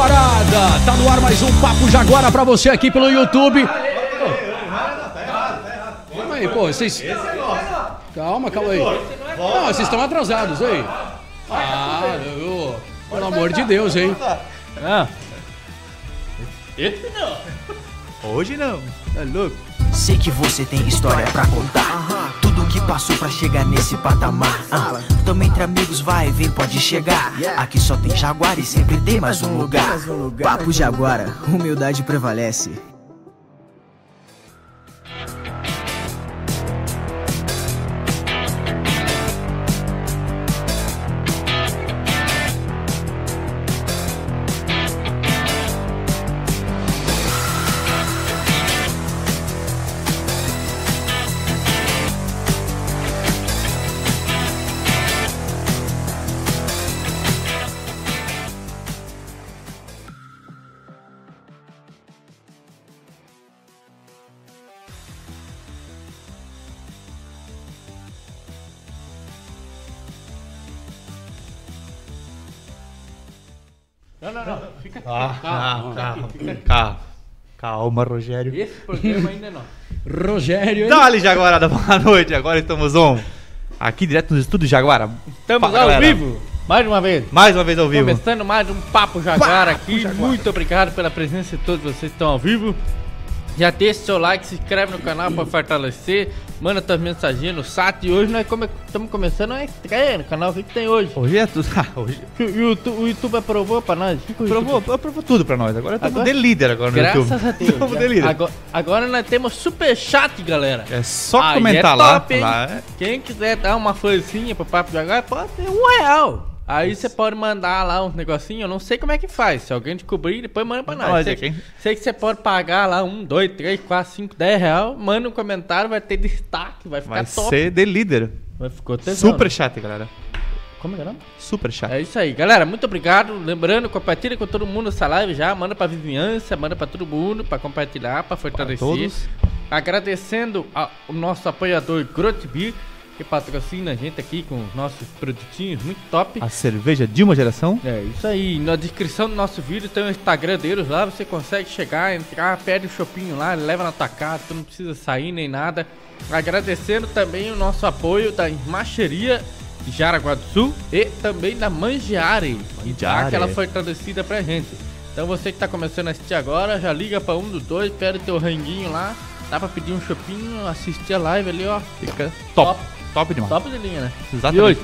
Fala Jaguarada! Tá no ar mais um Papo Jaguara pra você aqui pelo YouTube. Calma aí, pô, vocês. Calma, calma aí. Não, vocês estão atrasados aí. Ah, eu... pelo amor de Deus, hein? Ah, Hoje não. Tá louco? Sei que você tem história pra contar. Que passou pra chegar nesse patamar. Ah, Tamo entre amigos, vai e vem, pode chegar. Aqui só tem Jaguar e sempre tem mais um lugar. Papo Jaguara, humildade prevalece. Calma, Rogério. Esse programa ainda não. Rogério? Dali, Jaguarada, boa noite. Agora estamos on. Aqui direto nos estúdios Jaguara. Estamos Fala, ao galera. vivo, mais uma vez. Mais uma vez ao vivo. Começando mais um Papo Jaguara aqui. Muito obrigado pela presença de todos vocês que estão ao vivo. Já deixa seu like, se inscreve no canal para fortalecer. Manda suas mensagens no site. E hoje nós estamos começando a estreia no canal. O que, que tem hoje? Hoje é tudo. Ah, hoje O YouTube, o YouTube aprovou pra nós. O que que o provou, YouTube- aprovou tudo pra nós. Agora estamos Agora- de líder agora no Graças YouTube. a Deus. Estamos de líder. Agora, agora nós temos super chat, galera. É só Aí comentar é lá. top, lá é- Quem quiser dar uma forcinha pro Papo de Agora, pode ter um real. Aí você pode mandar lá uns negocinhos, eu não sei como é que faz. Se alguém descobrir, depois manda pra nós. Sei, aqui, hein? sei que você pode pagar lá um, dois, três, quatro, cinco, dez real. Manda um comentário, vai ter destaque, vai ficar Vai top. ser de líder. Vai ficar tesão, Super né? chat, galera. Como é que é? Super chat. É isso aí, galera. Muito obrigado. Lembrando, compartilha com todo mundo essa live já. Manda pra vizinhança, manda pra todo mundo, pra compartilhar, pra fortalecer. todos. Agradecendo ao nosso apoiador Grotbeer, que patrocina a gente aqui com os nossos produtinhos muito top. A cerveja de uma geração. É isso aí. Na descrição do nosso vídeo tem o Instagram deles lá. Você consegue chegar, entrar, pede o shopping lá, leva na tua casa. Tu não precisa sair nem nada. Agradecendo também o nosso apoio da Macheria Jaraguá do Sul e também da Mangiare, que dá Mangiare. aquela fortalecida pra gente. Então você que tá começando a assistir agora, já liga pra um dos dois, pede teu ranguinho lá. Dá pra pedir um shopping, assistir a live ali, ó. Fica top. Top demais. Top de linha, né? Exatamente. E hoje?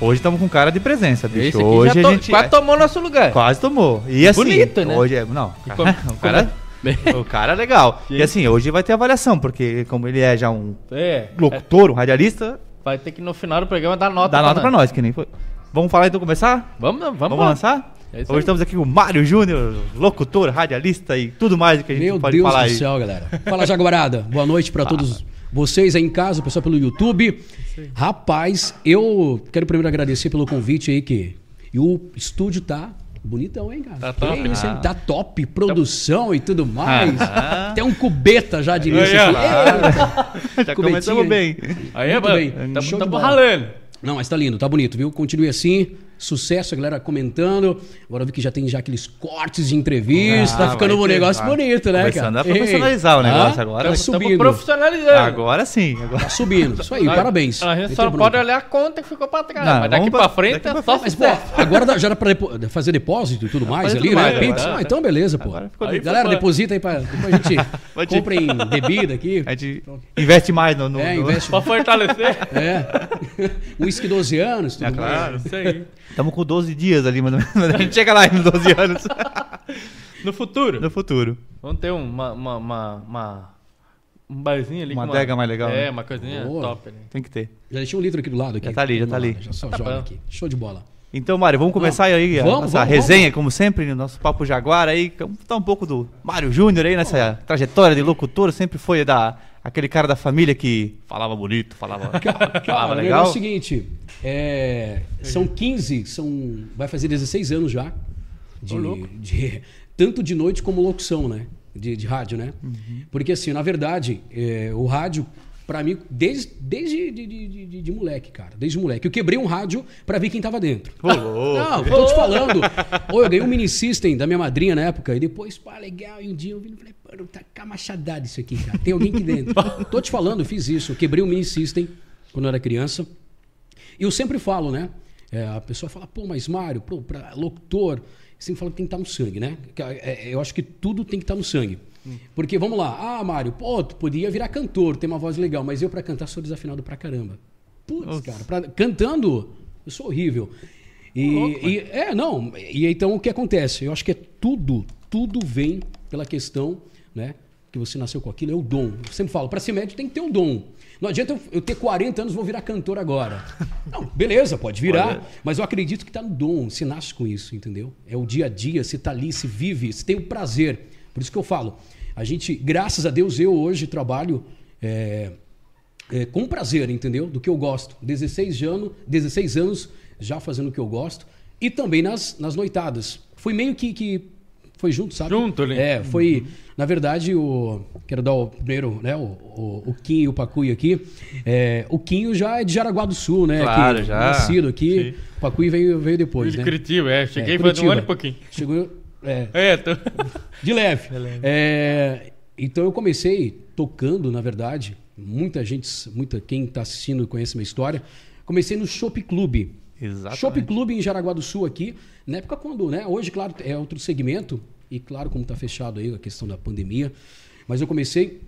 Hoje estamos com cara de presença, bicho. Esse aqui Hoje to- a gente quase tomou nosso lugar. quase tomou. E assim, Bonito, né? hoje é, não, E o cara, como- o cara é legal. Sim. E assim, hoje vai ter avaliação, porque como ele é já um É, locutor, um radialista, vai ter que no final do programa dar nota. dá nota pra nós, que nem foi. Vamos falar então começar? Vamos, vamos, Vamos, lá. lançar? É isso hoje aí. estamos aqui com o Mário Júnior, locutor, radialista e tudo mais que a gente Meu pode Deus falar do aí. céu, galera. Fala, Jaguarada. Boa noite pra todos vocês aí em casa, o pessoal pelo YouTube. Rapaz, eu quero primeiro agradecer pelo convite aí que e o estúdio tá bonitão, hein, cara? Tá Que top. isso, hein? Ah. Tá top, produção e tudo mais. Ah. Tem um cubeta já de início aqui. Eita. Já Cubetinha. começamos bem. Aí, Muito mano, bem. tamo, Show de tamo bola. ralando. Não, mas tá lindo, tá bonito, viu? Continue assim. Sucesso, a galera comentando. Agora eu vi que já tem já aqueles cortes de entrevista. Ah, tá ficando um ter, negócio tá. bonito, né, Começando cara? a profissionalizar o negócio Ah, agora. Tá subindo. profissionalizando. Agora sim. Agora... Tá subindo. Isso aí, Nós- parabéns. A gente Muito só não bonito. pode olhar a conta que ficou pra trás. Não, mas daqui pra pra- frente daqui é só Mas, pô, agora já era pra depo- fazer depósito e tudo mais ali, tudo né? mais. Ah, então beleza, pô. Aí Galera, deposita aí pra. Depois a gente compra em bebida aqui. A gente investe mais no. no É, investe. Pra fortalecer. É. Whisky 12 anos, tudo É mais. claro. Isso aí. Estamos com 12 dias ali, mas a gente chega lá em 12 anos. No futuro, no futuro. vamos ter uma, uma, uma, uma- um barzinho ali. Uma adega mais legal, É, né? uma coisinha Boa. top ali. Tem que ter. Já deixei um litro aqui do lado. Aqui. Já tá ali, já tá Vamos ali. Já só Tá joga bom. aqui. Show de bola. Então, Mário, vamos começar aí a Vamos, nossa vamos, resenha, como sempre, no nosso Papo Jaguar aí. Vamos Tá um pouco do Mário Júnior aí nessa trajetória de locutor. Sempre foi da, aquele cara da família que falava bonito, falava, falava Cara, legal. negócio é o seguinte: é, são 15, são, vai fazer 16 anos já. De, de- tanto de noite como locução, né? De, de rádio, né? Uhum. Porque assim, na verdade, é, o rádio Pra mim, desde, desde de, de, de- de moleque, cara. Desde moleque. Eu quebrei um rádio pra ver quem tava dentro. Não, tô te falando. Ô, eu ganhei um mini system da minha madrinha na época. E depois, pá, legal. E um dia eu vi e falei, pô, tá machadada isso aqui, cara. Tem alguém aqui dentro. tô te falando, eu fiz isso. Eu quebrei um mini system quando eu era criança. E eu sempre falo, né? É, a pessoa fala, pô, mas Mário, pô, pra locutor, sempre fala que tem que estar no sangue, né? Que, é, eu acho que tudo tem que estar no sangue. Porque, vamos lá, ah, Mário, pô, tu podia virar cantor, ter uma voz legal, mas eu pra cantar sou desafinado pra caramba. Putz, cara, pra- cantando, eu sou horrível. E, e- é, não, e então o que acontece? Eu acho que é tudo, tudo vem pela questão, né? Que você nasceu com aquilo, é o dom. Eu sempre falo, pra ser médico tem que ter o dom. Não adianta eu, eu ter 40 anos e vou virar cantor agora. Não, beleza, pode virar, mas eu acredito que tá no dom, você nasce com isso, entendeu? É o dia a dia, você tá ali, se vive, você tem o prazer. Por isso que eu falo, a gente, graças a Deus, eu hoje trabalho é, é, com prazer, entendeu? Do que eu gosto. 16 anos, 16 anos já fazendo o que eu gosto. E também nas, nas noitadas. Foi meio que, que foi junto, sabe? Junto ali. É, foi. Na verdade, o. Quero dar o primeiro, né? O, o, o Quinho e o Pacuí aqui. É, o Quinho já é de Jaraguá do Sul, né? Claro, que, já. Nascido aqui. Sim. O Pacuí veio, veio depois, de né? Curitiba, é. Cheguei É, faz um ano e pouquinho. Chegou. É, É, tô... de leve. É, então eu comecei tocando, na verdade, muita gente, muita quem está assistindo conhece minha história. Comecei no Shop Club. Exatamente. Shop Club em Jaraguá do Sul aqui, na época quando, né? Hoje, claro, é outro segmento e claro como está fechado aí a questão da pandemia, mas eu comecei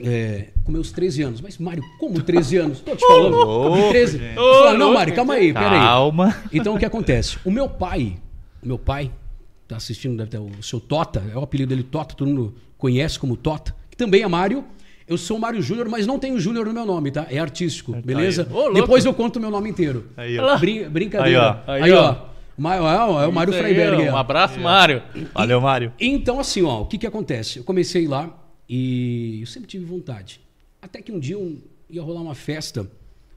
é, com meus 13 anos. Mas Mário, como 13 anos? Tô te falando. louco, de 13. gente. Eu falei, não, Mário, calma aí, peraí. Calma. Então o que acontece? O meu pai, o meu pai, tá assistindo, deve ter o seu Tota, é o apelido dele Tota, todo mundo conhece como Tota, que também é Mário. Eu sou Mário Júnior, mas não tenho Júnior no meu nome, tá? É artístico, beleza? Depois eu conto o meu nome inteiro. Aí, ó. Brin- brincadeira. Aí, ó. Aí, ó. Ma- É, é o Mário Isso aí, Freiberg. Um ó. abraço, Mário. Valeu, Mário. Então, assim, ó, o que que acontece? Eu comecei lá e eu sempre tive vontade. Até que um dia um- ia rolar uma festa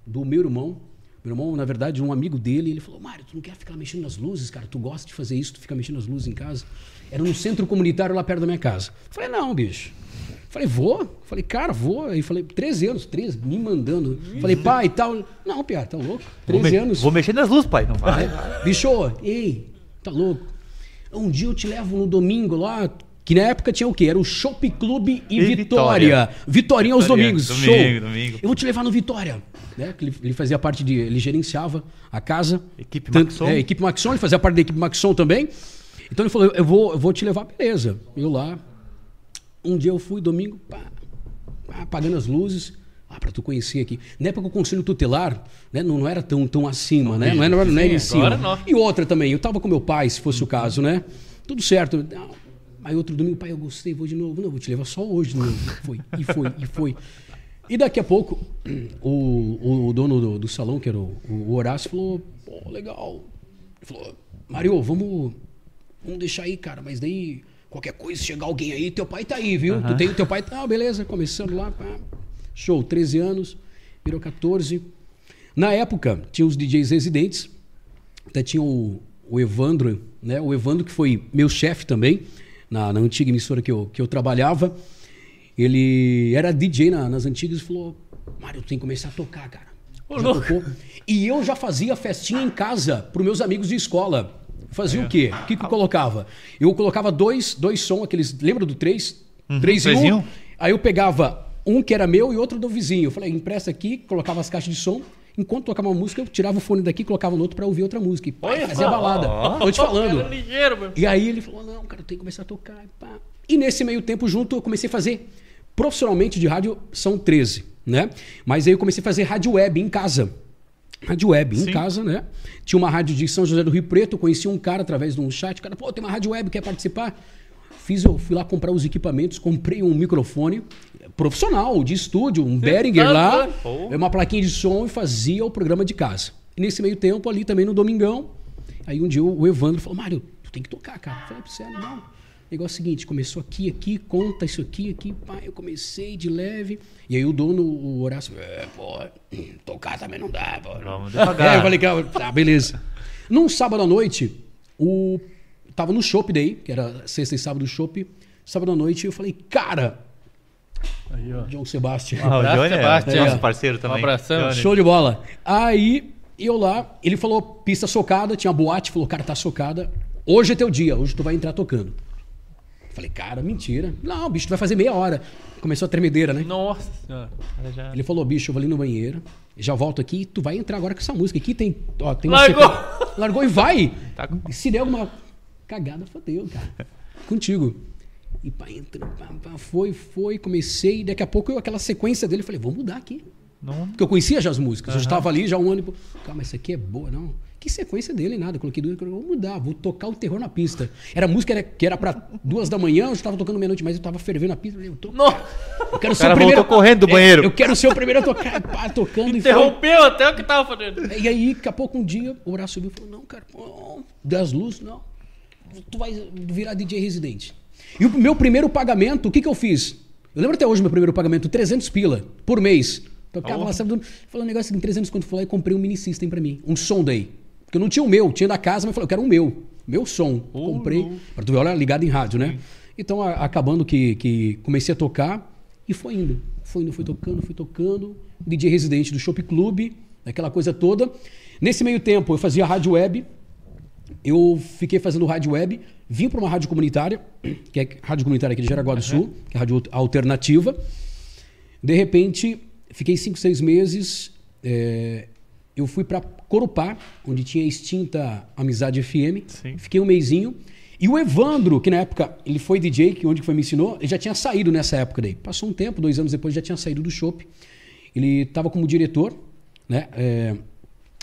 do meu irmão. Meu irmão, na verdade, um amigo dele, ele falou: Mário, tu não quer ficar mexendo nas luzes, cara? Tu gosta de fazer isso, tu fica mexendo nas luzes em casa? Era no centro comunitário lá perto da minha casa. Eu falei: não, bicho. Falei, vou? Falei, cara, vou. Aí falei, 13 anos, 13, me mandando. Falei, pai e tal. Não, Pia, tá louco? 13 vou, me- anos. vou mexer nas luzes, pai. Não vai. Bicho, ei, tá louco? Um dia eu te levo no domingo lá, que na época tinha o quê? Era o Shop Clube e, E Vitória. Vitorinha aos Vitória, domingos, domingo, show. domingo. Eu vou te levar no Vitória. Né? que Ele, ele fazia parte de. Ele gerenciava a casa. Equipe Tanto- Maxon. É, equipe Maxon, ele fazia parte da equipe Maxon também. Então ele falou: eu vou, eu vou te levar, beleza. Eu lá. Um dia eu fui, domingo, pá, pá, apagando as luzes. Ah, pra tu conhecer aqui. Na época o conselho tutelar né, não, não era tão, tão acima, né? Não era, não era em cima. agora não. E outra também, eu tava com meu pai, se fosse o caso, né? Tudo certo. Não. Aí outro domingo, pai, eu gostei, vou de novo. Não, vou te levar só hoje de novo. Foi, e foi, e foi. E daqui a pouco, o, o, dono do, do salão, que era o, o Horácio, falou, pô, legal. Ele falou, Mario, vamos, vamos deixar aí, cara, mas daí qualquer coisa, chegar alguém aí, teu pai tá aí, viu? Tu tem o teu pai, tá, beleza, começando lá, pá. show, 13 anos, virou 14. Na época, tinha os DJs residentes, até tinha o, o Evandro, né? O Evandro que foi meu chefe também, na, na antiga emissora que eu, que eu trabalhava. Ele era DJ na- nas antigas e falou: Mário, tem que começar a tocar, cara. Tocou? E eu já fazia festinha em casa para meus amigos de escola. Fazia o quê? O que, que eu colocava? Eu colocava dois, dois sons, aqueles. Lembra do três? três em três em um. Aí eu pegava um que era meu e outro do vizinho. Eu falei, empresta aqui, colocava as caixas de som. Enquanto tocava uma música, eu tirava o fone daqui e colocava no outro para ouvir outra música. E pá, fazia balada. Tô te falando. Ligeiro. E aí ele falou: não, cara, eu tenho que começar a tocar. E, e nesse meio tempo, junto, eu comecei a fazer. Profissionalmente de rádio são 13, né? Mas aí eu comecei a fazer rádio web em casa. Rádio web em casa, né? Tinha uma rádio de São José do Rio Preto, eu conheci um cara através de um chat. O cara, pô, tem uma rádio web, quer participar? Fiz, eu fui lá comprar os equipamentos, comprei um microfone profissional, de estúdio, um Behringer lá, é uma plaquinha de som e fazia o programa de casa. E nesse meio tempo, ali também no Domingão, aí um dia o o Evandro falou, Mário, tu tem que tocar, cara. Eu falei, sério, não. O negócio é o seguinte, começou aqui, aqui, conta isso aqui, aqui, pá, eu comecei de leve. E aí o dono, o Horácio, é, pô, tocar também não dá, pô. Vamos devagar. É, eu falei, cara, tá, beleza. Num sábado à noite, o... tava no shopping daí, que era sexta e sábado shopping. Sábado à noite, eu falei, cara, Aí, ó. John Sebastian. Ah, o Abraço, Johnny é Sebastião. nosso parceiro também. Um abração. Johnny. Show de bola. Aí, eu lá, ele falou, pista socada, tinha boate, falou, cara, tá socada. Hoje é teu dia, hoje tu vai entrar tocando. Falei, cara, mentira. Não, bicho, tu vai fazer meia hora. Começou a tremedeira, né? Nossa senhora. Já- Ele falou, bicho, eu vou ali no banheiro, já volto aqui e tu vai entrar agora com essa música. Aqui tem. Ó, tem Largou! Largou e vai! Tá com- Se der alguma cagada, fodeu, cara. Contigo. E pá, entra, pá, pá, foi, foi, comecei. Daqui a pouco eu, aquela sequência dele, eu falei, vou mudar aqui. Não, Porque eu conhecia já as músicas. Eu já estava ali já um ano e. Calma, essa aqui é boa, não. Que sequência dele, nada. Coloquei duas, vou mudar, vou tocar o terror na pista. Era música era- que era pra duas da manhã, eu estava tocando meia-noite, mas eu tava fervendo a pista. Eu, eu, tô, eu quero ser cara o primeiro. voltou correndo do É, banheiro. eu quero ser o primeiro a tocar, pá, tocando e foi. Interrompeu até o que tava fazendo. E aí, daqui a pouco, um dia, o Horácio subiu e falou: Não, cara, não, das luzes, não. Tu vai virar DJ residente. E o meu primeiro pagamento, o que, que eu fiz? Eu lembro até hoje o meu primeiro pagamento, 300 pila por mês. Tocava lá, sabe? Falando um negócio assim, 300 quando fui lá e comprei um mini system pra mim, um som daí. Porque eu não tinha o meu, tinha da casa, mas eu falei, eu quero o meu. Meu som. comprei. Pra tu ver, olha, ligado em rádio, né? Então, a- acabando que, que comecei a tocar e foi indo. Foi indo, fui tocando, fui tocando. DJ residente do Shop Club, aquela coisa toda. Nesse meio tempo, eu fazia rádio web. Eu fiquei fazendo rádio web, vim para uma rádio comunitária, que é a rádio comunitária aqui de Jaraguá do Sul, que é a rádio alternativa. De repente, fiquei cinco, seis meses. é, eu fui para Corupá, onde tinha extinta Amizade FM. Sim. Fiquei um mêsinho. E o Evandro, que na época ele foi DJ, que onde que foi me ensinou, ele já tinha saído nessa época daí. Passou um tempo, dois anos depois já tinha saído do shopping. Ele estava como diretor, né? É,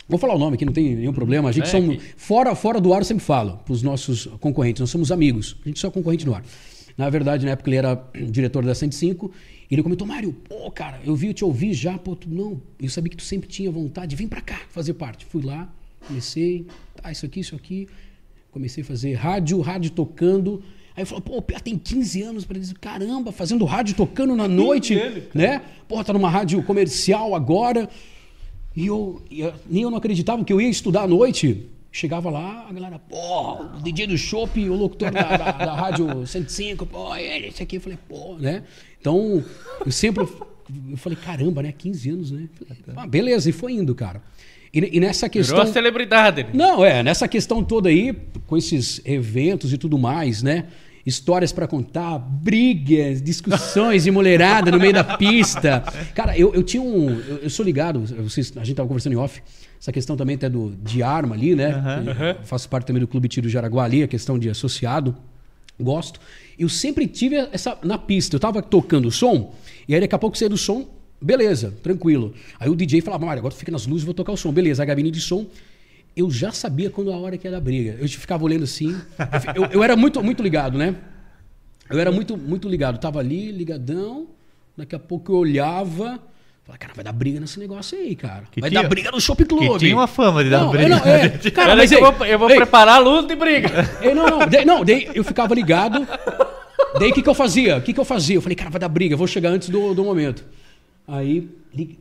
vou falar o nome aqui, não tem nenhum problema. A gente É, somos que- fora fora do ar, eu sempre falo para os nossos concorrentes, nós somos amigos. A gente só é concorrente no ar. Na verdade, na época ele era diretor da 105, e ele comentou: "Mário, pô, cara, eu vi, eu te ouvi já, pô, tu não, eu sabia que tu sempre tinha vontade, vem para cá fazer parte". Fui lá, comecei, tá, isso aqui, isso aqui. Comecei a fazer rádio, rádio tocando. Aí falou, pô, o Pia tem 15 anos. Para dizer, caramba, fazendo rádio tocando na noite, né? Porra, tá numa rádio comercial agora. E eu, eu- nem eu não acreditava que eu ia estudar à noite. Chegava lá, a galera, pô, o DJ do Chopp, o locutor da, da, da rádio 105, pô, ele, esse aqui. Eu falei, pô, né? Então, eu sempre, eu falei, caramba, né? 15 anos, né? Falei, ah, beleza, e foi indo, cara. E, e nessa questão... Virou a celebridade. né? Não, é, nessa questão toda aí, com esses eventos e tudo mais, né? Histórias pra contar, brigas, discussões de mulherada no meio da pista. Cara, eu, eu tinha um. Eu, eu sou ligado, vocês, a gente tava conversando em off, essa questão também até do, de arma ali, né? Eu faço parte também do Clube Tiro Jaraguá ali, a questão de associado. Gosto. Eu sempre tive essa. Na pista, eu tava tocando o som, e aí daqui a pouco saía do som, beleza, tranquilo. Aí o DJ falava, Mário, agora fica nas luzes, vou tocar o som. Beleza, a gabine de som. Eu já sabia quando a hora que ia dar briga. Eu ficava olhando assim. Eu, eu era muito, muito ligado, né? Eu era muito, muito ligado. Tava ali, ligadão. Daqui a pouco eu olhava. Falava, cara, vai dar briga nesse negócio aí, cara. Que vai tinha- dar briga no Shopping Club. que tinha uma fama de dar Não, briga. eu não, é, cara, mas ei, eu vou, eu vou ei, preparar a luz de briga. eu não, não, daí, não, daí eu ficava ligado. Daí o que, que eu fazia? O que, que eu fazia? Eu falei, cara, vai dar briga, eu vou chegar antes do, do momento. Aí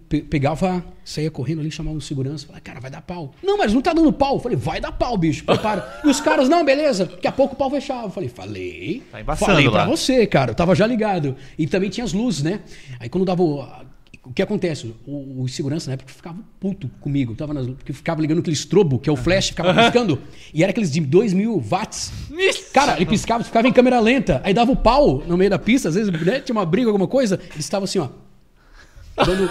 pe- pegava, saía correndo ali, chamava um segurança, falava, cara, vai dar pau. Não, mas não tá dando pau. Eu falei, vai dar pau, bicho, prepara. E os caras, não, beleza, daqui a pouco o pau fechava. Eu falei, falei. Tá embaçando falei pra lá. você, cara, eu tava já ligado. E também tinha as luzes, né? Aí quando dava o. Que acontece? O, o segurança na época ficava puto comigo. Tava nas, porque ficava ligando aquele estrobo, que é o flash, ficava piscando. E era aqueles de 2 mil watts. Cara, ele piscava, ficava em câmera lenta. Aí dava o pau no meio da pista, às vezes né, tinha uma briga, alguma coisa. Ele estava assim, ó. Dando...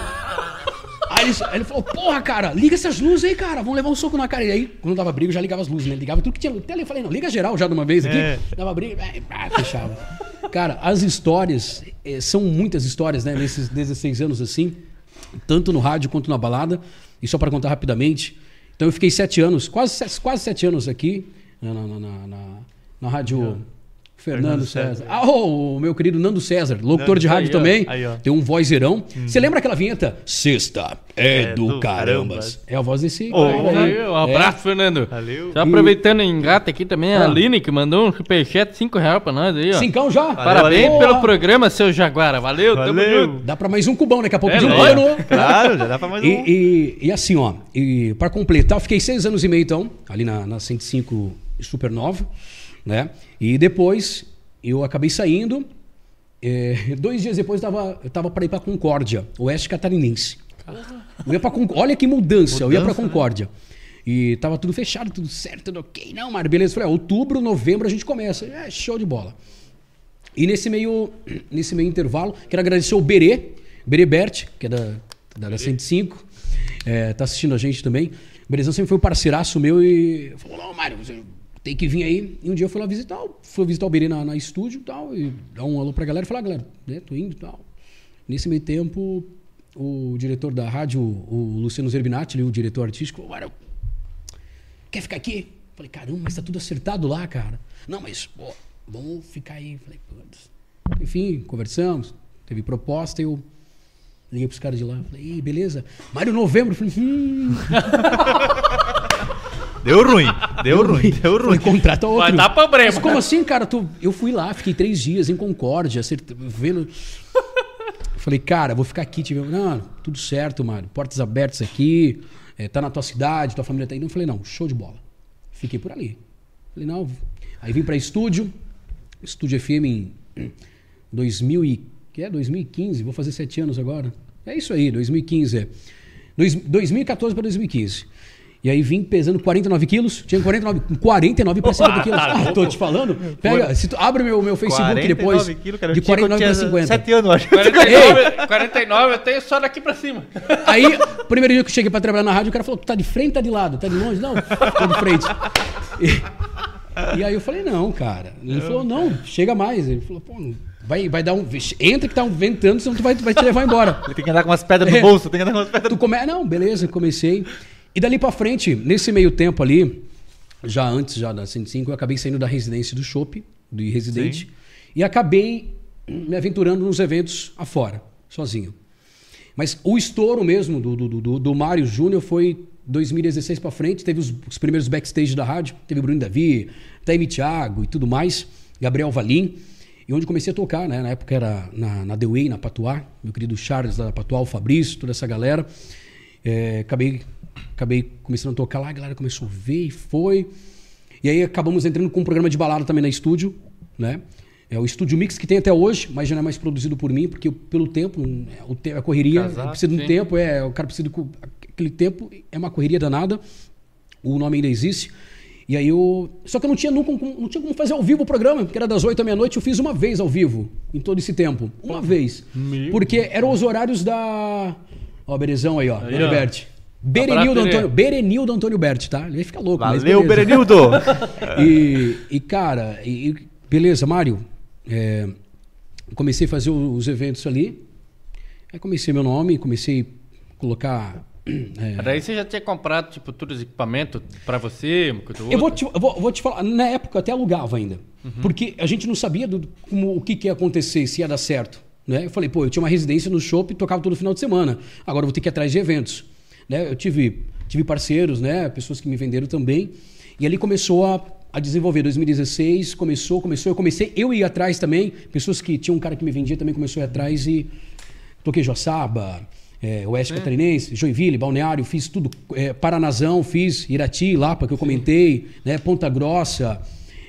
Aí ele, aí ele falou, porra, cara, liga essas luzes aí, cara. Vamos levar um soco na cara. E aí, quando dava briga, eu já ligava as luzes, né? Ligava tudo que tinha. Até ali eu falei, não, liga geral já de uma vez aqui. É. Dava briga, aí, pá, fechava. Cara, as histórias, eh, são muitas histórias, né? Nesses 16 anos assim, tanto no rádio quanto na balada. E só para contar rapidamente. Então eu fiquei sete anos, quase, se- quase sete anos aqui, na, na, na, na, na rádio. Fernando Fernando César. César. Ah, o meu querido Nando César, locutor de Nando, rádio aí, também. Aí, ó. Tem um vozeirão. Você lembra aquela vinheta? Sexta é, É do, do carambas. carambas. É a voz desse. Aí. Valeu, um abraço, Fernando. Valeu. Já aproveitando em gata aqui também, a Ah. Aline, que mandou um superchat de 5 reais pra nós aí, ó. Cincão já? Parabéns Boa. pelo programa, seu Jaguara. Valeu, tamo Valeu. junto. Dá pra mais um cubão daqui a pouco. É, de um ano. Claro, já dá pra mais um. E, e, e assim, ó, e para completar, eu fiquei seis anos e meio, então, ali na, na 105 Supernova, né? E depois eu acabei saindo é, dois dias depois eu tava, eu tava para ir para Concórdia, oeste catarinense. Eu ia pra Concórdia. Olha que mudança, eu ia para Concórdia. E tava tudo fechado, tudo certo, tudo ok. Não, Mário, beleza. Eu falei, ah, outubro, novembro a gente começa. É, show de bola. E nesse meio, nesse meio intervalo, quero agradecer o Berê, Berê Bert, que é da, da, da 105, é, tá assistindo a gente também. O Berezão sempre foi um parceiraço meu e falou, não, Mário, você tem que vir aí. E um dia eu fui lá visitar, fui visitar o Berê na, na estúdio e tal, e dar um alô pra galera e falar, ah, galera, né, tô indo e tal. Nesse meio tempo, o diretor da rádio, o Luciano Zerbinati, o diretor artístico, falou, quer ficar aqui? Falei, caramba, mas tá tudo acertado lá, cara. Não, mas, pô, vamos ficar aí. Falei, putz. Enfim, conversamos, teve proposta, eu liguei pros caras de lá, falei, beleza. Mário Novembro, falei, hum. Deu ruim, deu ruim, deu ruim. Falei, contrata outro. Vai dar problema. Mas como assim, cara? Tu... Eu fui lá, fiquei três dias em Concórdia, acert- vendo. Falei, cara, vou ficar aqui vendo. Não, tudo certo, Mário. Portas abertas aqui, é, tá na tua cidade, tua família tá aí. Não falei, não, show de bola. Fiquei por ali. Falei, não. Aí vim pra estúdio, estúdio FM em 2000 e, que é 2015, vou fazer sete anos agora. É isso aí, 2015 é. Dois, 2014 para 2015. E aí vim pesando 49 quilos, tinha 49, 49 para 50 quilos. Ah, tô te falando. Pega, se tu abre meu, meu Facebook depois, 49 quilos, cara. De tinha quando 49 para tinha 50. 7 anos, acho. 49, 49 eu tenho só daqui pra cima. Aí, primeiro dia que eu cheguei pra trabalhar na rádio, o cara falou, tu tá de frente, tá de lado, tá de longe? Não, tô de frente. E, e aí eu falei, não, cara. Ele falou, não, chega mais. Ele falou, pô, não- vai, vai dar um... Entra que tá um ventando, senão tu vai, tu vai te levar embora. Ele tem que andar com umas pedras no É. bolso, tem que andar com umas pedras Tu come... Não, beleza, comecei. E dali pra frente, nesse meio tempo ali, já antes já da 105, eu acabei saindo da residência do Chopp, do residente, e acabei me aventurando nos eventos afora, sozinho. Mas o estouro mesmo do, do, do, do Mário Júnior foi 2016 pra frente, teve os, os primeiros backstage da rádio, teve Bruno Davi, Taime Thiago e tudo mais, Gabriel Valim, e onde comecei a tocar, né? Na época era na, na The Way, na Patuá, meu querido Charles da Patuá, o Fabrício, toda essa galera. É, acabei, acabei começando a tocar lá, a galera começou a ver e foi. E aí acabamos entrando com um programa de balada também na estúdio, né? É o Estúdio Mix que tem até hoje, mas já não é mais produzido por mim, porque eu, pelo tempo, é, o te- a correria, Casado, precisa de um tempo, é, o cara precisa de. Aquele tempo é uma correria danada, o nome ainda existe. E aí eu. Só que eu não tinha nunca como- não tinha como fazer ao vivo o programa, porque era das 8 à meia-noite, eu fiz uma vez ao vivo, em todo esse tempo. Uma vez. Porque eram os horários da. Ó, Berezão aí, ó. Aí, ó. Berenildo Antônio. Berenildo Antônio Bert, tá? Ele vai ficar louco, mas Valeu, beleza. Berenildo! E, e, cara, e, e- beleza, Mário. é, comecei a fazer os eventos ali. Aí comecei meu nome, comecei a colocar. é, Daí você já tinha comprado, tipo, todos os equipamentos pra você, uma coisa eu vou te, eu vou, vou te falar, na época eu até alugava ainda. Porque a gente não sabia do, como, o que, que ia acontecer, se ia dar certo. Né? Eu falei, pô, eu tinha uma residência no shopping e tocava todo final de semana. Agora eu vou ter que ir atrás de eventos. Né? Eu tive, tive parceiros, né? pessoas que me venderam também. E ali começou a, a desenvolver. 2016 começou, começou. Eu comecei, eu ia atrás também. Pessoas que tinha um cara que me vendia também começou a ir atrás e toquei Joaçaba, é, Oeste Catarinense, Joinville, Balneário, fiz tudo. É, Paranazão, fiz Irati, Lapa, que eu comentei, né, Ponta Grossa.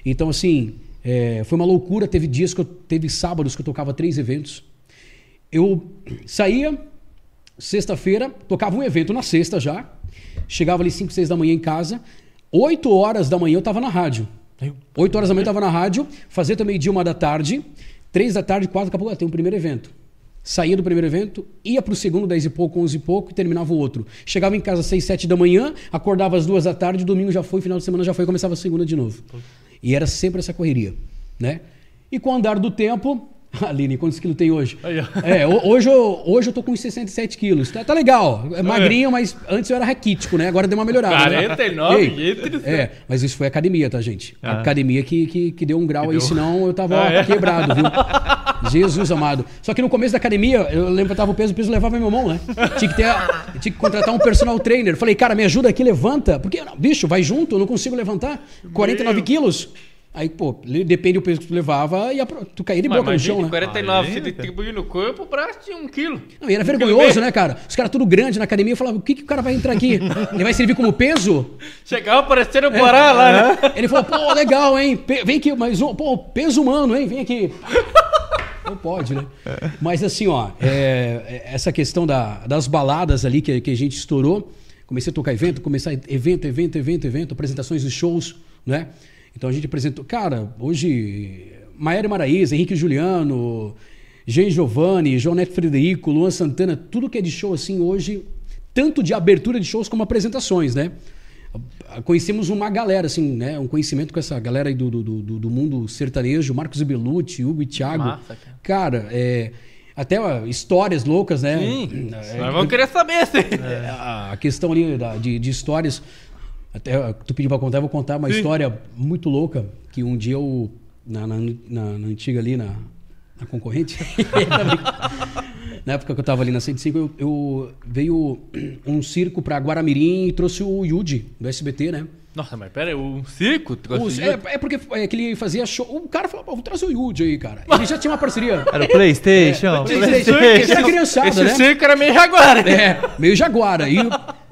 Então, assim, é, foi uma loucura. Teve dias que eu. Teve sábados que eu tocava três eventos. Eu saía, sexta-feira, tocava um evento na sexta já. Chegava ali 5, 6 da manhã em casa. 8 horas da manhã eu tava na rádio. 8 horas da manhã eu tava na rádio, fazia também dia uma da tarde, 3 da tarde, 4, daqui a pouco ah, tem um primeiro evento. Saía do primeiro evento, ia pro segundo, 10 e pouco, 11 e pouco, e terminava o outro. Chegava em casa às 6, 7 da manhã, acordava às 2 da tarde, domingo já foi, final de semana já foi, começava a segunda de novo. E era sempre essa correria, né? E com o andar do tempo, Aline, quantos quilos tem hoje? É, ho- hoje eu, hoje eu tô com uns 67 quilos. Tá, tá legal. É magrinho, mas antes eu era raquítico, né? Agora deu uma melhorada. né? 49, Ei, gente do céu. É, mas isso foi academia, tá, gente? A Ah. academia que, que, que deu um grau aí, deu. senão eu tava Ah, é? quebrado, viu? Jesus amado. Só que no começo da academia, eu lembro que eu tava o peso, o peso levava em meu mão, né? Tinha que, ter, tinha que contratar um personal trainer. Falei, cara, me ajuda aqui, levanta. Porque, bicho, vai junto, eu não consigo levantar. 49 quilos. Aí, pô, depende do peso que tu levava, e tu caía de Mas boca no chão, né? 49, Aí, você cara. distribuiu no corpo, o braço tinha um quilo. Não, e era Um vergonhoso, né, cara? Os caras tudo grande na academia, eu falava, o que, que o cara vai entrar aqui? Ele vai servir como peso? Chegava parecendo o Borá lá, né? Ele falou, pô, legal, hein? Pe- vem aqui, mais um, pô, peso humano, hein? Vem aqui. Não pode, né? Mas assim, ó, é, essa questão da- das baladas ali que, que a gente estourou, comecei a tocar evento, começar evento, evento, evento, evento, apresentações de shows, né? Então a gente apresentou. Cara, hoje, Maera Maraíza, Henrique Juliano, Jean Giovanni, João Neto Frederico, Luan Santana, tudo que é de show assim hoje, tanto de abertura de shows como apresentações, né? Conhecemos uma galera, assim, né? Um conhecimento com essa galera aí do, do, do, do mundo sertanejo, Marcos Belucci, Hugo e Thiago. Massa, cara. Cara, é, até ó, histórias loucas, né? Sim. É, Nós vamos querer saber, sim. é, a a questão ali da- de, de histórias. Até tu pediu pra contar, eu vou contar uma história muito louca. Que um dia eu, na, na, na- na antiga ali, na, na concorrente, na época que eu tava ali na 105, eu, eu veio um circo pra Guaramirim e trouxe o Yudi, do SBT, né? Nossa, mas pera aí, um circo? Os- é, é porque é que ele fazia show. O cara falou, vou trazer o Yudi aí, cara. Ele já tinha uma parceria. Era o PlayStation. PlayStation. Esse é criançada, Esse né? circo era meio jaguar. É, meio jaguara. E,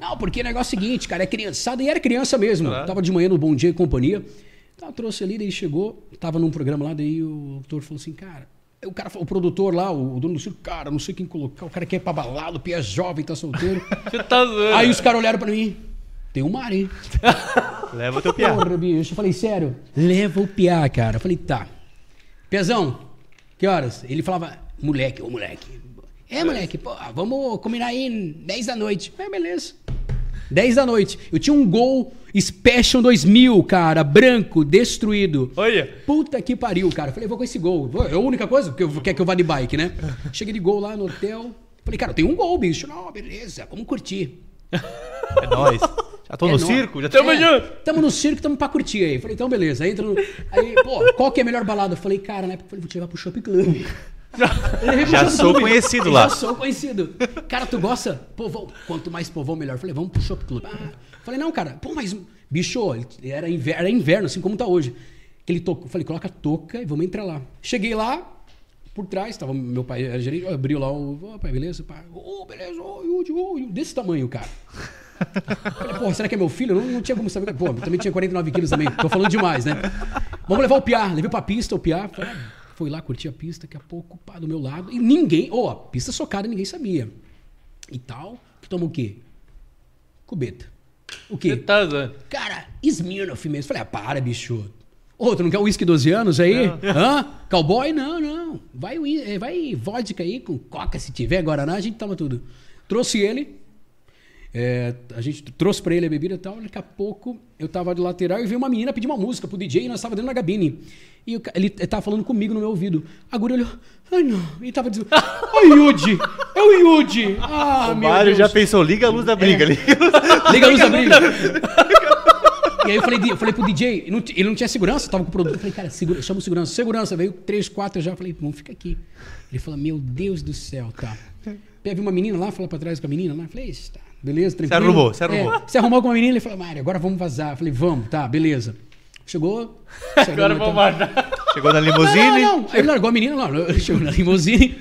não, porque o negócio é o seguinte, cara, é criançada e era criança mesmo. Tava de manhã no Bom Dia e Companhia. Então, trouxe ali, daí chegou, tava num programa lá, daí o autor falou assim, cara. O cara, o produtor lá, o, dono do circo, cara, não sei quem colocar, o cara quer ir pra balada, o pia é jovem, tá solteiro. Você tá zoando. Aí os caras olharam pra mim, tem um mar, hein? Leva o teu piá. Porra, bicho. Eu falei, sério? Leva o piá, cara. Eu falei, tá. Piazão, que horas? Ele falava, moleque, ô moleque. É, moleque, pô, vamos combinar aí 10 da noite. É, beleza. 10 da noite. Eu tinha um gol Special 2000, cara, branco, destruído. Olha. Puta que pariu, cara. Eu Falei, vou com esse gol. Vou- É a única coisa que eu quer que eu vá de bike, né? Cheguei de gol lá no hotel. Falei, cara, eu tenho um gol, bicho. Não, beleza, vamos curtir. É nóis. Já tô É no nóis. circo? Já tô... Tamo junto. Tamo no circo, tamo pra curtir aí. Falei, então beleza. Aí entra no. Aí, pô, qual que é a melhor balada? Eu falei, cara, na época eu falei, vou te levar pro Shopping Club. Já sou conhecido Já lá. sou conhecido. Cara, tu gosta? Povão. Quanto mais povão, melhor. Falei, vamos pro Shopping Club. Ah, falei, não, cara, pô, mas. Bicho, era inverno, era inverno, assim como tá hoje. Ele tocou. Falei, coloca a toca e vamos entrar lá. Cheguei lá, por trás, tava meu pai, era gerente, abriu lá o. Ô, pai, beleza? Pai, ô, beleza, ô, Yudi, ô, Yudi. desse tamanho, cara. Falei, pô, será que é meu filho? Não, não tinha como saber. Pô, também tinha 49 quilos também. Tô falando demais, né? Vamos levar o Piá. Levei pra pista o Piá. Foi, foi lá, curti a pista, daqui a pouco, pá, do meu lado. E ninguém. Ô, a pista socada, ninguém sabia. E tal. Tu toma o quê? Cubeta. O quê? tá. Cara, Smirnoff mesmo. Falei, ah, para, bicho. Ô, tu não quer uísque 12 anos aí? Hã? Cowboy? Não, não. Vai, eh, vai vodka aí com coca se tiver, Guaraná, a gente toma tudo. Trouxe ele. É, a gente trouxe pra ele a bebida e tal. Daqui a pouco eu tava de lateral e veio uma menina pedir uma música pro DJ e nós tava dentro da cabine. E ca- ele, ele tava falando comigo no meu ouvido. A guria olhou. Ai, não. E tava dizendo. Ô, Yudi! É o Yudi! Ah, O meu Mário Deus. já pensou, liga a luz da briga ali. Liga a luz da briga. E aí eu falei, eu falei pro DJ, ele não, tinha segurança, tava com o produto. Eu falei, cara, segura, chama o segurança. Segurança, veio três, quatro já. Eu falei, vamos ficar aqui. Ele falou, meu Deus do céu, tá. Viu uma menina lá, falou pra trás com a menina lá. Eu falei, "Ixi, tá, beleza, tranquilo. arrumou, se arrumou. É, se arrumou com uma menina, ele falou, Mário, agora vamos vazar. Eu falei, vamos, tá, beleza. Chegou. chegou Agora vamos guardar. Chegou na Não, limusine. não, não. Aí ele largou a menina, não. Chegou na limusine.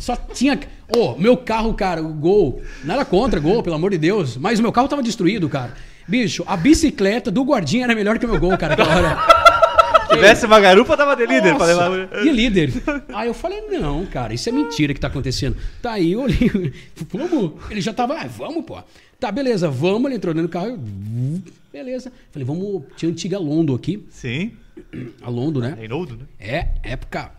Só tinha. Ô, meu carro, cara, o gol. Nada contra, gol, pelo amor de Deus. Mas o meu carro tava destruído, cara. Bicho, a bicicleta do guardinha era melhor que o meu gol, cara, aquela hora. Se tivesse uma garupa, tava de líder. pra Nossa, levar- E líder. Aí eu falei, não, cara, isso é mentira que tá acontecendo. Tá aí, eu olhei. Vamos. Ele já tava, ah, vamos, pô. Tá, beleza, vamos. Ele entrou dentro do carro. eu, Beleza. Falei, vamos. Tinha antiga Londo aqui. Sim. A Londo, né? Reinaldo, né? É, época.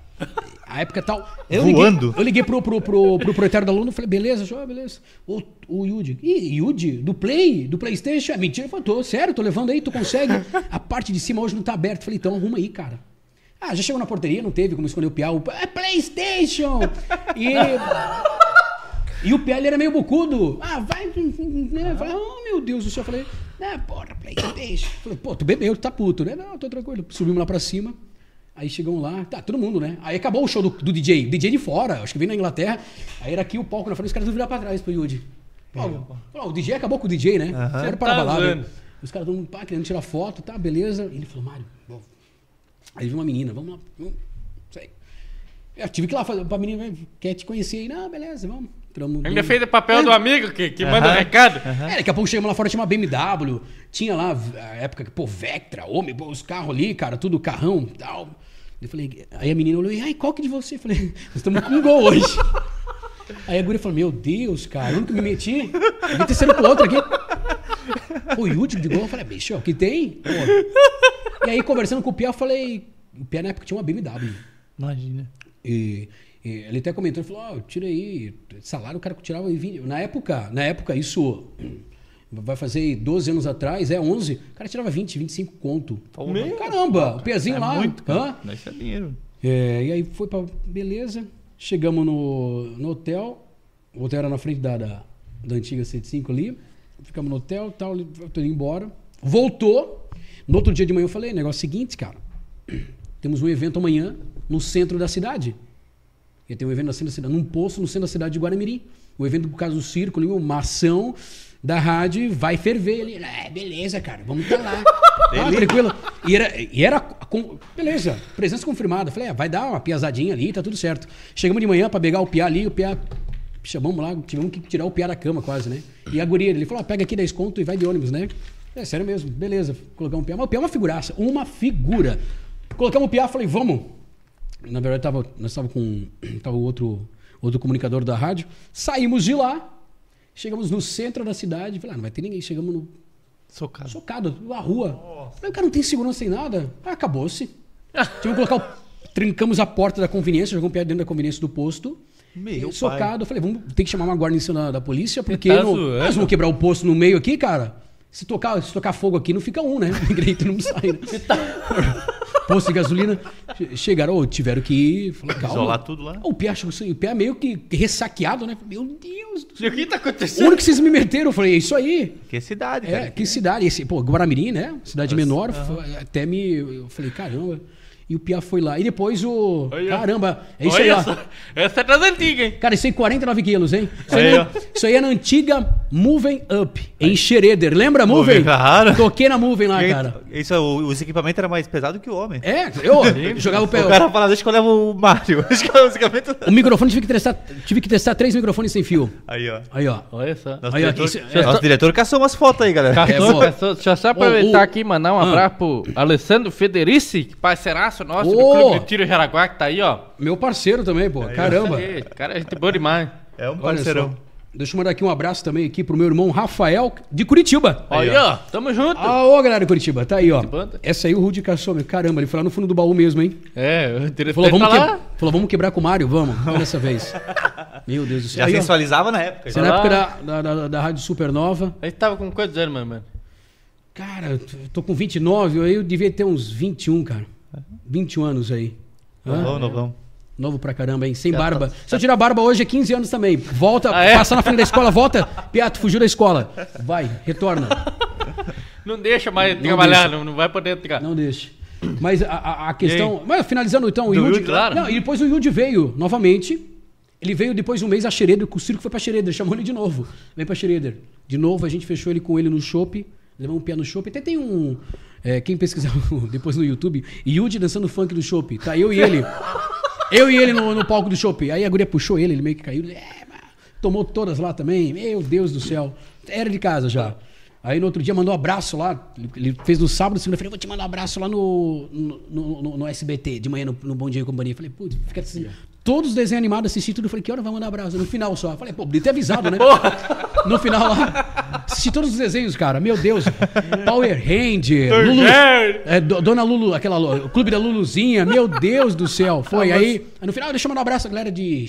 A época tal. Eu Voando. Liguei, eu liguei pro, pro, pro, pro proprietário da Luna e falei, beleza, show, beleza. O, o Yudi. Ih, Yudi? Do Play? Do Playstation? É mentira. Eu falei, tô, sério, tô levando aí, tu consegue. A parte de cima hoje não tá aberta. Falei, então arruma aí, cara. Ah, já chegou na porteria, não teve como escolher o Piau. É Playstation! E. E o Piau ele era meio bucudo. Ah, vai. Né? Eu falei, oh meu Deus do céu. Eu falei, ah, porra, Playstation. Falei, pô, tu bebeu, tu tá puto, né? Não, tô tranquilo. Subimos lá pra cima. Aí chegamos lá, tá, todo mundo, né? Aí acabou o show do, do DJ, DJ de fora, acho que veio na Inglaterra. Aí era aqui o palco na frente, os caras viraram pra trás pro Yudi. O DJ acabou com o DJ, né? Aham. Era para a Tá balada. Os caras todo mundo, pá, querendo tirar foto, tá, beleza. Ele falou, Mário, bom. Aí viu uma menina, vamos lá, vamos, isso aí. Eu tive que ir lá fazer pra menina, quer te conhecer aí? Não, beleza, vamos. Entramos, Ainda fez o papel É. do amigo que, que manda o recado. é, daqui a pouco chegamos lá fora, tinha uma BMW, tinha lá a época que, pô, Vectra, homem, pô, os carros ali, cara, tudo carrão e tal. Eu falei, aí a menina olhou, e aí, qual que de você? Eu falei, nós estamos com um gol hoje. Aí a guria falou, meu Deus, cara, onde que eu me meti? Devia ter sido com outro aqui. Pô, e o último de gol, eu falei, bicho, o que tem? Pô. E aí, conversando com o Pia, eu falei, o Pia na época tinha uma BMW. Imagina. E, e ele até comentou, ele falou, ó, tira aí, salário o cara que tirava em 20. Na época, na época, isso vai fazer 12 anos atrás, é 11, o cara tirava 20, 25 conto. Meu. Caramba, o pezinho É lá. muito, hã? cara. Isso é dinheiro. É, e aí foi pra. Beleza. Chegamos no, no hotel. O hotel era na frente da, da, da antiga 105 ali. Ficamos no hotel tal. Tô indo embora. Voltou. No outro dia de manhã eu falei: negócio seguinte, cara. Temos um evento amanhã no centro da cidade. Ia ter um evento no centro da cidade, num posto no centro da cidade de Guaramirim. O evento por causa do circo, ali, uma ação da rádio vai ferver ali. É, beleza, cara, vamos estar lá. ah, tranquilo. E era, e era com- beleza, presença confirmada. Falei, é, vai dar uma piazadinha ali, tá tudo certo. Chegamos de manhã pra pegar o piá ali, o piá. Chamamos lá, tivemos que tirar o piá da cama quase, né? E a guria, ele falou, ó, pega aqui 10 conto e vai de ônibus, né? É sério mesmo, beleza. Colocamos o piá. Mas o piá é uma figuraça, uma figura. Colocamos o piá, falei, vamos. Na verdade, tava, nós estávamos com tava o outro, outro comunicador da rádio. Saímos de lá, chegamos no centro da cidade. Falei, ah, não vai ter ninguém. Chegamos no Socado. socado, na rua. Falei, o cara não tem segurança sem nada. Ah, acabou-se. Tivemos que colocar o... Trincamos a porta da conveniência, jogamos o pé dentro da conveniência do posto. Meu socado. Eu Falei, vamos ter que chamar uma guarnição da, da polícia, porque tá não, nós vamos quebrar o posto no meio aqui, cara. Se tocar, se tocar fogo aqui, não fica um, né? O grito não sai. Né? Posto de gasolina. Che- Chegaram, tiveram que ir. Falei, calma. Isolar tudo lá. O pé, achou que- o pé meio que ressaqueado, né? Meu Deus do céu. O que tá O acontecendo? único que vocês me meteram, eu falei, é isso aí. Que cidade, É, cara. que cidade. Esse, pô, Guaramirim, né? Cidade menor. foi- Até me. Eu falei, caramba. E o Pia foi lá. E depois o. Caramba, é isso aí, ó. só. Essa é das antigas, hein? Cara, isso aí 49 quilos, hein? Isso aí, Aí, isso aí é na antiga Moving Up, em Schroeder. Lembra Moving? claro. Toquei na Moving lá, cara. Isso, o- os equipamentos eram mais pesados que o homem. É, eu jogava o pé. O cara fala, deixa que eu levo o equipamentos... O microfone tive que testar, tive que testar três microfones sem fio. Aí, ó. Aí, ó. Olha só. Nosso, Aí, diretor, isso é- nosso diretor caçou umas fotos aí, galera. Castor, É. Castor, deixa eu só aproveitar Ô, o- aqui e mandar um Ah. abraço pro Alessandro Federici, que parceiraço nosso do Ô. Clube de Tiro Jaraguá, que tá aí, ó. Meu parceiro também, pô. Caramba. Aí, cara, é gente boa demais. É um Olha parceirão. só. Deixa eu mandar aqui um abraço também aqui pro meu irmão Rafael, de Curitiba. Aí, Aí, ó, tamo junto. Ah, ô galera de Curitiba, tá aí, ó. banda. Essa aí o Rudy caçou, meu. Caramba, ele foi lá no fundo do baú mesmo, hein? É, o diretor Falou, vamos, tá lá. que... Falou, vamos quebrar com o Mário, vamos. Vamos dessa vez. Meu Deus do céu. Já Aí, ó. sensualizava na época. Isso é já. na Lá. época da, da, da, da Rádio Supernova. A gente tava com quantos anos, mano? Cara, eu tô- tô com 29, aí eu devia ter uns 21, cara. 21 anos aí. Novão, novão. Novo pra caramba, hein? Sem Já barba. tá- Se eu tirar barba hoje é 15 anos também. Volta, Ah, é? passa na frente da escola, volta. Piato, fugiu da escola. Vai, retorna. Não deixa mais Não trabalhar, deixa. não, não vai poder entrar. Não deixe. Mas a, a, a questão. Mas finalizando então, o Do Yudi. Claro. Não, e depois o Yudi veio novamente. Ele veio depois de um mês a que o circo foi pra Schroeder, chamou ele de novo. Veio pra Schroeder. De novo, a gente fechou ele com ele no shopping. Levamos um pé no shopping. Até tem um. É, quem pesquisar depois no YouTube, Yudi dançando funk do shopping. Tá eu e ele. eu e ele no, no palco do shopping. Aí a guria puxou ele, ele meio que caiu. É, tomou todas lá também. Meu Deus do céu. Era de casa já. Aí no outro dia mandou um abraço lá. Ele- fez no sábado, segunda-feira, vou te mandar um abraço lá no, no, no- no- SBT, de manhã no, no Bom Dia e Companhia. Falei, putz, fica assim. Todos os desenhos animados, assisti tudo. Falei, que hora vai mandar abraço? No final só. Falei, pô, podia ter avisado, né? No final lá. Assisti todos os desenhos, cara. Meu Deus. Power Ranger. Lulu, é, Do- Dona Lulu, aquela. O Clube da Luluzinha. Meu Deus do céu. Foi. Aí, aí no final, deixa eu mandar um abraço à galera de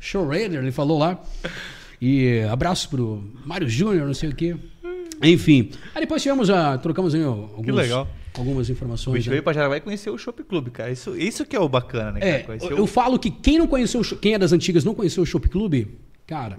Showrunner, ele falou lá. E abraço pro Mário Júnior, não sei o quê. Enfim. Aí depois tivemos a. Trocamos aí alguns, legal. Algumas O informações. bicho né? veio pra Jaraguá e conheceu o Shop Club, cara. Isso, isso que é o bacana, né? É, cara? Eu, eu falo que quem não conheceu, o quem é das antigas não conheceu o Shop Club, cara,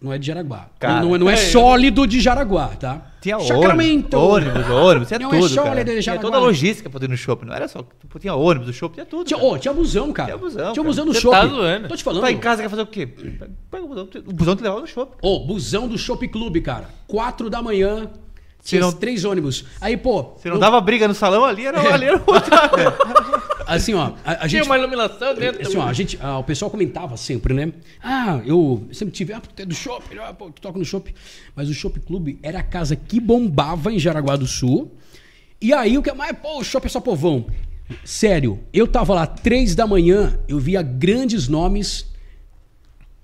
não é de Jaraguá. Cara, não, é- não é, é, sólido de Jaraguá, tá? Tinha Sacramento. ônibus, ônibus, ônibus, tinha Não é tudo, só cara. ele de Tinha Jaraguá. toda a logística pra ter no shopping. Não era só, tipo, tinha ônibus, o shopping, tinha tudo, Tinha, cara. ô, tinha busão, cara. Tinha busão, Tinha cara. busão do Você shopping. tá zoando. Tô te falando. Tá em casa, quer fazer o quê? Pega o busão, o busão te levava no shopping. Ô, busão do Shop Club, cara. Quatro da manhã, tinha não- três ônibus. Aí, pô, Se não eu- dava briga no salão ali, era, ali era outra. assim, ó, a, a Tinha gente... uma iluminação dentro. Assim, ó, a gente, ah, o pessoal comentava sempre, né? Ah, eu sempre tive, ah, tu é do shopping, ah, pô, tu toca no shopping. Mas o Shopping Clube era a casa que bombava em Jaraguá do Sul. E aí o que mais, pô, o shopping é só povão. Sério, eu tava lá três da manhã, eu via grandes nomes,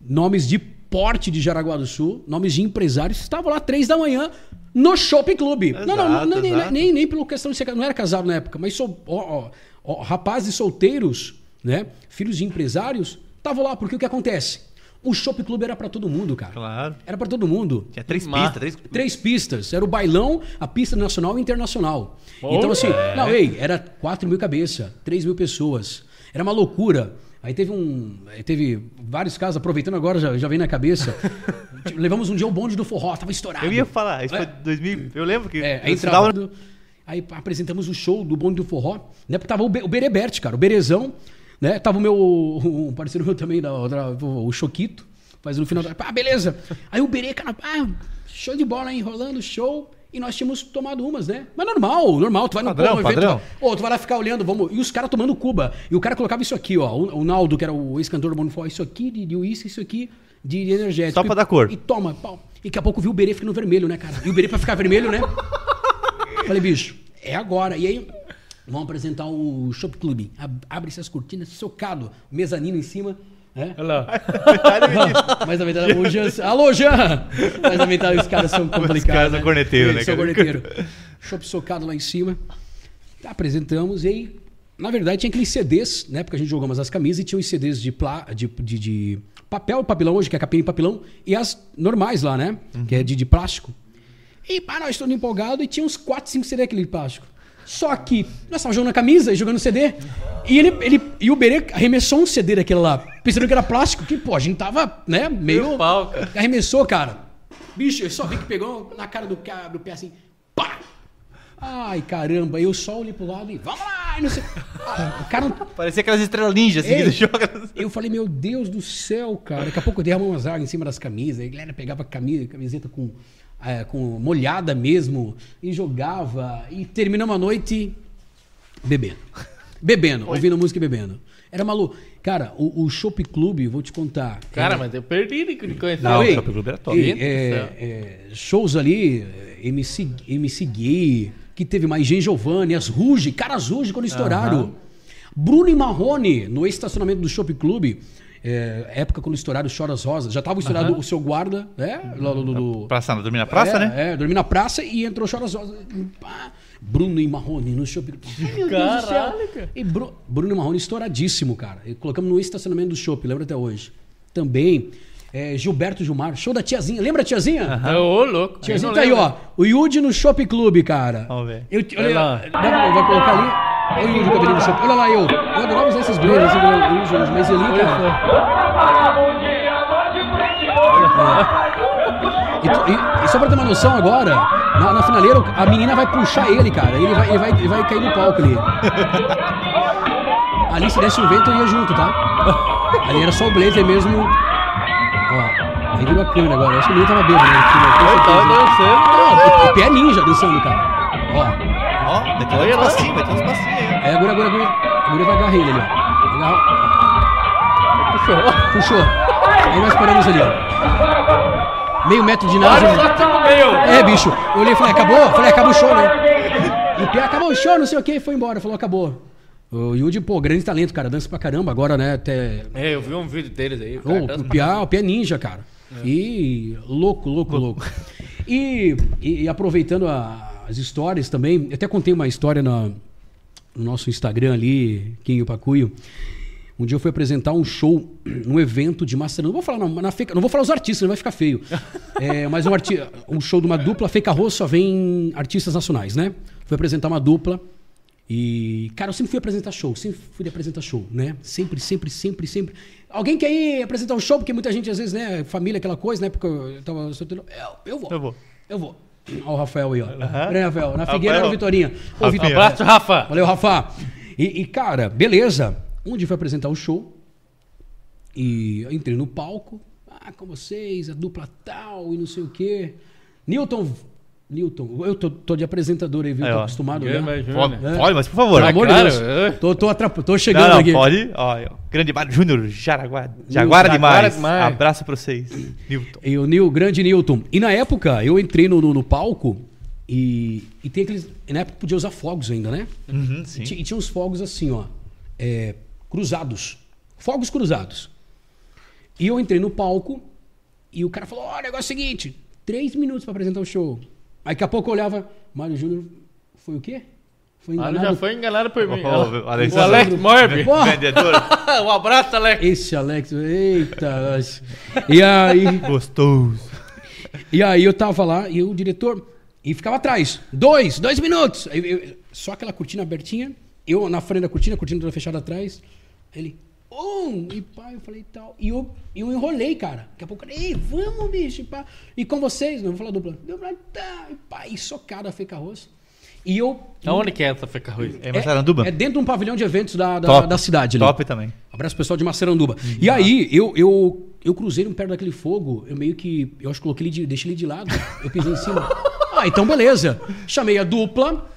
nomes de porte de Jaraguá do Sul, nomes de empresários, estavam lá três da manhã no Shopping Clube. não, não, não, nem, nem, nem pelo questão de ser, não era casado na época, mas sou, ó, ó, ó, rapazes solteiros, né, filhos de empresários, estavam lá porque o que acontece? O Shopping Clube era pra todo mundo, cara. Claro. Era pra todo mundo. Tinha três Mas- pistas, três... Três pistas. Era o bailão, a pista nacional e internacional. Oh, então, assim, é. não, ei, era 4 mil cabeça, 3 mil pessoas. Era uma loucura. Aí teve um. aí Teve vários casos, aproveitando agora, já, já vem na cabeça. Tipo, Levamos um dia o bonde do forró, tava estourado. Eu ia falar, isso É. foi 2000... Eu lembro que... É, aí. Aí apresentamos o show do bonde do forró, né? Porque tava o, Be o Berebert, cara, o Berezão, né? Tava o meu um parceiro meu também, da, outra, o Choquito, mas no final, pá, beleza. Aí o Berê, cara, pá, show de bola, hein, rolando, show. E nós tínhamos tomado umas, né? Mas normal, normal. Tu vai no Padrão, pô, evento, padrão. Ô, tu vai lá ficar olhando, vamos. E os caras tomando Cuba. E o cara colocava isso aqui, ó. O, o Naldo, que era o ex-cantor do Bonifó, isso aqui de, uísque, isso aqui de, de energético. Só pra dar cor. E toma, pau. E daqui a pouco viu o Berê ficando vermelho, né, cara? E o Berê pra ficar vermelho, né? Falei, bicho, é agora. E aí, vamos apresentar o Shop Club. Ab- Abre-se as cortinas, socado, mezanino em cima. Né? Olha lá. Mas a verdade, o Jean. Alô, Jean! Mas a verdade, os caras são complicados. caras são corneteiros, Eles né, São corneteiros. Shop socado lá em cima. Apresentamos e aí, na verdade, tinha aqueles CDs, né? Porque a gente jogou umas as camisas e tinha os CDs de, plá, de, de, de papel, papelão hoje, que é capinha e papelão, e as normais lá, né? Que é de, de plástico. E pá, nós todos empolgados e tinha uns 4, 5 CD aquele plástico. Só que nós estávamos jogando a camisa e jogando CD. E ele, ele e o Berê arremessou um CD daquele lá, pensando que era plástico, que, pô, a gente tava, né, meio. Meio pau, cara. Arremessou, cara. Bicho, eu só vi que pegou na cara do cara do pé assim, pá! Ai, caramba, eu só olhei pro lado e vamos lá! e Não sei. Ah, o cara não, Parecia aquelas estrelas ninja, assim, Ei. que joga... eu falei, meu Deus do céu, cara. Daqui a pouco derramou umas águas em cima das camisas. A galera pegava camisa, camiseta com, é, com molhada mesmo e jogava. E terminamos a noite bebendo. Bebendo, ouvindo música e bebendo. Era maluco. Cara, o, o Shop Club, vou te contar. Cara, é- mas eu perdi de conhecer. Não, o ei, Shop Club era top. do é, é, shows ali, é, MC, MC Gay, que teve mais Gen Giovanni, as Ruge, caras Ruge quando estouraram. Bruno e Marrone, no estacionamento do Shop Club, é, época quando estouraram os Choras Rosas, já tava estourado o seu guarda, né? Lá do, Praça, dormir na praça, é, né? É, dormi na praça e entrou Choras Rosas. Pá, Bruno e Marrone no shopping. Ai, meu Deus do céu. Caralho, cara. E Bru- Bruno e Marrone estouradíssimo, cara. E colocamos no estacionamento do shopping, lembra até hoje. Também. é, Gilberto Gilmar, show da tiazinha. Lembra a tiazinha? Ô, louco. Tiazinha Eu tá não aí, lembro. ó. O Yudi no Shopping Clube, cara. Vamos ver. Eu, lá. dá pra- vai colocar ali. Olha o a cabelinho shopping. Olha lá eu. Eu adorava usar esses assim, eu uso, mas ali, cara. E, e- e só pra ter uma noção agora, na, na finaleira, a menina vai puxar ele, cara. Ele vai, ele vai, ele vai cair no palco ali. Ali, se desse um vento, eu ia junto, tá? Ali era só o blazer mesmo. Ó, aí virou a câmera agora. Eu acho que o menino tava bêbado, né? Tava dançando. Não, o pé ninja dançando, cara. Ó. Ó, lá. espacinho, vai ter um espacinho aí. Aí agora, agora, agora, agora vai agarrar ele ali, ó. Agarra- Puxou. Puxou. Aí nós paramos ali, ó. Meio metro de meu. É, bicho. Eu olhei e falei, acabou? Falei, acabou o show, né? E o Pia acabou o show, não sei o que, foi embora. Falou, acabou. O Yudi, pô, grande talento, cara. Dança pra caramba agora, né? Até. É, eu vi um vídeo deles aí. Cara, dança o, Pia, o Pia é ninja, cara. E louco, louco, louco. E, e- e aproveitando a- as histórias também, eu até contei uma história na- no nosso Instagram ali, Quinho Pacuio. Um dia eu fui apresentar um show, um evento de massa. Não vou falar, não, na Feca, não vou falar os artistas, não vai ficar feio. É, mas um, arti um show de uma dupla, Feca Rosso só vem artistas nacionais, né? Fui apresentar uma dupla. E, cara, eu sempre fui apresentar show, sempre fui apresentar show, né? Sempre, sempre, sempre, sempre. Alguém quer ir apresentar um show? Porque muita gente, às vezes, né? Família, aquela coisa, né? Porque eu tava solteiro. Eu, eu vou. Eu vou. Eu vou. Olha o Rafael aí, ó. Grande Rafael. Na Figueira, Rafael. o Vitorinha. Ô, Vitor. Abraço, Rafa. Valeu, Rafa. E, e, cara, beleza. Um dia foi apresentar o show. E eu entrei no palco. Ah, com vocês, a dupla tal e não sei o quê. Newton. Newton, eu tô, tô de apresentador aí, viu? Aí, tô ó. acostumado, É, né? mas, Pode. É. pode, mas por favor. Pelo amor de claro, Deus. é. Tô, tô, atrap... tô chegando Não, não, aqui. pode. Ó, grande Mário Júnior, Jaraguá. Jaguara demais. demais. Abraço pra vocês. Newton. E o Nil, grande Newton. E na época, eu entrei no, no, no palco E, e tem aqueles. Na época podia usar fogos ainda, né? Uhum, E, sim. ti- e tinha uns fogos assim, ó. é, cruzados. Fogos cruzados. E eu entrei no palco e o cara falou: Ó, o negócio é o seguinte: três minutos pra apresentar o show. Aí daqui a pouco eu olhava, Mário Júnior foi o quê? Foi Ah, enganado. já foi enganado por mim. Ô, ó. o o Alex- Alex Morbi. Vendedor um abraço, Alex. esse Alex, eita. nós. E aí, gostoso. e aí eu tava lá e o diretor e ficava atrás. Dois, dois minutos. Aí eu- só aquela cortina abertinha, eu na frente da cortina, a cortina toda fechada atrás. Ele, um, e pá, eu falei tal. E eu, eu enrolei, cara. Daqui a pouco, ei, vamos, bicho, e pá. E com vocês, não vou falar dupla. Dupla, tá, e pá, e socada a Feca Arroz. E eu. Aonde que é essa Feca Ruiz? É Massaranduba? É dentro de um pavilhão de eventos da, da, Top. da cidade ali. Top também. Abraço pessoal de Massaranduba. E aí, eu, eu, eu cruzei no perto daquele fogo, eu meio que. Eu acho que coloquei ele de, deixei ele de lado. Eu pisei em cima. Ah, então beleza. Chamei a dupla.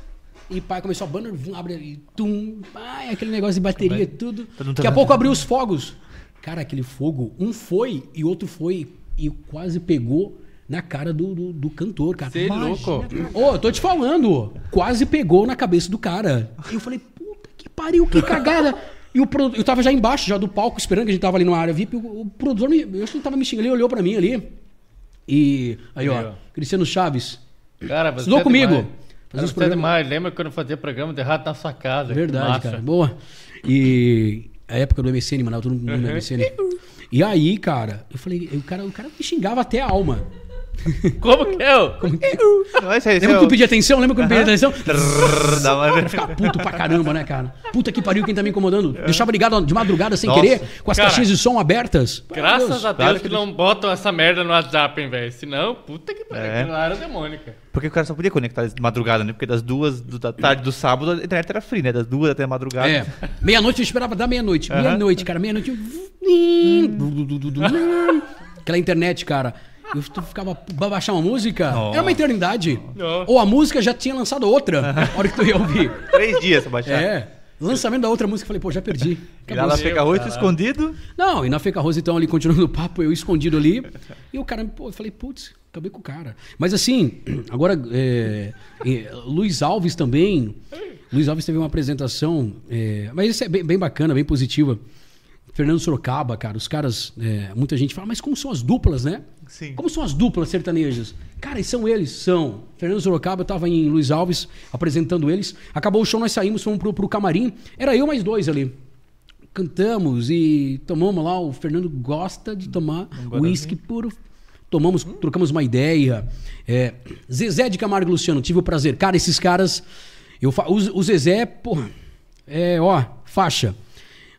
E pai começou a vum, abre e tum, pai, aquele negócio de bateria e tudo. Daqui a pouco abriu os fogos. Cara, aquele fogo, um foi e outro foi e quase pegou na cara do, do, do cantor, cara. Cê é louco. Ô, eu tô te falando, quase pegou na cabeça do cara. E eu falei, puta que pariu, que cagada. E o eu tava já embaixo, já do palco, esperando que a gente tava ali numa área VIP. O, o produtor, me, eu acho que ele tava me xingando, ele olhou pra mim ali. E aí, ó, Aí, ó. Cristiano Chaves. Cara, você Estudou é comigo. demais. Fazia programas- demais. Lembra quando eu fazia programa de errado na sua casa? Verdade, cara. Boa. E a época do MSN, mano, todo mundo no MSN. E aí, cara, eu falei, o cara, o cara me xingava até a alma. Como que é? ô? Não, esse, esse Lembra é que eu pedi atenção? Lembra que eu pedi atenção? Dá uma- Ficar puto pra caramba, né, cara? Puta que pariu, quem tá me incomodando. Deixava ligado de madrugada sem Nossa. querer, com as Cara, caixinhas de som abertas. Graças Deus. a Deus claro que que não botam essa merda no WhatsApp, hein, velho. Senão, puta que pariu. É. lá era demônica. Porque o cara só podia conectar de madrugada, né? Porque das duas do- da tarde do sábado a internet era free, né? Das duas até a madrugada. É, meia-noite eu esperava dar meia-noite. Meia-noite, cara, meia-noite. eu- Aquela internet, cara. Eu ficava pra baixar uma música. Era uma eternidade. Nossa. Ou a música já tinha lançado outra. Na hora que tu ia ouvir. Três dias pra baixar. É. Lançamento da outra música, eu falei, pô, já perdi. E lá na Feca 8, caralho. escondido. Não, e na Feca Rose, então, ali continuando o papo, eu escondido ali. E o cara, pô, eu falei, putz, acabei com o cara. Mas assim, agora, é, é, Luiz Alves também. Luiz Alves teve uma apresentação, é, mas isso é bem, bem bacana, bem positiva. Fernando Sorocaba, cara, os caras, é, muita gente fala, mas como são as duplas, né? Sim. Como são as duplas sertanejas? Cara, e são eles? São. Fernando Sorocaba, eu tava em Luiz Alves apresentando eles. Acabou o show, nós saímos, fomos pro, pro camarim. Era eu mais dois ali. Cantamos e tomamos lá. O Fernando gosta de tomar uísque puro. Tomamos, trocamos uma ideia. É, Zezé de Camargo e Luciano, tive o prazer. Cara, esses caras. Eu, o, o Zezé, porra, é, ó, faixa.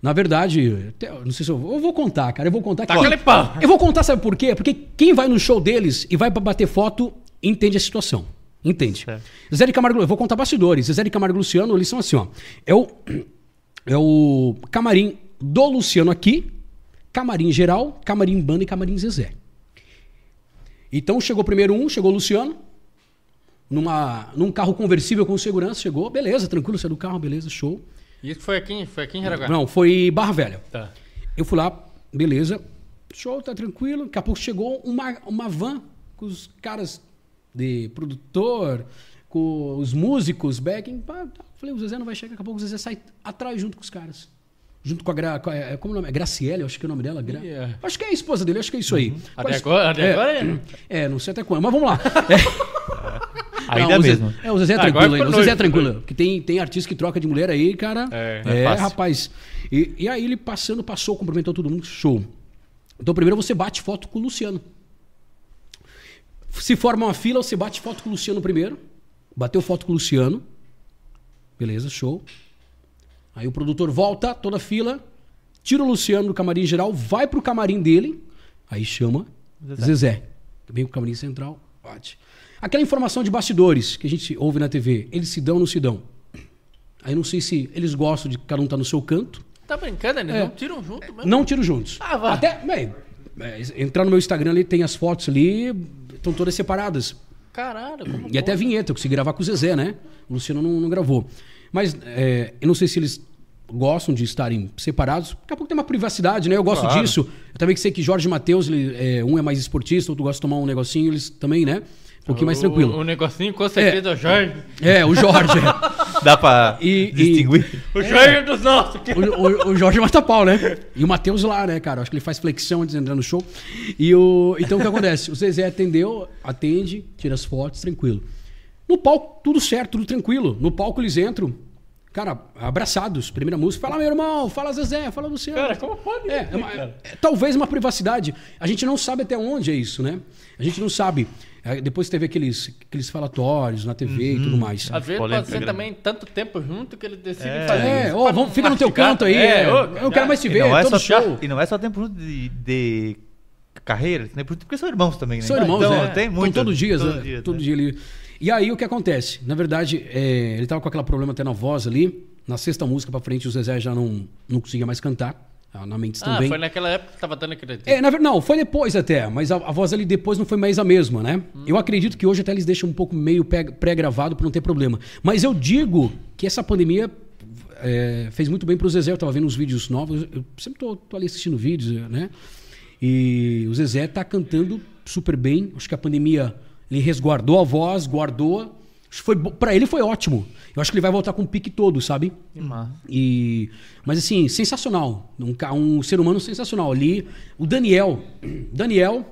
Na verdade, não sei se eu vou, eu vou contar, cara. Eu vou contar que. Aquele pau. Eu vou contar, sabe por quê? Porque quem vai no show deles e vai pra bater foto entende a situação. Entende? Certo. Zé de Camargo, eu vou contar bastidores. Zé de Camargo e Luciano, eles são assim, ó. É o, é o camarim do Luciano aqui, camarim geral, camarim banda e camarim Zezé. Então chegou primeiro um, chegou o Luciano, numa, num carro conversível com segurança, chegou, beleza, tranquilo, saiu do carro, beleza, show. Isso foi aqui, foi aqui em Jaraguá. Não, foi Barra Velha. Tá. Eu fui lá, beleza, show, tá tranquilo. Daqui a pouco chegou uma, uma van com os caras de produtor, com os músicos, backing. Pá, tá. Falei, o Zezé não vai chegar, daqui a pouco o Zezé sai atrás junto com os caras. Junto com a, Gra, com a- é, como o nome? é? Graciele, acho que é o nome dela. Gra- Yeah. Acho que é a esposa dele, acho que é isso aí. A de agora, a de é, agora é. é, não sei até quando, mas vamos lá. É. Ainda Não, o Zé- mesmo. é, o Zezé é Ah, tranquilo aí. ficou O Zezé é tranquilo. Porque tem, tem artista que troca de mulher aí, cara. É, é fácil. rapaz. E, e aí ele passando, passou, cumprimentou todo mundo, show. Então primeiro você bate foto com o Luciano. Se forma uma fila, você bate foto com o Luciano primeiro. Bateu foto com o Luciano. Beleza, show. Aí o produtor volta, toda a fila, tira o Luciano do camarim geral, vai pro camarim dele, aí chama Zezé. Vem pro camarim central, bate. Aquela informação de bastidores que a gente ouve na TV, eles se dão ou não se dão? Aí não sei se eles gostam de cada um tá no seu canto. Tá brincando, eles É. não tiram junto mesmo? Não tiro juntos. Ah, vai. Até, bem, é, entrar no meu Instagram ali, tem as fotos ali, estão todas separadas. Caralho, como E até a vinheta, eu consegui gravar com o Zezé, né? O Luciano não, não gravou. Mas é, eu não sei se eles gostam de estarem separados. Daqui a pouco tem uma privacidade, né? Eu gosto Claro. disso. Eu também sei que Jorge e Matheus, ele, é, um é mais esportista, outro gosta de tomar um negocinho, eles também, né? Pouquinho mais O- tranquilo. O, negocinho, com certeza, o Jorge. É, o Jorge. Dá pra E- distinguir? O Jorge é dos nossos. o, o, o Jorge mata pau, né? E o Matheus lá, né, cara? Acho que ele faz flexão antes de entrar no show. E o, então o que acontece? O Zezé atendeu, atende, tira as fotos, tranquilo. No palco, tudo certo, tudo tranquilo. No palco eles entram, cara, abraçados. Primeira música, fala meu irmão, fala Zezé, fala Luciano. Cara, como pode É, é uma- é talvez uma privacidade. A gente não sabe até onde é isso, né? A gente não sabe. É, Depois teve aqueles, aqueles falatórios na TV e tudo mais. Às vezes Polêmica pode ser grande. também tanto tempo junto que ele decide É. fazer É, isso. pra vamos, não fica no teu canto aí. também. é. ô, eu quero cara, mais te E ver, não, é todo só, show. e não é só tempo junto de, de carreira, né? porque são irmãos também, né? São irmãos, então, né? Tem muito. todo dia, todo né? dia, todo dia ali. E aí o que acontece? Na verdade, é, ele tava com aquele problema até na voz ali. Na sexta música pra frente, o Zezé já não, não conseguia mais cantar. Ah, Na Mentes Ah, também. foi naquela época que tava dando aquele... É, na não, foi depois até, mas a, a voz ali depois não foi mais a mesma, né? Eu acredito que hoje até eles deixam um pouco meio pré- pré-gravado para não ter problema. Mas eu digo que essa pandemia é, fez muito bem pro Zezé. Eu tava vendo uns vídeos novos, eu sempre tô, tô ali assistindo vídeos, né? E o Zezé tá cantando super bem. Acho que a pandemia ele resguardou a voz, guardou. Foi pra ele foi ótimo. Eu acho que ele vai voltar com o pique todo, sabe? E, mas assim, sensacional. Um, um ser humano sensacional. Ali, o Daniel. Daniel.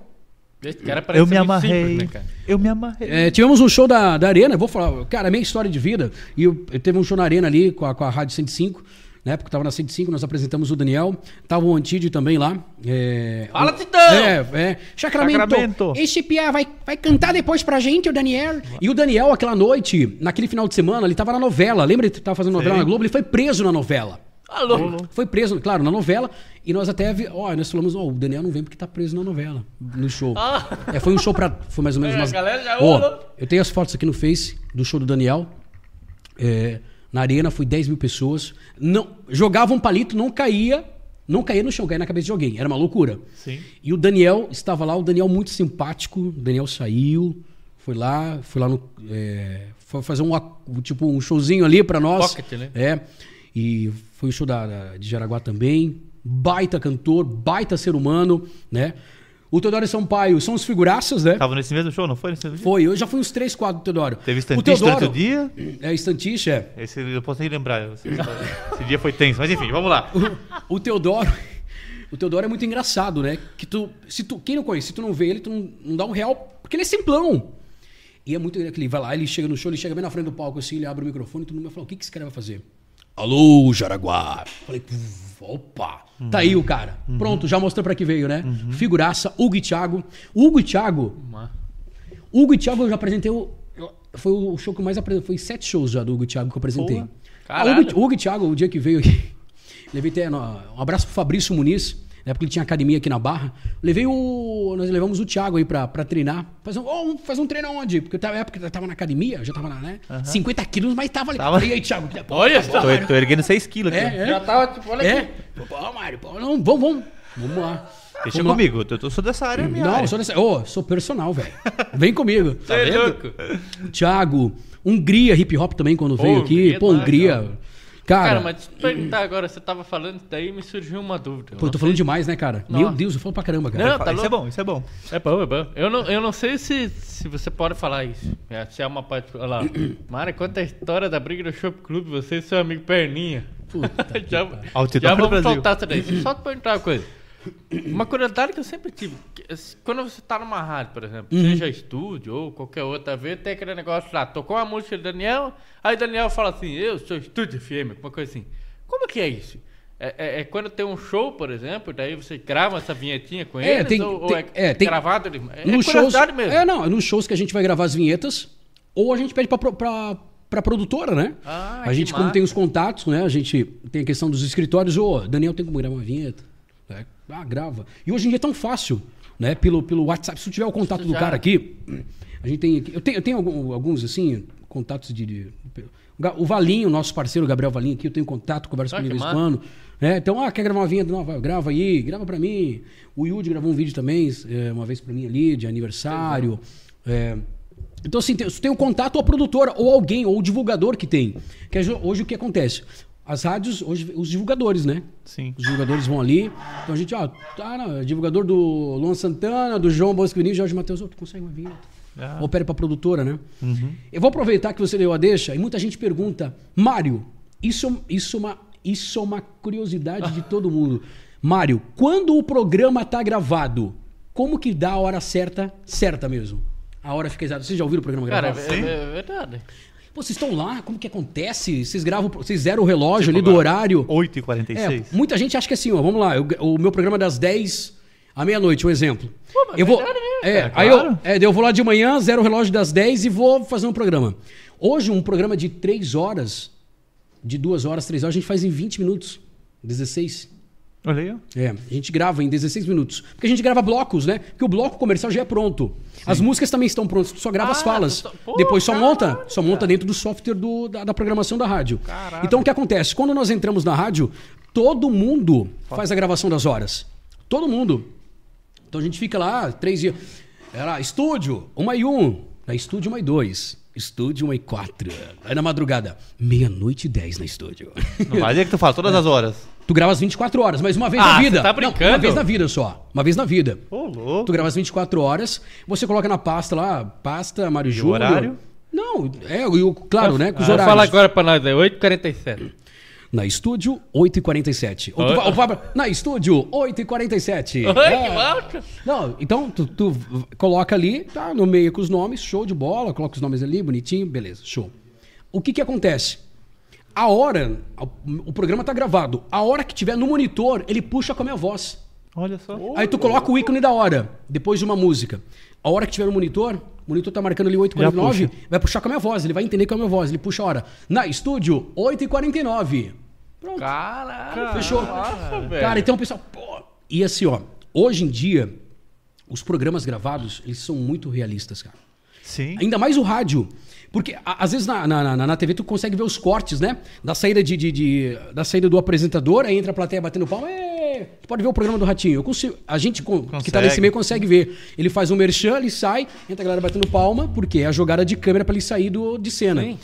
Esse cara parece Eu me amarrei. simples, né, cara? eu me amarrei. é, tivemos um show da, da Arena, eu vou falar, cara, minha história de vida. E eu, eu teve um show na Arena ali com a, com a Rádio 105. Na época tava na 105, nós apresentamos o Daniel. Tava o Antídio também lá. É, Fala, o- Titão! É, é. Sacramento. Sacramento. Esse Pia vai, vai cantar depois pra gente, o Daniel. E o Daniel, aquela noite, naquele final de semana, ele tava na novela. Lembra que ele tava fazendo novela Sim. na Globo? Ele foi preso na novela. Alô? Foi preso, claro, na novela. E nós até, vi- ó, nós falamos, ó, o Daniel não vem porque tá preso na novela, no show. Ah. É, foi um show pra. Foi mais ou menos É, umas. a galera já Ó, olhou. eu tenho as fotos aqui no Face do show do Daniel. É, na arena foi 10 mil pessoas. Não, jogava um palito, não caía. Não caía no chão, caía na cabeça de alguém. Era uma loucura. Sim. E o Daniel estava lá, o Daniel muito simpático. O Daniel saiu, foi lá, foi lá no. é, foi fazer um, tipo, um showzinho ali pra nós. Pocket, né? É. E foi o show da, da- de Jaraguá também. Baita cantor, baita ser humano, né? O Teodoro Sampaio são os figuraças, né? Tava nesse mesmo show, não foi? Nesse mesmo dia? Foi, eu já fui uns três, quatro do Teodoro. Teve o estantista Teodoro, o dia. É, estantiche, é. Esse eu posso nem lembrar. Esse, esse dia foi tenso. Mas enfim, vamos lá. O Teodoro. O Teodoro é muito engraçado, né? Que tu, se tu, quem não conhece, se tu não vê ele, tu não, não dá um real, porque ele é simplão. E é muito que ele vai lá, ele chega no show, ele chega bem na frente do palco assim, ele abre o microfone e todo mundo vai falar: "O que que esse cara vai fazer?" Alô, Jaraguá. Falei: "Puf, "Opa, tá aí o cara. Pronto, já mostrou pra que veio, né? Figuraça, Hugo e Thiago. Hugo e Thiago, Uma- Hugo e Thiago eu já apresentei o foi o show que eu mais apresentei, foi sete shows já do Hugo e Thiago que eu apresentei. Ah. Hugo, Hugo e Thiago, o dia que veio aqui, levei até um abraço pro Fabrício Muniz, na época ele tinha academia aqui na Barra. Levei o nós levamos o Thiago aí pra, pra treinar. Fazer um, oh, fazer um treino onde? Porque na época eu tava na academia, já tava lá, né? 50 quilos, mas tava ali. Tava. E aí, Thiago, pô, Olha tá só. Tô, tô erguendo 6 quilos aqui. É, é. Já tava tipo, olha É. aqui. Pô, Mário, pô, não, vamos, vamos. Vamos lá. Deixa Vamos lá. comigo. Eu, tô- eu sou dessa área, é minha Não, área. sou dessa. Ô, sou personal, velho. Vem comigo. Tá é louco? Thiago, Hungria hip hop também quando veio aqui. Hungria, Pô, tá, Hungria. Cara, Cara, mas deixa eu perguntar agora, você tava falando isso daí me surgiu uma dúvida. pô, eu tô falando demais, né, cara? Meu Nossa. Deus, eu falo pra caramba, cara. Não, tá isso é louco. bom, isso é bom. É bom, é bom. Eu não, eu não sei se, se você pode falar isso. É, se é uma parte. Olha lá. Mara, conta a história da briga do Shop Club, você e seu amigo Perninha. já Altidão já do vamos Brasil. soltar isso daí. Só te perguntar uma coisa. Uma curiosidade que eu sempre tive. se- Quando você tá numa rádio, por exemplo, Uhum. seja estúdio ou qualquer outra vez, tem aquele negócio lá, tocou uma música do Daniel, aí Daniel fala assim, eu sou estúdio FM, alguma coisa assim. Como que é isso? É, é- é quando tem um show, por exemplo, daí você grava essa vinhetinha com É, eles? tem- ou, ou tem- é, é, tem- gravado? É nos shows, mesmo. É, não, é nos shows que a gente vai gravar as vinhetas, ou a gente pede pra, pra, pra produtora, né? Ah, a gente, como massa. tem os contatos, né? A gente tem a questão dos escritórios, ô, Daniel tem como gravar uma vinheta? Ah, grava. E hoje em dia é tão fácil, né? Pelo, pelo WhatsApp. Se tu tiver o contato Isso do já- cara aqui, a gente tem aqui. Eu tenho, eu tenho alguns, assim, contatos de. de- o Valinho, nosso parceiro, o Gabriel Valinho, aqui, eu tenho contato, converso Ah, com ele de vez em quando. né? Então, ah, quer gravar uma vinheta? Não, vai, grava aí, grava pra mim. O Yudi gravou um vídeo também, é, uma vez pra mim ali, de aniversário. É, então, assim, tem, tem o contato ou a produtora, ou alguém, ou o divulgador que tem. Que é hoje o que acontece? As rádios, hoje, os divulgadores, né? Sim. Os divulgadores vão ali. Então a gente, ó, tá, não, é divulgador do Luan Santana, do João Bosco Vinícius, Jorge Matheus, ô, tu consegue uma vinheta? Ah. opere pra produtora, né? Eu vou aproveitar que você deu a deixa e muita gente pergunta, Mário, isso, isso, é uma, isso é uma curiosidade de todo mundo. Mário, quando o programa tá gravado, como que dá a hora certa, certa mesmo? A hora fica exata. Vocês já ouviram o programa Cara, gravado? é, é verdade. Pô, vocês estão lá, como que acontece? Vocês gravam, vocês zeram o relógio ali do horário. 8h46. É, muita gente acha que assim, ó, vamos lá, eu- o meu programa é das 10 à meia-noite, um exemplo. mas eu vou, verdade mesmo, é, cara, aí claro. eu, é, eu vou lá de manhã, zero o relógio das 10 e vou fazer um programa. Hoje, um programa de 3 horas, de 2 horas, 3 horas, a gente faz em 20 minutos, 16. Olha aí. É, a gente grava em 16 minutos. Porque a gente grava blocos, né? Porque o bloco comercial já é pronto. As músicas também estão prontas, tu só grava as Ah, falas. tu só- Pô, Depois só caralho, monta, só monta cara. dentro do software do- da, da programação da rádio. Caralho. Então o que acontece? Quando nós entramos na rádio, todo mundo faz a gravação das horas. Todo mundo. Então a gente fica lá, três dias. É lá, estúdio, uma e um. Na estúdio, uma e dois. Estúdio, uma e quatro. Aí na madrugada, meia-noite e dez na estúdio. Não vai dizer que tu fala todas as horas. Tu grava as 24 horas, mas uma vez Ah, na vida. tá Não, brincando? uma vez na vida só. Uma vez na vida. Ô, louco. Tu grava as 24 horas, você coloca na pasta lá, pasta Mário o Júnior. horário? Não, é, o- claro, né? Com os Ah, horários. Fala agora pra nós, é 8h47. Na estúdio, 8h47. Ou tu ou vai- na estúdio, 8h47. Oi, É. que louco. Não, então tu, tu coloca ali, tá no meio com os nomes, show de bola, coloca os nomes ali, bonitinho, beleza, show. O que que acontece? A hora, o programa tá gravado, a hora que tiver no monitor, ele puxa com a minha voz. Olha só. Aí tu coloca o ícone da hora, depois de uma música. A hora que tiver no monitor, o monitor tá marcando ali 8h49, vai puxar com a minha voz, ele vai entender com a minha voz, ele puxa a hora. Na estúdio, 8h49. Pronto. Caralho. Fechou. Nossa, velho. Cara, então o pessoal, pô. E assim, ó, hoje em dia, os programas gravados, eles são muito realistas, cara. Sim. Ainda mais o rádio. Porque às vezes na, na, na, na TV tu consegue ver os cortes, né? Da saída de, de- de- da saída do apresentador, aí entra a plateia batendo palma. Tu pode ver o programa do Ratinho. Eu consigo, a gente com- que tá nesse meio consegue ver. Ele faz um merchan, ele sai, entra a galera batendo palma, porque é a jogada de câmera pra ele sair do, de cena. Sim.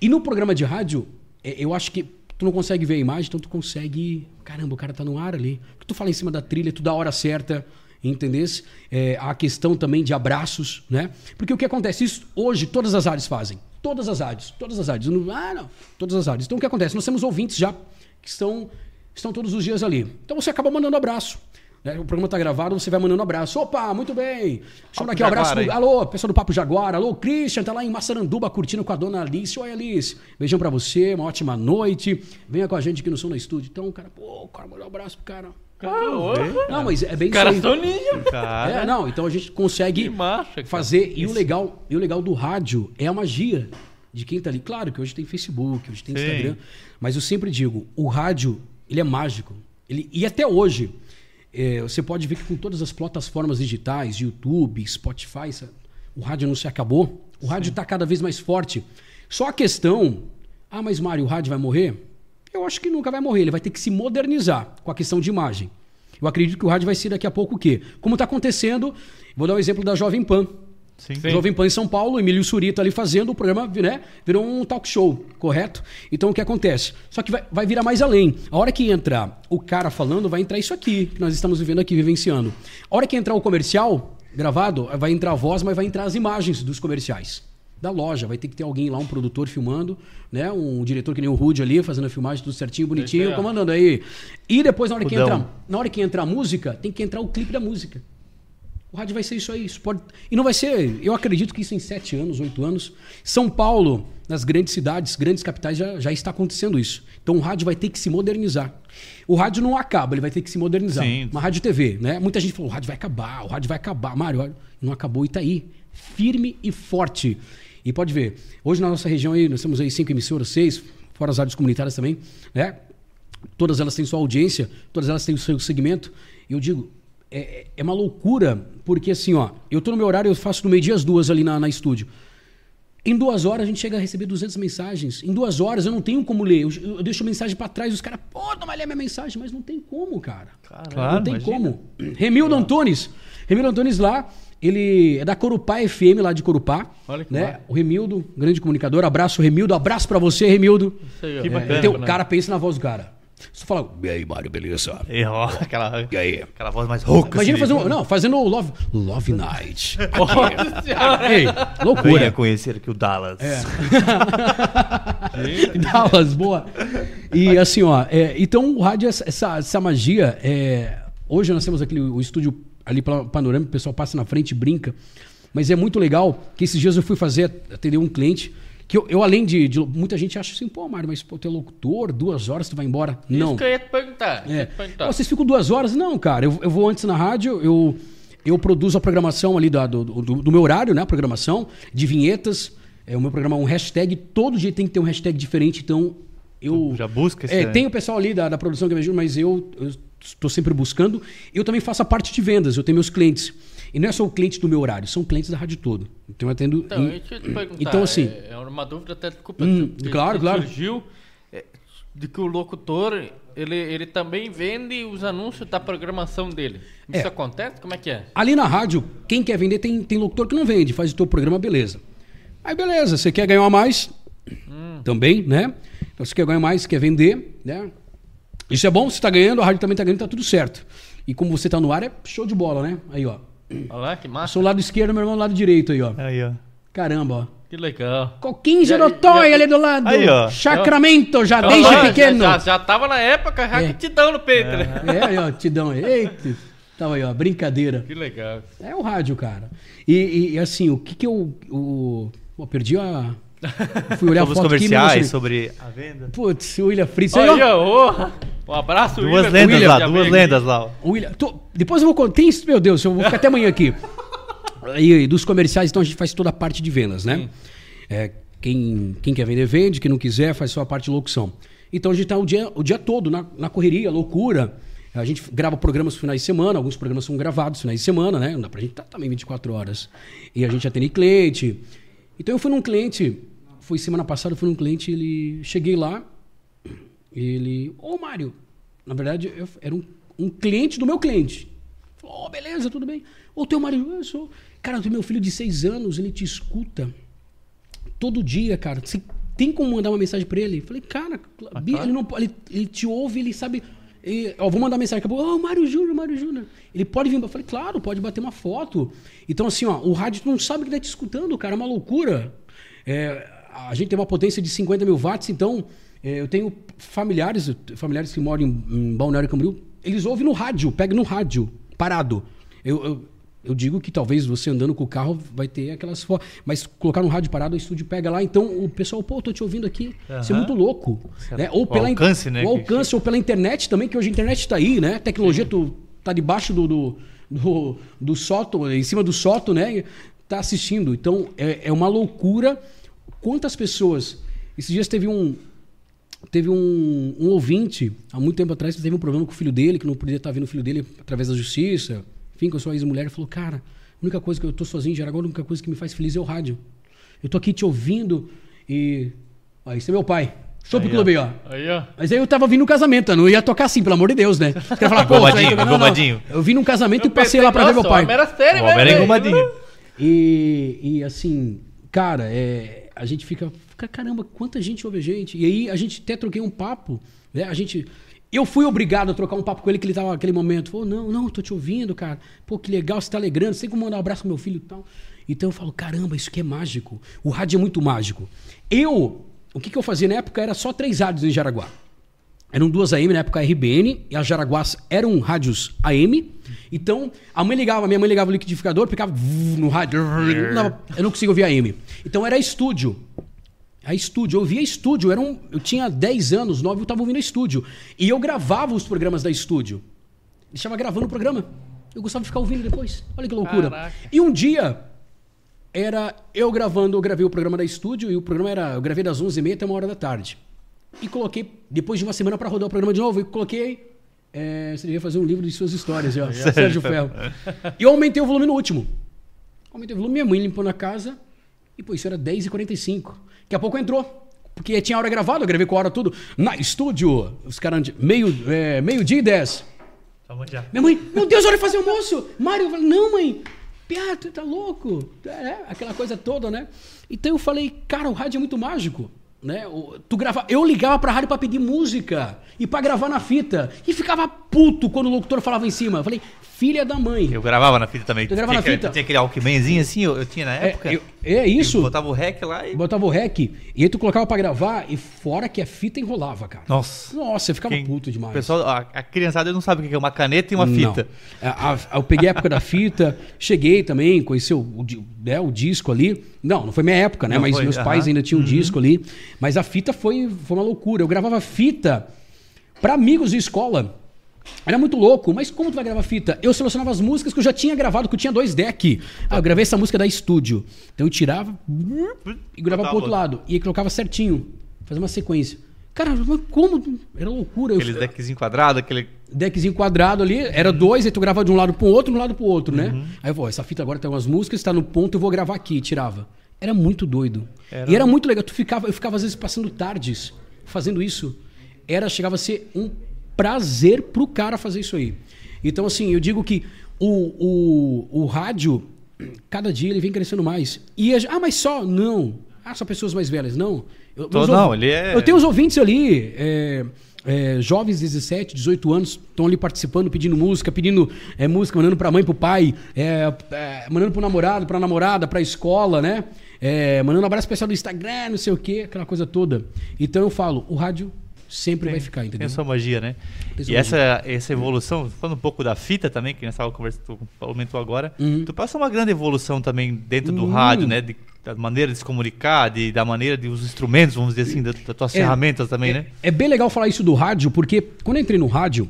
E no programa de rádio, é, eu acho que tu não consegue ver a imagem, então tu consegue. Caramba, o cara tá no ar ali. Tu fala em cima da trilha, tu dá a hora certa, entendesse? É, a questão também de abraços, né? Porque o que acontece? Isso hoje todas as áreas fazem. Todas as áreas. Todas as áreas. Não- Ah, não. Todas as áreas. Então o que acontece? Nós temos ouvintes já que estão, estão todos os dias ali. Então você acaba mandando abraço. né? O programa tá gravado, você vai mandando abraço. Opa, muito bem. Chama aqui um abraço. Jaguar. Alô, pessoal do Papo Jaguar. Alô, Christian, tá lá em Massaranduba curtindo com a dona Alice. Oi, Alice. Beijão pra você, uma ótima noite. Venha com a gente aqui no Som na Estúdio. Então, cara, pô, cara, manda um abraço pro cara. Não, mas é bem Os caras isso aí. Cara. É, não, então a gente consegue cara. fazer. E o, legal, e o legal do rádio é a magia de quem tá ali. Claro que hoje tem Facebook, hoje tem Sim. Instagram. Mas eu sempre digo, o rádio, ele é mágico. Ele, e até hoje, é, você pode ver que com todas as plataformas digitais, YouTube, Spotify, o rádio não se acabou. O rádio está cada vez mais forte. Só a questão, ah, mas Mário, o rádio vai morrer? Eu acho que nunca vai morrer. Ele vai ter que se modernizar com a questão de imagem. Eu acredito que o rádio vai ser daqui a pouco o quê? Como está acontecendo, vou dar um exemplo da Jovem Pan. Sim. Jovem Pan em São Paulo, Emílio Surita ali fazendo o programa, né? Virou um talk show, correto? Então o que acontece? Só que vai, vai virar mais além. A hora que entra o cara falando, vai entrar isso aqui, que nós estamos vivendo aqui, vivenciando. A hora que entrar o comercial gravado, vai entrar a voz, mas vai entrar as imagens dos comerciais. Da loja, vai ter que ter alguém lá, um produtor filmando, né? Um diretor que nem o Rude ali, fazendo a filmagem tudo certinho, bonitinho, comandando aí. E depois, na hora, que entra, na hora que entra a música, tem que entrar o clipe da música. O rádio vai ser isso aí. Isso pode... E não vai ser. Eu acredito que isso em sete anos, oito anos. São Paulo, nas grandes cidades, grandes capitais, já, já está acontecendo isso. Então o rádio vai ter que se modernizar. O rádio não acaba, ele vai ter que se modernizar. Sim. Uma rádio TV, né? Muita gente falou: o rádio vai acabar, o rádio vai acabar. Mário, não acabou e está aí. Firme e forte. E pode ver, hoje na nossa região aí, nós temos aí cinco emissoras, seis, fora as rádios comunitárias também, né? Todas elas têm sua audiência, todas elas têm o seu segmento. E eu digo, é, é uma loucura, porque assim, ó, eu tô no meu horário, eu faço do meio-dia às duas ali na, na estúdio. Em duas horas a gente chega a receber 200 mensagens. Em duas horas eu não tenho como ler. Eu, eu deixo a mensagem pra trás, os caras, pô, não vai ler minha mensagem, mas não tem como, cara. Claro, não tem imagina. como. Remildo Antunes. Remildo Antunes lá, ele é da Corupá FM, lá de Corupá. Olha que né? O Remildo, grande comunicador. Abraço, Remildo. Abraço pra você, Remildo. Isso aí, ó. Que É, bacana. Então, né? o cara pensa na voz do cara. Você fala, e aí, Mário, beleza? E, ó, aquela, E aí? aquela voz mais rouca. Imagina assim, fazer um. Não, fazendo o Love, Love Night. Ei, Venha loucura. conhecer aqui o Dallas. É. Dallas, boa. E assim, ó, é, então o rádio, essa, essa, magia, é, hoje nós temos aquele, o estúdio ali pela panorâmica, o pessoal passa na frente e brinca, mas é muito legal que esses dias eu fui fazer, atender um cliente, que eu, eu, além de, de- Muita gente acha assim, pô, Mário, mas pô, tu é locutor, duas horas tu vai embora. Não. Isso que eu ia te perguntar. É. te perguntar. Pô, Vocês ficam duas horas? Não, cara. Eu, eu vou antes na rádio, eu, eu produzo a programação ali da- do, do, do meu horário, né? A programação de vinhetas. É, o meu programa é um hashtag. Todo dia tem que ter um hashtag diferente, então eu. Já busca esse- É, tem o pessoal ali da, da produção que me ajuda, mas eu estou sempre buscando. Eu também faço a parte de vendas, eu tenho meus clientes. E não é só o cliente do meu horário, são clientes da rádio todo. Então eu atendo. Então, em- eu te perguntar. Então, assim- É, é uma dúvida até desculpa. Hum, que- claro, que claro. Surgiu é, de que o locutor ele, ele também vende os anúncios da programação dele. Isso É. acontece? Como é que é? Ali na rádio, quem quer vender tem, tem locutor que não vende, faz o teu programa, beleza. Aí beleza, você quer ganhar mais, também, né? Então, você quer ganhar mais, quer vender, né? Isso é bom, você está ganhando, a rádio também está ganhando, tá tudo certo. E como você está no ar, é show de bola, né? Aí, ó. Olha lá, que massa. Sou lado esquerdo, meu irmão do lado direito aí, ó. Aí, ó. Caramba, ó. Que legal. Coquinho já- ali do lado. Aí, ó. Sacramento, já Olha desde lá, pequeno. Já, já, já tava na época, já É. que te dão no peito, né? É, aí, ó, Tidão aí. Eita. Tava aí, ó, brincadeira. Que legal. É o rádio, cara. E, e- e, assim, o que que eu. O... Pô, perdi a. Fui olhar a Sobre os foto aqui e me comerciais, emocionei. sobre a venda. Putz, o William Fritz. Aí, Aí, ó. ô, um abraço, Duas William, lendas William, lá, duas aqui. lendas lá. William. tô- Depois eu vou contar. Tem, meu Deus, eu vou ficar até amanhã aqui. E dos comerciais, então a gente faz toda a parte de vendas, né? É, quem, quem quer vender, vende. Quem não quiser, faz só a parte de locução. Então a gente tá o dia, o dia todo na, na correria, loucura. A gente grava programas nos finais de semana, alguns programas são gravados nos finais de semana, né? Não dá pra gente estar também 24 horas. E a gente atende cliente. Então eu fui num cliente, foi semana passada, eu fui num cliente, ele. Cheguei lá, ele. Ô, Mário, na verdade, eu, era um, um cliente do meu cliente. Falou, ô, beleza, tudo bem. Ô, teu Mário, eu sou. Cara, tem meu filho de seis anos, ele te escuta todo dia, cara. Você tem como mandar uma mensagem pra ele? Falei, cara, Bi, ele, não, ele, ele te ouve, ele sabe. E, vou mandar mensagem, acabou, ô, Mário Júnior, Mário Júnior. Ele pode vir. Eu falei, claro, pode bater uma foto. Então, assim, ó, o rádio não sabe que tá te escutando, cara, é uma loucura. É, a gente tem uma potência de 50 mil watts, então é, eu tenho familiares, familiares que moram em, em Balneário Camboriú, eles ouvem no rádio, pega no rádio, parado. Eu, eu, eu digo que talvez você andando com o carro vai ter aquelas fotos, mas colocar no rádio parado, o estúdio pega lá, então o pessoal, pô, tô te ouvindo aqui. Isso é muito louco. Né? Ou O pela in- alcance, né, O que- alcance, ou pela internet também, que hoje a internet está aí, né? A tecnologia, tu tá debaixo do, do, do, do sótão, em cima do sótão, né? Tá assistindo. Então, é, é uma loucura. Quantas pessoas... Esses dias teve um, teve um, um ouvinte, há muito tempo atrás, que teve um problema com o filho dele, que não podia estar vendo o filho dele através da justiça, enfim, com a sua ex-mulher, e falou, cara, a única coisa que eu tô sozinho em Jaraguá, a única coisa que me faz feliz é o rádio. Eu tô aqui te ouvindo e... Ó, esse é meu pai. Show pro clube aí, ó. Aí, ó. Mas aí eu tava vindo no casamento, eu não ia tocar assim, pelo amor de Deus, né? Você quer falar, pô, Engomadinho, engomadinho. Eu vim num casamento Eu e passei pensei, lá pra ver meu nossa, pai. era sério O era né? engomadinho. E, e assim, cara, é, a gente fica, fica, caramba, quanta gente ouve a gente. E aí a gente até troquei um papo, né? A gente. Eu fui obrigado a trocar um papo com ele que ele tava naquele momento. Falou, não, não, tô te ouvindo, cara. Pô, que legal, você tá alegrando, tem como mandar um abraço pro meu filho e tal. Então eu falo, caramba, isso aqui é mágico. O rádio é muito mágico. Eu, o que, que eu fazia na época era só três rádios em Jaraguá. Eram duas AM, na época a RBN, e as Jaraguás eram rádios AM. Então, a mãe ligava, minha mãe ligava o liquidificador, ficava no rádio. eu não conseguia ouvir AM. Então era estúdio. A estúdio, eu via estúdio, era um, eu tinha 10 anos, 9, eu estava ouvindo estúdio. E eu gravava os programas da estúdio. Deixava gravando o programa. Eu gostava de ficar ouvindo depois. Olha que loucura. Caraca. E um dia, era eu gravando, eu gravei o programa da estúdio, e o programa era, eu gravei das 11h30 até uma hora da tarde. E coloquei, depois de uma semana para rodar o programa de novo, e coloquei. É, você devia fazer um livro de suas histórias, ó, Sérgio Ferro. E eu aumentei o volume no último. Aumentei o volume, minha mãe limpou na casa, e pô, isso era 10h45. Daqui a pouco entrou. Porque tinha hora gravada, eu gravei com a hora tudo. Na estúdio, os caras, meio, é, meio-dia e 10. Vamos já. Minha mãe, meu Deus, de fazer almoço. Mário, eu falei, não, mãe. Piá, tu tá louco. É, aquela coisa toda, né? Então eu falei, cara, o rádio é muito mágico. né? o- Tu grava, eu ligava pra rádio pra pedir música e pra gravar na fita. E ficava puto quando o locutor falava em cima. Eu falei, filha da mãe. Eu gravava na fita também. Tu gravava na fita? Tinha aquele Walkmanzinho assim, eu, eu tinha na É, época. eu- é isso. Eu botava o rec lá e. Botava o rec e aí tu colocava pra gravar e fora que a fita enrolava, cara. Nossa. Nossa, eu ficava Quem- puto demais. O pessoal, a, a criançada não sabe o que é uma caneta e uma fita. A- a- eu peguei a época da fita, cheguei também, conheci o, o né, o disco ali. Não, não foi minha época, né? Não mas foi, meus aham. pais ainda tinham um disco ali. Mas a fita foi, foi uma loucura. Eu gravava fita pra amigos de escola. Era muito louco, mas como tu vai gravar fita? Eu selecionava as músicas que eu já tinha gravado, que eu tinha dois deck. Ah, eu gravei essa música da estúdio. Então eu tirava e gravava pro outro lado. E aí colocava certinho, fazia uma sequência. Cara, mas como? Era loucura. Eu- Aqueles deckzinho quadrado, aquele. deckzinho quadrado ali, era dois, aí tu gravava de um lado pro outro, de um lado pro outro, né? Aí eu vou, essa fita agora tem umas músicas, tá no ponto, eu vou gravar aqui, tirava. Era muito doido. Era- E era muito legal. Tu ficava, eu ficava às vezes passando tardes fazendo isso. Era, chegava a ser um prazer pro cara fazer isso aí. Então, assim, eu digo que o, o, o rádio, cada dia ele vem crescendo mais. E a, ah, mas só? Não. Ah, só pessoas mais velhas. Não. Eu, Tô- não, ele é- Eu tenho os ouvintes ali, é, é, jovens de 17, 18 anos, estão ali participando, pedindo música, pedindo é, música, mandando pra mãe, pro pai, é, é, mandando pro namorado, pra namorada, pra escola, né? É, mandando um abraço especial do Instagram, não sei o quê, aquela coisa toda. Então eu falo, o rádio sempre vai ficar, Tem entendeu? a sua magia, né? Tem sua E essa, essa evolução, falando um pouco da fita também, que nós estávamos conversando, tu comentou agora, Uhum. tu passa uma grande evolução também dentro do Uhum. rádio, né? De- da maneira de se comunicar, de, da maneira de os instrumentos, vamos dizer assim, da- das tuas É. ferramentas também, né? É bem legal falar isso do rádio, porque quando eu entrei no rádio,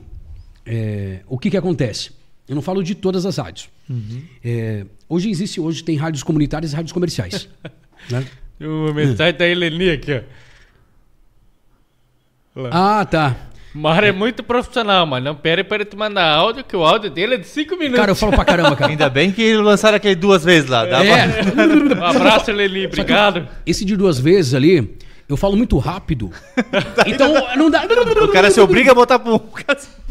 é, o que que acontece? Eu não falo de todas as rádios. Uhum. É, hoje existe, hoje tem rádios comunitárias e rádios comerciais. né? Tem uma mensagem da Eleni aqui, ó. Lá. Ah, tá. O Mário é muito profissional, mas não pere para ele te mandar áudio, que o áudio dele é de 5 minutos. Cara, eu falo pra caramba, cara. Ainda bem que lançaram aquele duas vezes lá. Dá pra- É. Um abraço, Eleni, obrigado. Esse de duas vezes ali, eu falo muito rápido. Então, não dá. O cara se obriga a botar pro.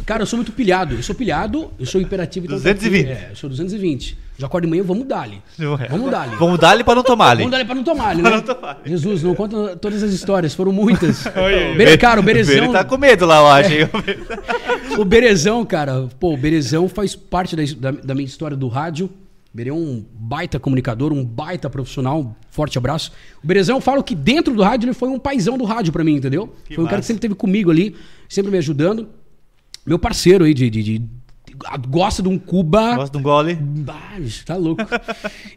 Cara, eu sou muito pilhado. Eu sou pilhado, eu sou hiperativo. Então 220. É, eu sou 220. Já acordo de manhã, vamos dar-lhe. Vamos dar-lhe. Vamos dar-lhe pra não tomar ali. Vamos dar-lhe pra não tomar, né? não tomar. Jesus, não conta todas as histórias, foram muitas. Bere- cara, o Berezão. Ele tá com medo lá, eu acho. hein? O Berezão, cara, pô, o Berezão faz parte da, da, da minha história do rádio. O Berê é um baita comunicador, um baita profissional. um Forte abraço. O Berezão, eu falo que dentro do rádio ele foi um paizão do rádio pra mim, entendeu? Que foi um cara que massa. sempre esteve comigo ali, sempre me ajudando. Meu parceiro aí de. de- de- gosta de um Cuba. Gosta de um gole. Ah, bicho, tá louco.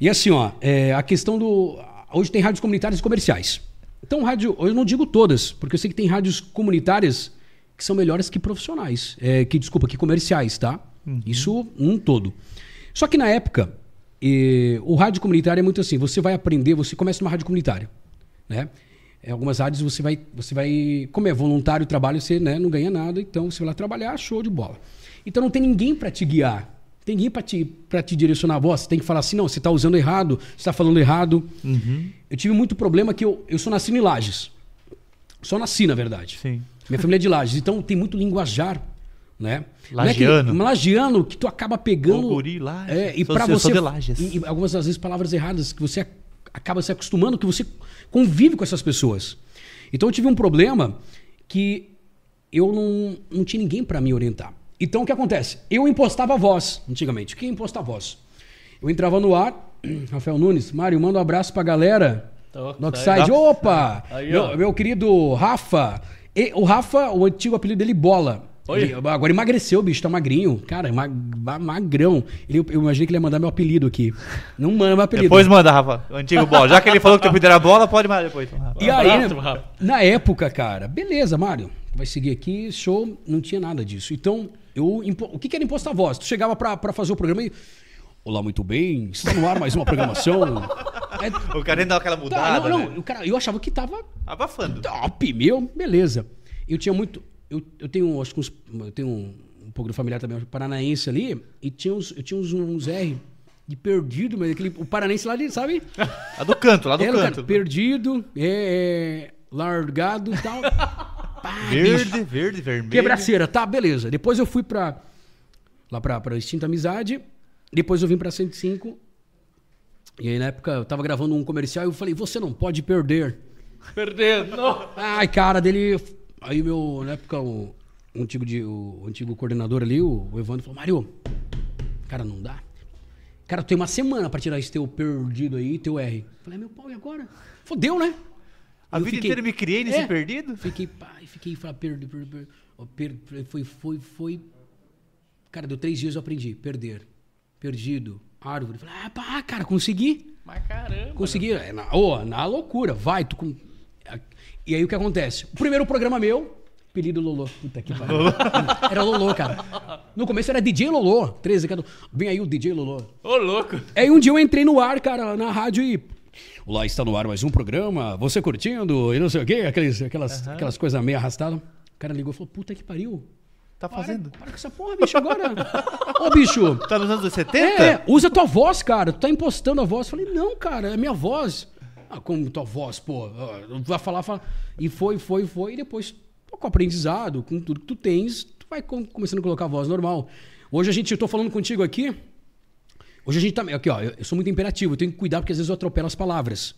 e assim, ó, é, a questão do. Hoje tem rádios comunitárias e comerciais. Então, rádio, eu não digo todas, porque eu sei que tem rádios comunitárias que são melhores que profissionais. É, que, desculpa, que comerciais, tá? Isso um todo. Só que na época, eh, o rádio comunitário é muito assim: você vai aprender, você começa numa rádio comunitária. Né? Em algumas rádios você vai, você vai, como é voluntário o trabalho, você né, não ganha nada, então você vai lá trabalhar, show de bola. Então não tem ninguém para te guiar, tem ninguém para te, pra te direcionar a voz. Você tem que falar assim: não, você está usando errado, você está falando errado. Eu tive muito problema que eu, eu sou nascido em Lages. Só nasci, na verdade. Sim. Minha família é de Lages, então tem muito linguajar, né? Não é que- Lagiano. lagiano que tu acaba pegando. Ô, guri. É, e para você e, e algumas das vezes palavras erradas que você ac- acaba se acostumando, que você convive com essas pessoas. Então eu tive um problema que eu não, não tinha ninguém para me orientar. Então o que acontece? Eu impostava a voz, antigamente. Quem imposta a voz? Eu entrava no ar, Rafael Nunes, Mário, manda um abraço pra galera. Dockside. Dockside, opa! Aí, meu, meu querido Rafa. E- o Rafa, o antigo apelido dele, Bola. Oi. Ele- agora emagreceu, bicho, tá magrinho. Cara, ma- ma- magrão. Ele, eu imaginei que ele ia mandar meu apelido aqui. Não manda meu apelido. Depois manda, Rafa. O antigo bola. Já que ele falou que teu apelido era bola, pode mandar depois. então. E aí, né, Rafa. na época, cara, beleza, Mário, vai seguir aqui, show, não tinha nada disso. Então, eu, o que que era imposto a voz? Tu chegava pra, pra fazer o programa e. Olá, muito bem, está no ar mais uma programação. É, O cara nem dá aquela tá, mudada. não, não, né? o cara, eu achava que tava Abafando. top, meu, beleza. Eu tinha muito. Eu, eu tenho, acho que uns, eu tenho um, um pouco de familiar também, paranaense ali, e tinha uns, eu tinha uns, uns R de perdido, mas aquele, o paranaense lá, ali, sabe? Lá do canto, lá do cara, canto. perdido, é, é, largado e tal. Pá, Verde, bicho. verde, vermelho. Quebraceira, tá, beleza. Depois eu fui pra. Lá pra, pra Extinta Amizade. Depois eu vim pra 105. E aí na época eu tava gravando um comercial e eu falei, você não pode perder. Perdendo. Não. Ai, cara, dele. Aí meu, na época, o, o antigo, de, o antigo coordenador ali, o, o Evandro, falou: Mário, cara, não dá. Cara, tu tem uma semana pra tirar esse teu perdido aí, teu R. Falei, meu pau, e agora? Fodeu, né? A Eu vida fiquei- inteira me criei nesse É. perdido? Fiquei, pai, fiquei, falei, perdi, perdi, perdi. Foi, foi, foi. Cara, deu três dias eu aprendi. Perder. Perdido. Árvore. Falei, ah, pá, cara, consegui. Mas caramba. Consegui. É na, ô, na loucura. Vai, tu. Com... E aí o que acontece? O primeiro programa meu, apelido Lolô. Puta que pariu. Era Lolô, cara. No começo era DJ Lolô. 13, 14. Vem aí o DJ Lolô. Ô, louco. Aí um dia eu entrei no ar, cara, na rádio e. Olá, está no ar mais um programa. Você curtindo e não sei o quê, aqueles, aquelas, aquelas coisas meio arrastadas. O cara ligou e falou: Puta que pariu. Tá Para, fazendo? para com essa porra, bicho, agora. Ô, bicho. Tá nos anos 70? É, usa tua voz, cara. Tu tá impostando a voz. Eu falei, não, cara, é minha voz. Ah, como tua voz, pô. ah, Vai falar, fala. E foi, foi, foi. E depois, com o aprendizado, com tudo que tu tens, tu vai com- começando a colocar a voz normal. Hoje a gente, eu tô falando contigo aqui. Hoje a gente tá. Aqui, ó, eu, sou muito imperativo, eu tenho que cuidar porque às vezes eu atropelo as palavras.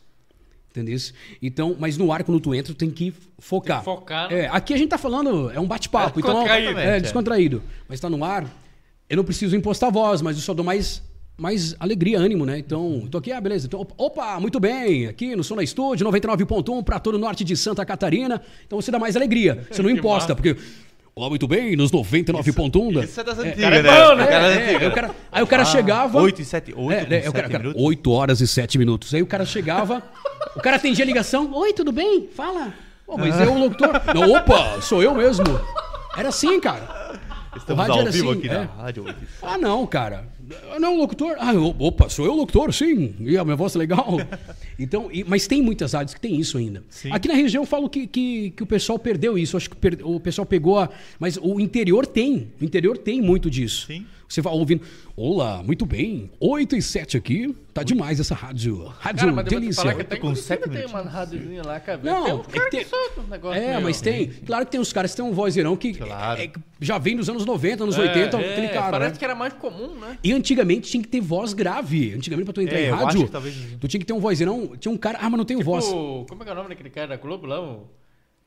Entendeu? Então, mas no ar, quando tu entra, tu tem que focar. Tem que focar, né? É, aqui a gente tá falando, é um bate-papo. É então, descontraído. é, descontraído. Mas tá no ar, eu não preciso impostar a voz, mas eu só dou mais, mais alegria, ânimo, né? Então, tô aqui, ah, beleza. Então, opa, muito bem, aqui no Som na Estúdio, 99.1 para todo o norte de Santa Catarina. Então você dá mais alegria, você não imposta, porque. Olá, muito bem, nos 99.1 da. Isso é das É, antigas, cara é né? bom, né? Cara É, antigas. aí o cara, aí o cara chegava. 8 e 7, 8 É, né, o cara, cara, minutos. 8 horas e 7 minutos. Aí o cara chegava, o cara atendia a ligação. Oi, tudo bem? Fala. Pô, mas eu, o locutor. Não, opa, sou eu mesmo. Era assim, cara. Estamos rádio ao era vivo assim, aqui é. na rádio. Ah, não, cara. Não, locutor. Ah, opa, sou eu o locutor, sim. E a minha voz é legal. Então, e- mas tem muitas rádios que tem isso ainda. Aqui na região eu falo que, que, que o pessoal perdeu isso. Acho que per- o pessoal pegou a. Mas o interior tem. O interior tem muito disso. Sim. Você vai ouvindo. Olá, muito bem. 8 e 7 aqui. Tá demais essa rádio. Rádio Cara, mas delícia. falar que até com tem uma rádiozinha lá, cara. Não, tem um é que cara que, tem- solta um negócio É, meio- mas tem. Claro que tem uns caras que tem um vozeirão que Claro. é- é- já vem dos anos 90, anos É, 80, é, aquele cara. Parece né? que era mais comum, né? E antigamente tinha que ter voz grave. Antigamente, pra tu entrar É, em rádio, talvez- tu tinha que ter um vozeirão. Tinha um cara. Ah, mas não tenho voz. O, como é que é o nome daquele cara da Globo lá? O,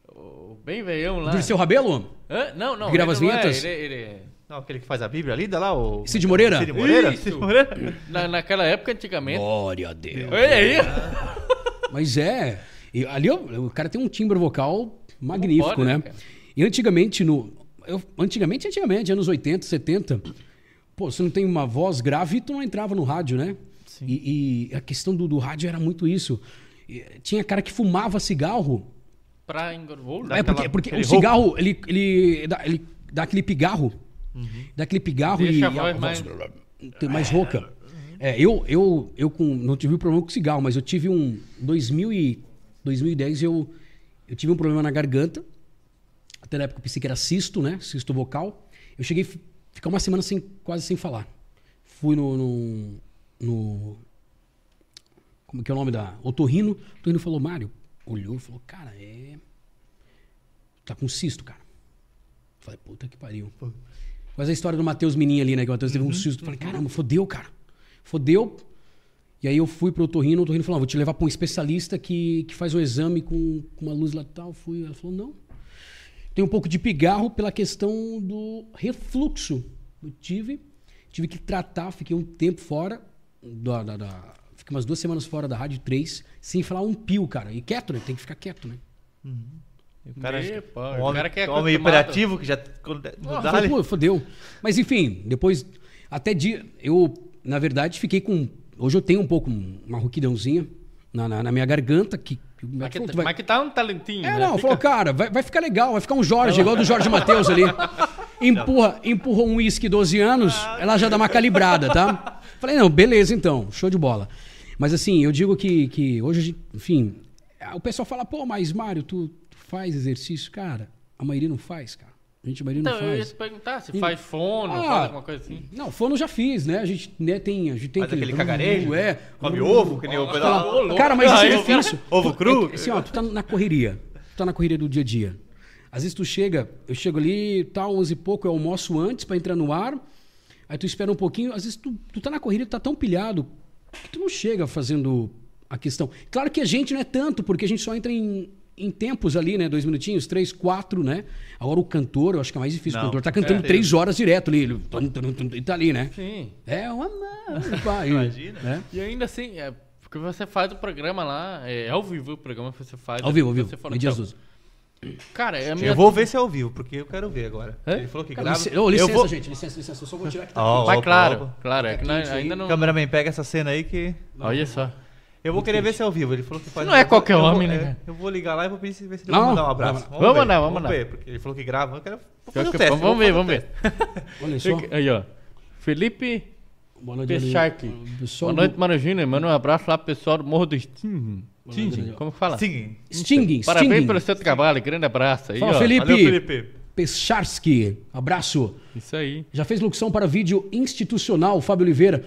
o bem veião lá. Dirceu Rabelo? Hã? Não, não. Que grava ele as não é, vinhetas? ele- ele- Não, aquele que faz a Bíblia lida lá, o... Cid Moreira? Cid Moreira? Isso. Cid Moreira? na, naquela época, antigamente. Glória a Deus. Olha aí. Mas é. e ali o, o cara tem um timbre vocal magnífico, pode, né? né, cara? E antigamente, no. eu- antigamente, antigamente, anos 80, 70, pô, você não tem uma voz grave, tu não entrava no rádio, né? E, e a questão do, do rádio era muito isso. E, tinha cara que fumava cigarro. Pra engorvou. Dá É porque, porque o cigarro, ele, ele, dá, ele dá aquele pigarro. Dá aquele pigarro Uhum. Deixa e a voz mais- tem mais rouca. É, eu, eu, eu com, não tive problema com cigarro, mas eu tive um. 2000 e, 2010 eu, eu tive um problema na garganta. Até na época eu pensei que era cisto, né? Cisto vocal. Eu cheguei a ficar uma semana sem, quase sem falar. Fui no. no, no- como que é o nome da. Otorrino. O Otorrino falou, Mário, olhou e falou, cara, é. Tá com cisto, cara. Falei, puta que pariu. Mas a história do Matheus Menin ali, né? Que o Matheus teve um susto. Falei, caramba, fodeu, cara. Fodeu. E aí eu fui pro Otorrino, o Otorrino falou, "Ah, vou te levar pra um especialista que, que faz o exame com, com uma luz lá e tal. Fui, ela falou, não. Tem um pouco de pigarro pela questão do refluxo. Eu tive, tive que tratar, fiquei um tempo fora da, da, da- fiquei umas duas semanas fora da Rádio 3, sem falar um pio, cara. E quieto, né? Tem que ficar quieto, né? O cara, Epa, um o homem, cara que é homem hiperativo que já... né? pô, fodeu. Mas enfim, depois, até dia, eu, na verdade, fiquei com. Hoje eu tenho um pouco uma rouquidãozinha na, na, na minha garganta que. Mas que, falou, tu vai- que tá um talentinho, É, né? não, Fica- falou, cara, vai, vai ficar legal, vai ficar um Jorge, igual do Jorge Matheus ali. Empurra, empurra um uísque 12 anos, ela já dá uma calibrada, tá? Falei, não, beleza então, show de bola. Mas assim, eu digo que, que hoje, enfim, o pessoal fala, pô, mas Mário, tu, tu faz exercício? Cara, a maioria não faz, cara. A gente, a maioria não Então, eu ia faz. te perguntar se faz fono, Ah, faz alguma coisa assim. Não, fono eu já fiz, né? A gente né, tem, a gente tem Faz aquele cagarejo? É. Come ovo, que nem o pedal. Ô, louco. Cara, mas isso Aí é difícil. Ovo Tu- cru? é que, assim, ó, tu tá na correria. Tu tá na correria do dia a dia. Às vezes tu chega, eu chego ali, tal, 11 e pouco, eu almoço antes pra entrar no ar. Aí tu espera um pouquinho. Às vezes tu, tu tá na correria, tu tá tão pilhado que tu não chega fazendo a questão. Claro que a gente não é tanto, porque a gente só entra em, em tempos ali, né? Dois minutinhos, três, quatro, né? Agora o cantor, eu acho que é mais difícil. Não. O cantor tá cantando É. três horas direto ali. Ele, tum, tum, tum, e tá ali, né? Sim. É uma. Imagina. Né? E ainda assim, é, porque você faz o programa lá, é ao vivo o programa que você faz. Ao vivo, ao vivo. Você fala, então, dos. Cara, é a minha... Eu vou ver se é ao vivo, porque eu quero ver agora. É? Ele falou que grava. licença, ô, licença, eu vou... gente, licença, licença. Eu só vou tirar aqui. Ó, Vai opa, claro, opa. claro, é que aí. ainda não... Cameraman, pega essa cena aí que... Olha só. Eu vou querer ver se é ao vivo. Ele falou que faz. Não é vou- qualquer eu vou- homem, né, é? Eu vou ligar lá e vou pedir se ver se ele Não, vai mandar um abraço. vamos- vamos ver, mandar, vamos mandar. ver, porque ele falou que grava. Eu quero vou fazer o que- teste. vamos ver, vamos ver. Olha só. Aí, ó. Felipe Boa noite, Boa noite, Mano Júnior. Manda um abraço lá pro pessoal do Morro do Sting. Sting, como fala? Sim. Stinging, Parabéns Stinging. pelo seu trabalho. Grande abraço aí, Fala, ó. Felipe. Valeu, Felipe. Pecharski, abraço. Isso aí. Já fez locução para vídeo institucional, Fábio Oliveira.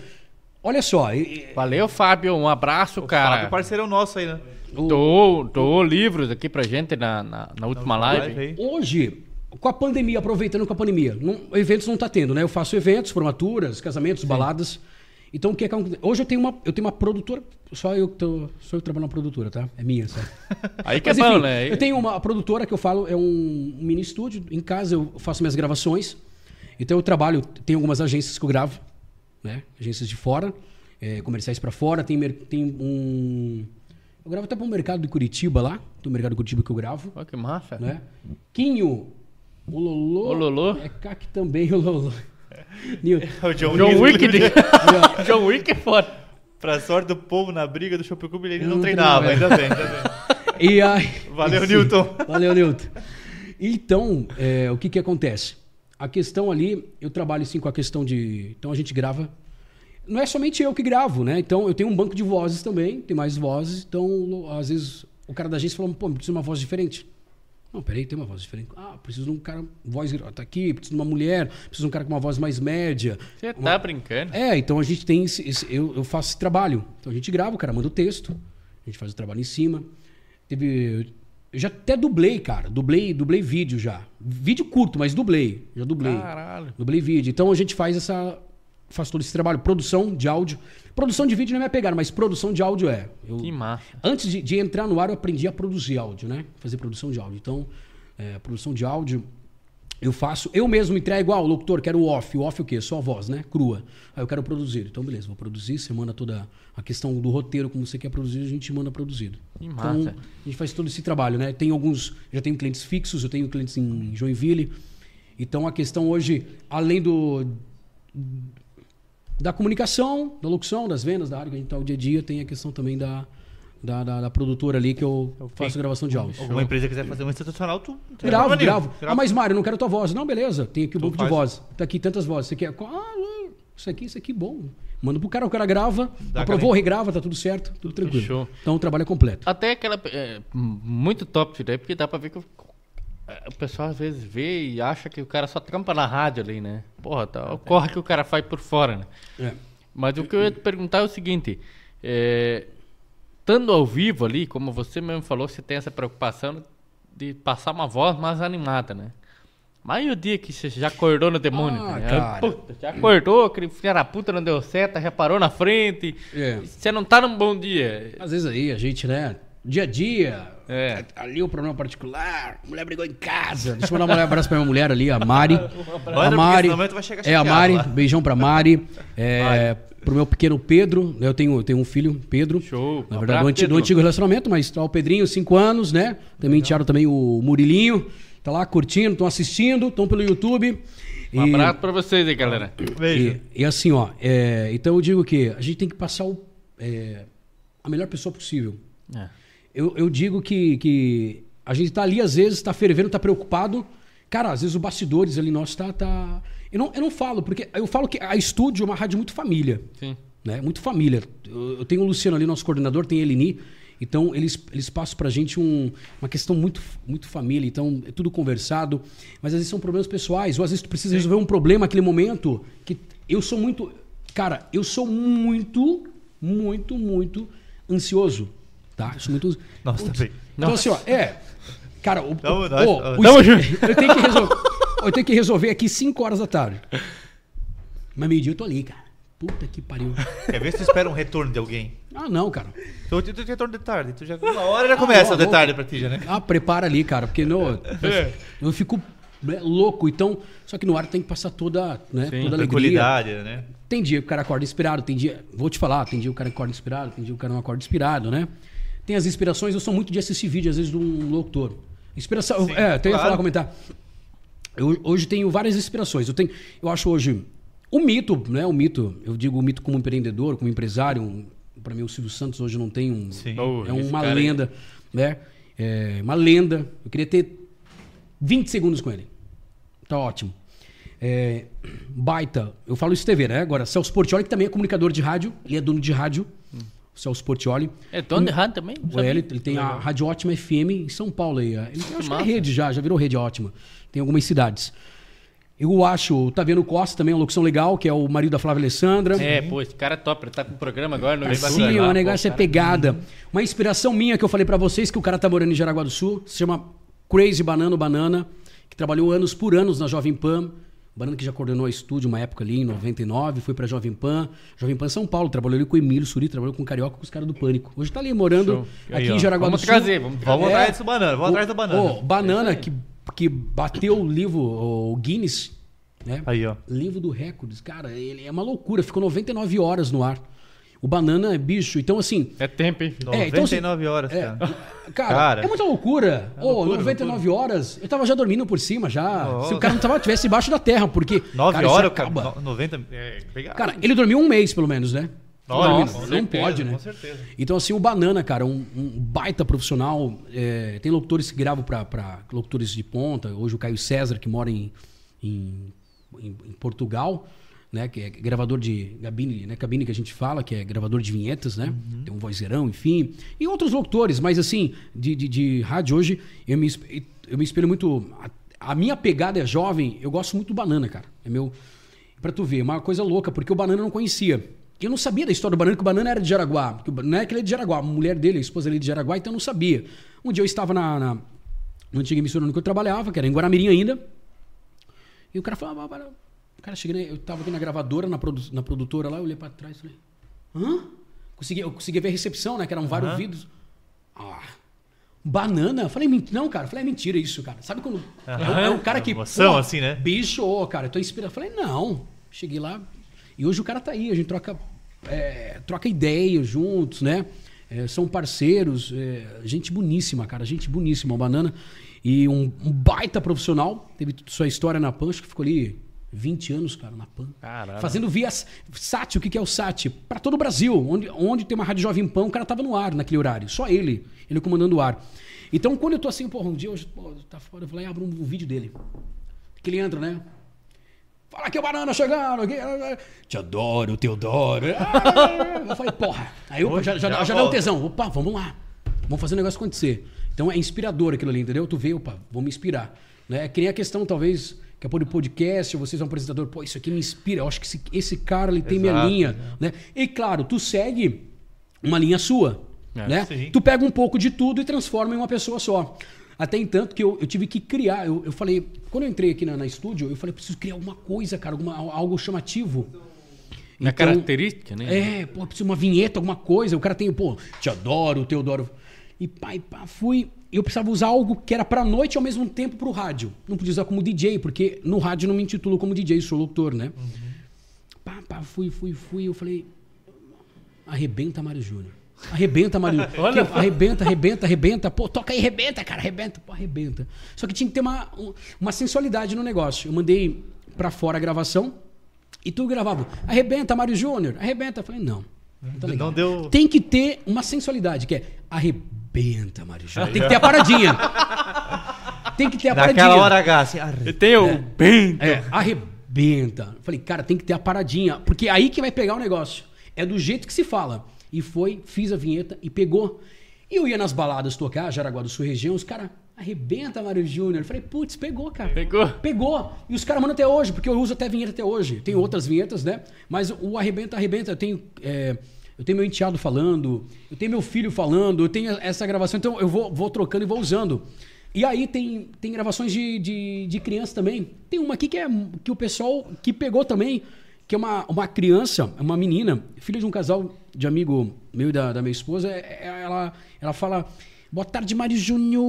Olha só, e- Valeu, Fábio. Um abraço, cara. Fábio, parceirão nosso aí, né? Doou, doou livros aqui pra gente na, na, na última live. aí. hoje, com a pandemia, aproveitando com a pandemia, não- eventos não tá tendo, né? Eu faço eventos, formaturas, casamentos, baladas. Então, o que é que acontece? Hoje eu tenho uma, eu tenho uma produtora, só eu que tô, só eu que trabalho na produtora, tá? É minha, sabe? Aí que é Mas, bom, enfim, né? Eu tenho uma produtora que eu falo, é um mini estúdio. Em casa eu faço minhas gravações. Então eu trabalho, tem algumas agências que eu gravo, né? Agências de fora, é, comerciais pra fora. Tem, tem um. Eu gravo até para um mercado de Curitiba lá. Tem um mercado de Curitiba que eu gravo, Ó, que massa. né? Quinho, o Lolô. O Lolô. É CAC também, o Lolô. Nil- O John, John Wick, de... John Wick é foda. Pra sorte do povo na briga do Shopping Clube, ele não não treinava. treinava. Ainda bem, ainda bem. E aí, Valeu, Sim. Newton. Valeu, Newton. Então, é, o que que acontece? A questão ali, eu trabalho sim com a questão de. Então a gente grava. Não é somente eu que gravo, né? Então eu tenho um banco de vozes também, tem mais vozes. Então, às vezes, o cara da agência fala, pô, preciso de uma voz diferente. Não, peraí, tem uma voz diferente. Ah, preciso de um cara, voz. Tá aqui, preciso de uma mulher, preciso de um cara com uma voz mais média. Você tá brincando? É, então a gente tem esse, esse- eu, eu faço esse trabalho. Então a gente grava, o cara manda o texto, a gente faz o trabalho em cima. Teve. Eu já até dublei, cara. Dublei, dublei vídeo já. Vídeo curto, mas dublei. Já dublei. Caralho. Dublei vídeo. Então a gente faz essa. Faz todo esse trabalho. Produção de áudio. Produção de vídeo não é minha pegada, mas produção de áudio é. Eu- Que massa. Antes de, de entrar no ar, eu aprendi a produzir áudio, né? Fazer produção de áudio. Então, é, produção de áudio, eu faço. Eu mesmo entrego igual, o locutor, quero o off. O off o quê? Só a voz, né? Crua. Aí eu quero produzir. Então, beleza, vou produzir. Você manda toda a questão do roteiro, como você quer produzir, a gente manda produzido. Que Então, massa. a gente faz todo esse trabalho, né? Tem alguns. Já tenho clientes fixos, eu tenho clientes em Joinville. Então, a questão hoje, além do da comunicação, da locução, das vendas, da área que a gente tá o dia a dia, tem a questão também da, da, da- da produtora ali que eu faço gravação de áudio. Alguma empresa quiser fazer um institucional, tu. Gravo, nenhum. gravo. Ah, mas Mário, eu não quero tua voz. Não, beleza, tem aqui o Tu banco de faz. voz. Tá aqui tantas vozes. Você quer. Ah, isso aqui, isso aqui, bom. Manda pro cara, o cara grava, Dá aprovou, aquela- regrava, tá tudo certo, tudo tranquilo. Show. Então o trabalho é completo. Até aquela. É, muito top isso daí, porque dá pra ver que o, é, o pessoal às vezes vê e acha que o cara só trampa na rádio ali, né? Porra, tá, ocorre que o cara faz por fora, né? É. Mas o que eu ia te perguntar é o seguinte: é, estando ao vivo ali, como você mesmo falou, você tem essa preocupação de passar uma voz mais animada, né? Mas e o dia que você já acordou no demônio? Ah, né? cara. Puta, já acordou, aquele filho da puta não deu seta, já parou na frente. É. Você não tá num bom dia. Às vezes aí a gente, né? Dia a dia. É. Ali o problema particular. Mulher brigou em casa. Deixa eu mandar um abraço pra minha mulher ali, a Mari. A Mari. É a Mari. lá. Beijão pra Mari. É, pro meu pequeno Pedro. Eu tenho, eu tenho um filho, Pedro. Show. Na verdade, abraço, do, anti- do antigo relacionamento, mas tá o Pedrinho, 5 anos, né? Também tiraram também o Murilinho. Tá lá curtindo, estão assistindo, estão pelo YouTube. Um E- abraço pra vocês aí, galera. Beijo. e, e assim, ó, é, então eu digo que a gente tem que passar o, é, a melhor pessoa possível. É. Eu, eu digo que, que a gente tá ali, às vezes, tá fervendo, tá preocupado. Cara, às vezes o bastidores ali nosso tá. tá... Eu, não, eu não falo, porque eu falo que a estúdio é uma rádio muito família. Sim. Né? Muito família. Eu, eu tenho o Luciano ali, nosso coordenador, tem a Elini. Então, eles, eles passam pra gente um, uma questão muito, muito família. Então, é tudo conversado. Mas às vezes são problemas pessoais. Ou às vezes tu precisa resolver um problema naquele momento. Que eu sou muito. Cara, eu sou muito, muito, muito ansioso. Tá? Eu sou muito. Nossa, Putz. também. Então, assim, ó, é. Cara, o, Tamo- o- nós- o- tamo o- eu tenho que resolver. Eu tenho que resolver aqui 5 horas da tarde. Mas meio-dia eu tô ali, cara. puta que pariu. Quer ver se tu espera um retorno de alguém? Ah, não, cara. Tu, tu, tu retorno de tarde. Tu já, uma hora já começa Ah, o de não, tarde pra ti, já, né? Ah, prepara ali, cara, porque no, É. eu fico né, louco. Então, só que no ar tem que passar toda, né, Sim, toda alegria. Tranquilidade, né? Tem dia que o cara acorda inspirado, tem dia. Vou te falar, tem dia que o cara acorda inspirado, tem dia que o cara não acorda inspirado, né? Tem as inspirações, eu sou muito de assistir vídeo, às vezes, de um locutor. Inspiração. Sim, é, até ia claro. falar, comentar. Eu hoje tenho várias inspirações. Eu tenho. Eu acho hoje. O mito, né? O mito, eu digo o mito como empreendedor, como empresário. Um, para mim, o Silvio Santos hoje não tem um. Sim. É uma cara aí. lenda, né? É uma lenda. Eu queria ter 20 segundos com ele. Tá ótimo. É, baita. Eu falo isso TV, né? Agora, Celso Portioli, que também é comunicador de rádio, ele é dono de rádio. O Celso Portioli. É dono de rádio também? É, sabia. ele, ele tem a Rádio Ótima FM em São Paulo aí. Ele tem, acho que é rede já, já virou rede ótima. Tem algumas cidades. Eu acho, o Taviano Costa também é uma locução legal, que é o marido da Flávia Alessandra. É, pô, esse cara é top. Ele tá com um programa agora no YouTube. Sim, o Pô, negócio é cara. pegada. Uma inspiração minha que eu falei pra vocês, que o cara tá morando em Jaraguá do Sul, se chama Crazy Banana Banana, que trabalhou anos por anos na Jovem Pan. Banana que já coordenou a estúdio uma época ali, em 99, foi pra Jovem Pan. Jovem Pan São Paulo, trabalhou ali com o Emílio Suri, trabalhou com o Carioca, com os caras do Pânico. Hoje tá ali morando Show. Aí, aqui ó. em Jaraguá Vamos do trazer, Sul. vamos trazer. Vamos É. atrás desse banana, vamos atrás do banana. Ô, banana que, que bateu o livro, o Guinness, né? Aí, ó. Livro do Records, cara, ele é uma loucura, ficou 99 horas no ar. O banana é bicho, então assim, É tempo, hein? É, então, 99 horas, é, cara. cara, Cara. é muita loucura. É Ô, loucura, 99 horas, eu tava já dormindo por cima já. Nossa. Se o cara não tava, tivesse embaixo da terra, porque 9 cara, horas, cara. acaba. no- 90. É, pegado. Cara, ele dormiu um mês pelo menos, né? Nossa, não certeza, pode, né? com certeza. Então, assim, o Banana, cara, um, um baita profissional. é, tem locutores que gravam pra, pra locutores de ponta. Hoje o Caio César, que mora em, em- em Portugal, né? Que é gravador de cabine, né? Cabine que a gente fala, que é gravador de vinhetas, né? Tem um vozeirão, enfim. E outros locutores, mas assim, de, de, de rádio hoje, eu me, eu me espelho muito. A, a minha pegada é jovem, eu gosto muito do Banana, cara. É meu. Pra tu ver, uma coisa louca, porque o Banana eu não conhecia. Eu não sabia da história do Banana, que o Banana era de Jaraguá. Não é que ele é de Jaraguá, a mulher dele, a esposa dele é de Jaraguá, então eu não sabia. Um dia eu estava na, na, na antiga emissora onde eu trabalhava, que era em Guaramirim ainda. E o cara falava, Cara chega, eu tava aqui na gravadora, na, produ- na produtora lá, eu olhei pra trás e falei, hã? Consegui, eu consegui ver a recepção, né? Que eram vários vidros. Ah, banana? Falei, "Men- não, cara. Falei, é mentira isso, cara. Sabe quando. É, o- é o cara que. Emoção, assim, né? Bicho, ô, cara, eu tô inspirado. Falei, não. Cheguei lá. E hoje o cara tá aí, a gente troca, é, troca ideias juntos, né? É, são parceiros, é, gente boníssima, cara, gente boníssima, o Banana. E um, um baita profissional, teve sua história na Pan, acho que ficou ali 20 anos, cara, na Pan. Caramba. Fazendo via SAT, o que é o SAT? Para todo o Brasil, onde, onde tem uma rádio Jovem Pan, o cara tava no ar naquele horário, só ele, ele comandando o ar. Então, quando eu tô assim, porra, um dia, hoje, pô, tá fora, eu vou lá e abro um, vídeo dele. Que ele entra, né? Fala que o banana chegando aqui. Te adoro, te adoro. Ah, Eu falei, porra. Aí eu já, já, já já deu um tesão. Opa, vamos lá. Vamos fazer o negócio acontecer. Então é inspirador aquilo ali, entendeu? Tu vê, opa, vou me inspirar. Né? É que nem a questão, talvez, que é por podcast, vocês são um apresentador, pô, isso aqui me inspira. Eu acho que esse, esse cara ele tem minha Exato, linha. Né? E claro, tu segue uma linha sua. É, né? sim. Tu pega um pouco de tudo e transforma em uma pessoa só. Até entanto que eu, eu tive que criar. Eu, eu falei, quando eu entrei aqui na, na estúdio, eu falei, preciso criar alguma coisa, cara, alguma, algo chamativo. Na Então, característica, né? É, pô, preciso uma vinheta, alguma coisa. O cara tem, pô, te adoro, Teodoro. E e pá, fui. Eu precisava usar algo que era pra noite e ao mesmo tempo pro rádio. Não podia usar como DJ, porque no rádio não me intitulo como DJ, sou locutor, né? Pá, pá, fui, fui, fui. Eu falei, arrebenta Mário Júnior. Arrebenta, Mário. Olha Que- arrebenta, arrebenta, arrebenta. Pô, toca aí, arrebenta, cara, arrebenta. Pô, arrebenta. Só que tinha que ter uma, um- uma sensualidade no negócio. Eu mandei pra fora a gravação e tu gravava. Arrebenta, Mário Júnior. Arrebenta. Eu falei, não. Tá. Não deu- Tem que ter uma sensualidade, que é arrebenta, Mário Júnior. Tem que ter a paradinha. Tem que ter a paradinha. Naquela hora H, assim. arre- E tem o bem. É, arrebenta. Falei, cara, tem que ter a paradinha. Porque é aí que vai pegar o negócio. É do jeito que se fala. E foi, fiz a vinheta e pegou. E eu ia nas baladas tocar, Jaraguá do Sul região, os caras, arrebenta, Mário Júnior. Eu Falei, putz, pegou, cara. Pegou. Pegou. E os caras mandam até hoje, porque eu uso até vinheta até hoje. Tem outras vinhetas, né? Mas o arrebenta, arrebenta. Eu tenho, é, eu tenho meu enteado falando, eu tenho meu filho falando, eu tenho essa gravação. Então eu vou, vou trocando e vou usando. E aí tem, tem gravações de, de, de criança também. Tem uma aqui que é que o pessoal que pegou também, que é uma, uma criança, uma menina, filha de um casal de amigo meu e da, da minha esposa, é- é- ela, ela fala, boa tarde, Mário Júnior.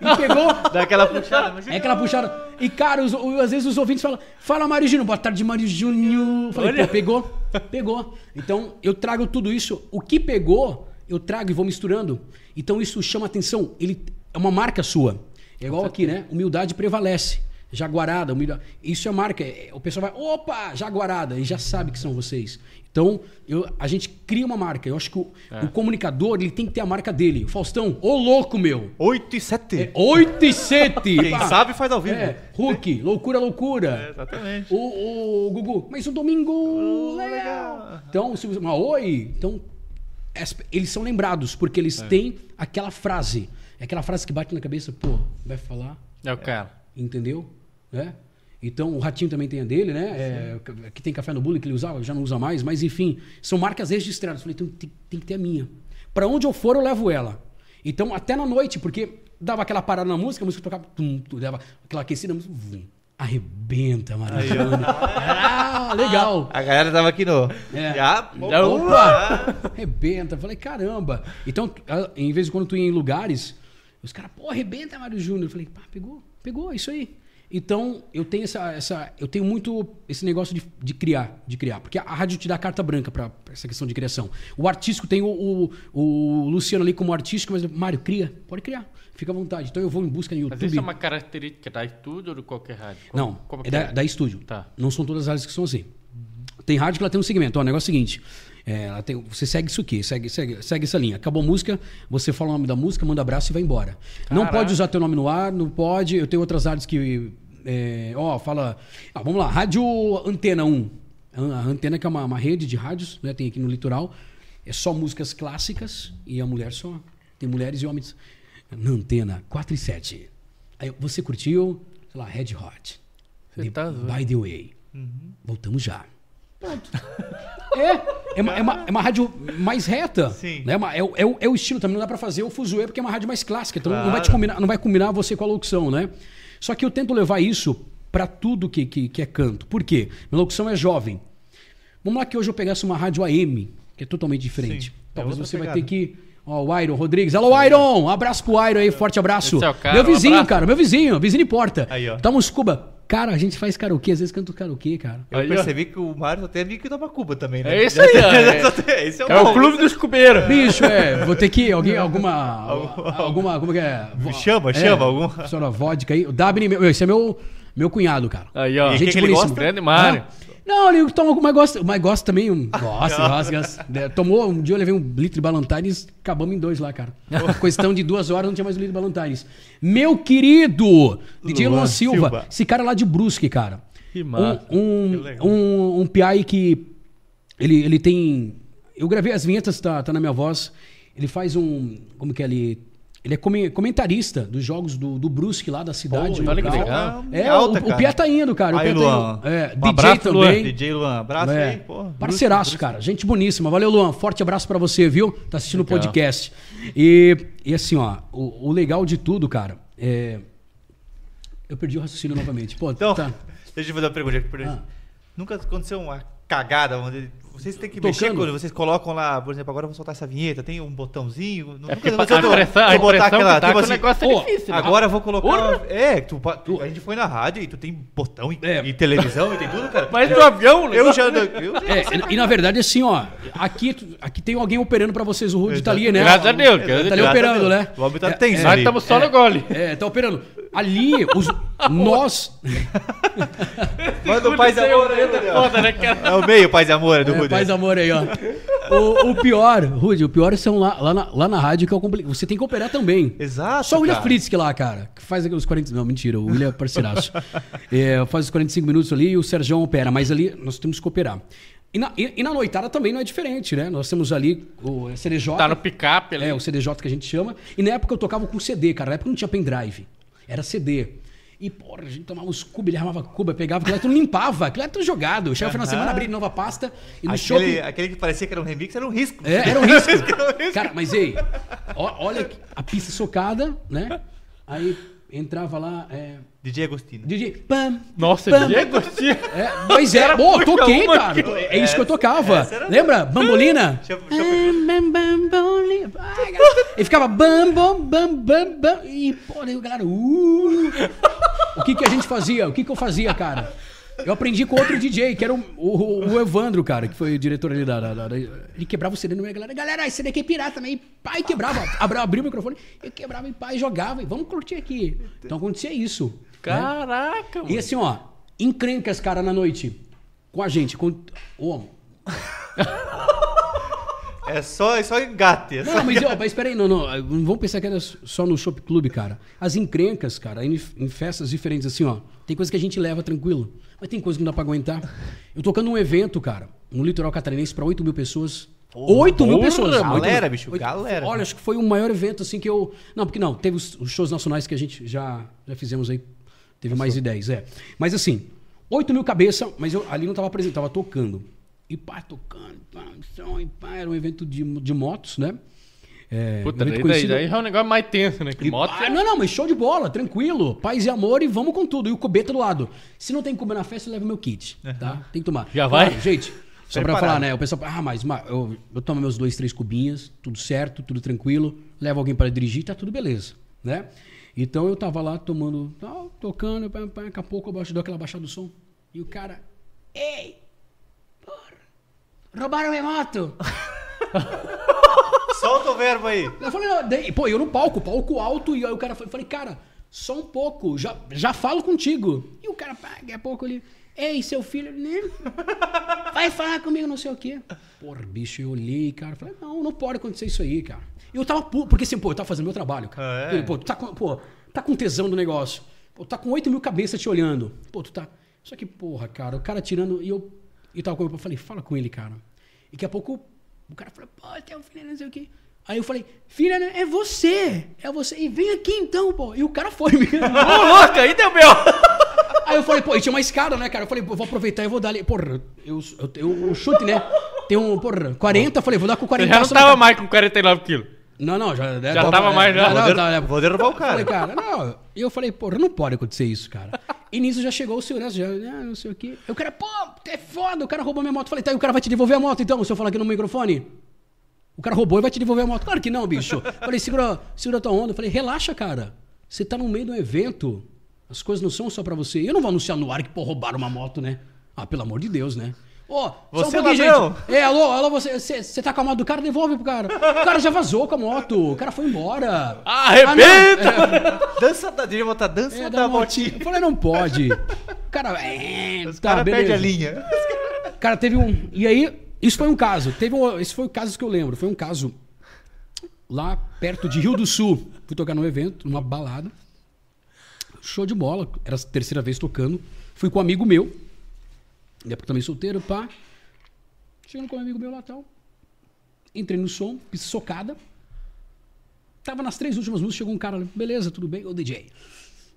E pegou... Dá aquela puxada. mas- É aquela puxada. E, cara, os- às vezes os ouvintes falam, fala Mário Júnior, boa tarde, Mário Júnior. Falei, pô, pegou, pegou. Então, eu trago tudo isso. O que pegou, eu trago e vou misturando. Então, isso chama atenção. Ele é uma marca sua. É igual aqui, né? Humildade prevalece. Jaguarada, humildade. Isso é marca. É- O pessoal vai, opa, Jaguarada, e já sabe que são vocês. Então, eu, a gente cria uma marca. Eu acho que o, o comunicador ele tem que ter a marca dele. Faustão, ô louco, meu! 8 e 7. É 8 e 7. Quem sabe faz ao vivo. É, Hulk, loucura, loucura. É, exatamente. O, o Gugu, mas o domingo legal. Então, se você, uma oi, então es- eles são lembrados porque eles têm aquela frase, é aquela frase que bate na cabeça, pô, vai falar, É o cara. entendeu? Né? Então o Ratinho também tem a dele, né? É, que tem café no bule que ele usava, já não usa mais, mas enfim, são marcas registradas. Falei, tem, tem- tem que ter a minha. Pra onde eu for, eu levo ela. Então, até na noite, porque dava aquela parada na música, a música tocava, tum, tum, dava aquela aquecida, a música, vum, arrebenta, Mariana. Ah, legal. A galera tava aqui no. É. Já, Já, opa! Arrebenta. Falei, caramba. Então, em vez de quando tu ia em lugares, os caras, pô, arrebenta, Mário Júnior. Eu falei, pá, pegou, pegou, é isso aí. Então, eu tenho essa. essa eu tenho muito esse negócio de, de criar, de criar. Porque a, a rádio te dá carta branca pra essa questão de criação. O artístico tem o, o, o Luciano ali como artístico, mas, Mário, cria, pode criar. Fica à vontade. Então eu vou em busca no Mas YouTube. isso é uma característica da estúdio ou de qualquer rádio? Como- Não, como é da, da estúdio. Tá. Não são todas as áreas que são assim. Tem rádio que ela tem um segmento. Ó, o negócio é o seguinte. é, ela tem- você segue isso aqui, segue, segue, segue essa linha. Acabou a música, você fala o nome da música, manda abraço e vai embora. Não Caraca. pode usar teu nome no ar, não pode. Eu tenho outras áreas que. É, ó, fala. Ah, vamos lá, Rádio Antena 1. A Antena, que é uma, uma rede de rádios, né? Tem aqui no litoral. É só músicas clássicas e a mulher só. Tem mulheres e homens. Na Antena 4 e 7. Aí você curtiu, sei lá, Red Hot. Você The- tá. By the way. Voltamos já. Pronto. É, é uma, é, uma, é uma rádio mais reta. Sim. Né? É, o- é, o- é o estilo, também não dá pra fazer o fuzuê porque é uma rádio mais clássica. Então não, vai te Claro. combinar, não vai combinar você com a locução, né? Só que eu tento levar isso pra tudo que, que, que é canto. Por quê? Minha locução é jovem. Vamos lá que hoje eu pegasse uma rádio AM, que é totalmente diferente. Sim, é Talvez outra você vai pegada. ter que. Ó, o Iron Rodrigues. Alô, Iron! Um abraço pro Iron aí, forte abraço. É cara, meu um vizinho, abraço. cara, meu vizinho, vizinho de porta. Aí, ó. Tamo uns Cuba. Cara, a gente faz karaokê, às vezes canta karaokê, cara. Eu Aí, ó. percebi que o Mário só tem amigo que toma Cuba também, né? É isso aí, ó. É, tem- Esse é o, é o clube dos cubeiros. Bicho, é, vou ter que. Alguém, alguma. alguma. Como que é? Me chama, chama, algum- Senhora vodka aí. O Dabney, esse é meu, meu cunhado, cara. Aí, ó. Gente que que ele gosta? Grande Mário. Não, ele toma, mas gosta, mas gosta também. um- Gosta, gosta, gosta. Tomou, um dia eu levei um litro de Ballantines, acabamos em dois lá, cara. Questão de duas horas, não tinha mais um litro de Ballantines. Meu querido DJ Luan Luan Silva, Silva. esse cara lá de Brusque, cara. Que massa. Um, um, um, um PI que ele, ele tem. Eu gravei as vinhetas, tá, tá na minha voz. Ele faz um. Como que é ali? Ele é come- comentarista dos jogos do, do Brusque lá da cidade. Pô, olha que legal. É, Alta, o, o. Pia tá indo, cara. O Aí, Pia Luan. tá indo. É, Um DJ abraço, Luan. também. DJ Luan, abraço É. aí, pô. Parceiraço, cara. Gente boníssima. Valeu, Luan. Forte abraço pra você, viu? Tá assistindo o podcast. E, e assim, ó, o, o legal de tudo, cara, é. Eu perdi o raciocínio novamente. Pô, Então, tá. deixa eu fazer uma pergunta. aqui. Ah. Nunca aconteceu uma cagada onde vocês têm que Tocando? mexer quando vocês colocam lá, por exemplo, agora eu vou soltar essa vinheta, tem um botãozinho. É nunca aconteceu tu- pressão, a botar aquela, que tá tipo assim, negócio é difícil. né? Agora eu vou colocar. Porra! É, tu, tu- a gente foi na rádio e tu tem botão e, É. e televisão e tem tudo, cara. Mas no avião, né? eu já. Eu, É, e, e na verdade, assim, ó, aqui, aqui tem alguém operando pra vocês. O Rude tá ali, né? Graças a Deus, graças a Tá ali operando, né? O homem tá É, tenso é, Nós estamos só no gole. É, tá operando. Ali, os, nós. Manda o paz e amor aí, Daniel. Foda, né? É o meio paz e amor do É, Rudy. paz amor aí, ó. O, o pior, Rude, o pior são lá, lá, na, lá na rádio que é o complicado. Você tem que operar também. Exato. Só o William. Fritzk lá, cara, que faz aqueles 40. Não, mentira, o William é parceiraço. É, faz os 45 minutos ali e o Sérgio opera, mas ali nós temos que operar. E na, e, e na noitada também não é diferente, né? Nós temos ali o CDJ. Tá no picape ali. É, o CDJ que a gente chama. E na época eu tocava com CD, cara. Na época não tinha pendrive. Era CD. E, porra, a gente tomava uns cubos, ele armava cuba, pegava aquilo lá, tu não limpava, aquilo lá tudo jogado. Chegava no final de semana, abria nova pasta e no Aquele, shopping. aquele que parecia que era um remix era um risco. É, era um risco. Cara, mas ei, ó- olha a pista socada, né? Aí entrava lá, é, DJ Agostino. DJ, pam, Nossa, pam, DJ Agostinho. É, mas é, pô, eu toquei, cara. que- É isso que eu tocava. era- Lembra? Bambolina? Deixa deixa eu Bam, bam, bambolina. E ficava bam, bam, bam, bam, bam. E, pô, daí a galera, uh. O que que a gente fazia? O que que eu fazia, cara? Eu aprendi com outro DJ, que era o, o, o Evandro, cara, que foi o diretor ali da, da- da- da- Ele quebrava o CD no meio, a galera, galera, esse daqui é pirata também. Pai, quebrava, abria o microfone, eu quebrava e pai jogava, e vamos curtir aqui. Então acontecia isso. né? Caraca, E mano. assim, ó, encrencas, cara, na noite. Com a gente. Com... Ô, É só, é só engate. É só não, mas, ó, mas peraí, não, não. Não vamos pensar que era só no Shop Club, cara. As encrencas, cara, em, em festas diferentes, assim, ó. Tem coisa que a gente leva tranquilo. Mas tem coisa que não dá pra aguentar. Eu tocando um evento, cara, no litoral catarinense pra 8 mil pessoas. 8 mil pessoas. galera, Oito- bicho, oito- galera. Olha, acho que foi o maior evento, assim, que eu. Não, porque não, teve os, os shows nacionais que a gente já, já fizemos aí. Teve mais de 10, é. Mas assim, 8 mil cabeça, mas eu ali não tava presente, tava tocando. E pá, tocando, pá, som, e pá, era um evento de, de motos, né? É, Puta, daí, daí, conhecido- daí é um negócio mais tenso, né? Que e moto pá, é... Não, não, mas show de bola, tranquilo. Paz e amor e vamos com tudo. E o cubeta do lado. Se não tem cubeta na festa, eu levo meu kit, tá? Tem que tomar. Já vai? gente, só pra falar, né? O pessoal, ah, mas ma- eu, eu tomo meus dois, três cubinhas, tudo certo, tudo tranquilo. Levo alguém para dirigir, tá tudo beleza, né? Então eu tava lá tomando, tal, tocando, pá, pá, daqui a pouco eu baixo, dou aquela baixada do som. E o cara, ei, porra, roubaram minha moto. Solta o verbo aí. Eu falei, não, daí, pô, eu no palco, palco alto, e aí o cara foi, falei, cara, só um pouco, já, já falo contigo. E o cara, pá, daqui a pouco ele, ei, seu filho, né? Vai falar comigo, não sei o quê. Porra, bicho, eu olhei, cara, falei, não, não pode acontecer isso aí, cara. E eu tava, porque assim, pô, eu tava fazendo meu trabalho, cara. Ah, é? Ele, pô, tu tá com, pô, tá com tesão do negócio. Pô, tá com 8 mil cabeças te olhando. Pô, tu tá. Só que, porra, cara, o cara tirando. E eu, eu tava com eu falei, fala com ele, cara. E daqui a pouco o cara falou, pô, tem um filho, não sei o quê. Aí eu falei, filha, né, é você, é você. E vem aqui então, pô. E o cara foi. Ô, louco, aí deu meu. Aí eu falei, pô, e tinha uma escada, né, cara? Eu falei, pô, vou aproveitar e vou dar ali. Porra, eu, eu, eu, o chute, né? Tem um, porra, 40, eu falei, vou dar com 40. Você já não tava mais com 49 quilos. Não, não, já. Já tava mais, já. Não, Vou, der- tá, né? vou derrubar o Eu Falei, cara. cara, não. E eu falei, porra, não pode acontecer isso, cara. E nisso já chegou o segurança, já, ah, não sei o quê. Eu, cara, pô, é foda, o cara roubou minha moto. Eu falei, tá, e o cara vai te devolver a moto então, se eu falar aqui no microfone? O cara roubou e vai te devolver a moto. Claro que não, bicho. Eu falei, segura, segura tua onda. Eu falei, relaxa, cara. Você tá no meio de um evento. As coisas não são só pra você. Eu não vou anunciar no ar que, pô, roubaram uma moto, né? Ah, pelo amor de Deus, né? Só um Você é pouquinho, ladrão? gente. É, alô, alô, você, você, você tá com a moto do cara, devolve pro cara. O cara já vazou com a moto. O cara foi embora. Arrebenta! Ah, não. Dança da. Deixa eu botar dança É, é, da da motinha. motinha. Eu falei, não pode. O cara, é, Os tá, caras perdem a linha. Cara, teve um. E aí, isso foi um caso. Teve um, esse foi o caso que eu lembro. Foi um caso lá perto de Rio do Sul. Fui tocar num evento, numa balada. Show de bola. Era a terceira vez tocando. Fui com um amigo meu. Na época também solteiro, pá. Chegando com um amigo meu lá tal. Entrei no som, fiz socada. Tava nas três últimas músicas, chegou um cara ali, beleza, tudo bem? Ô DJ,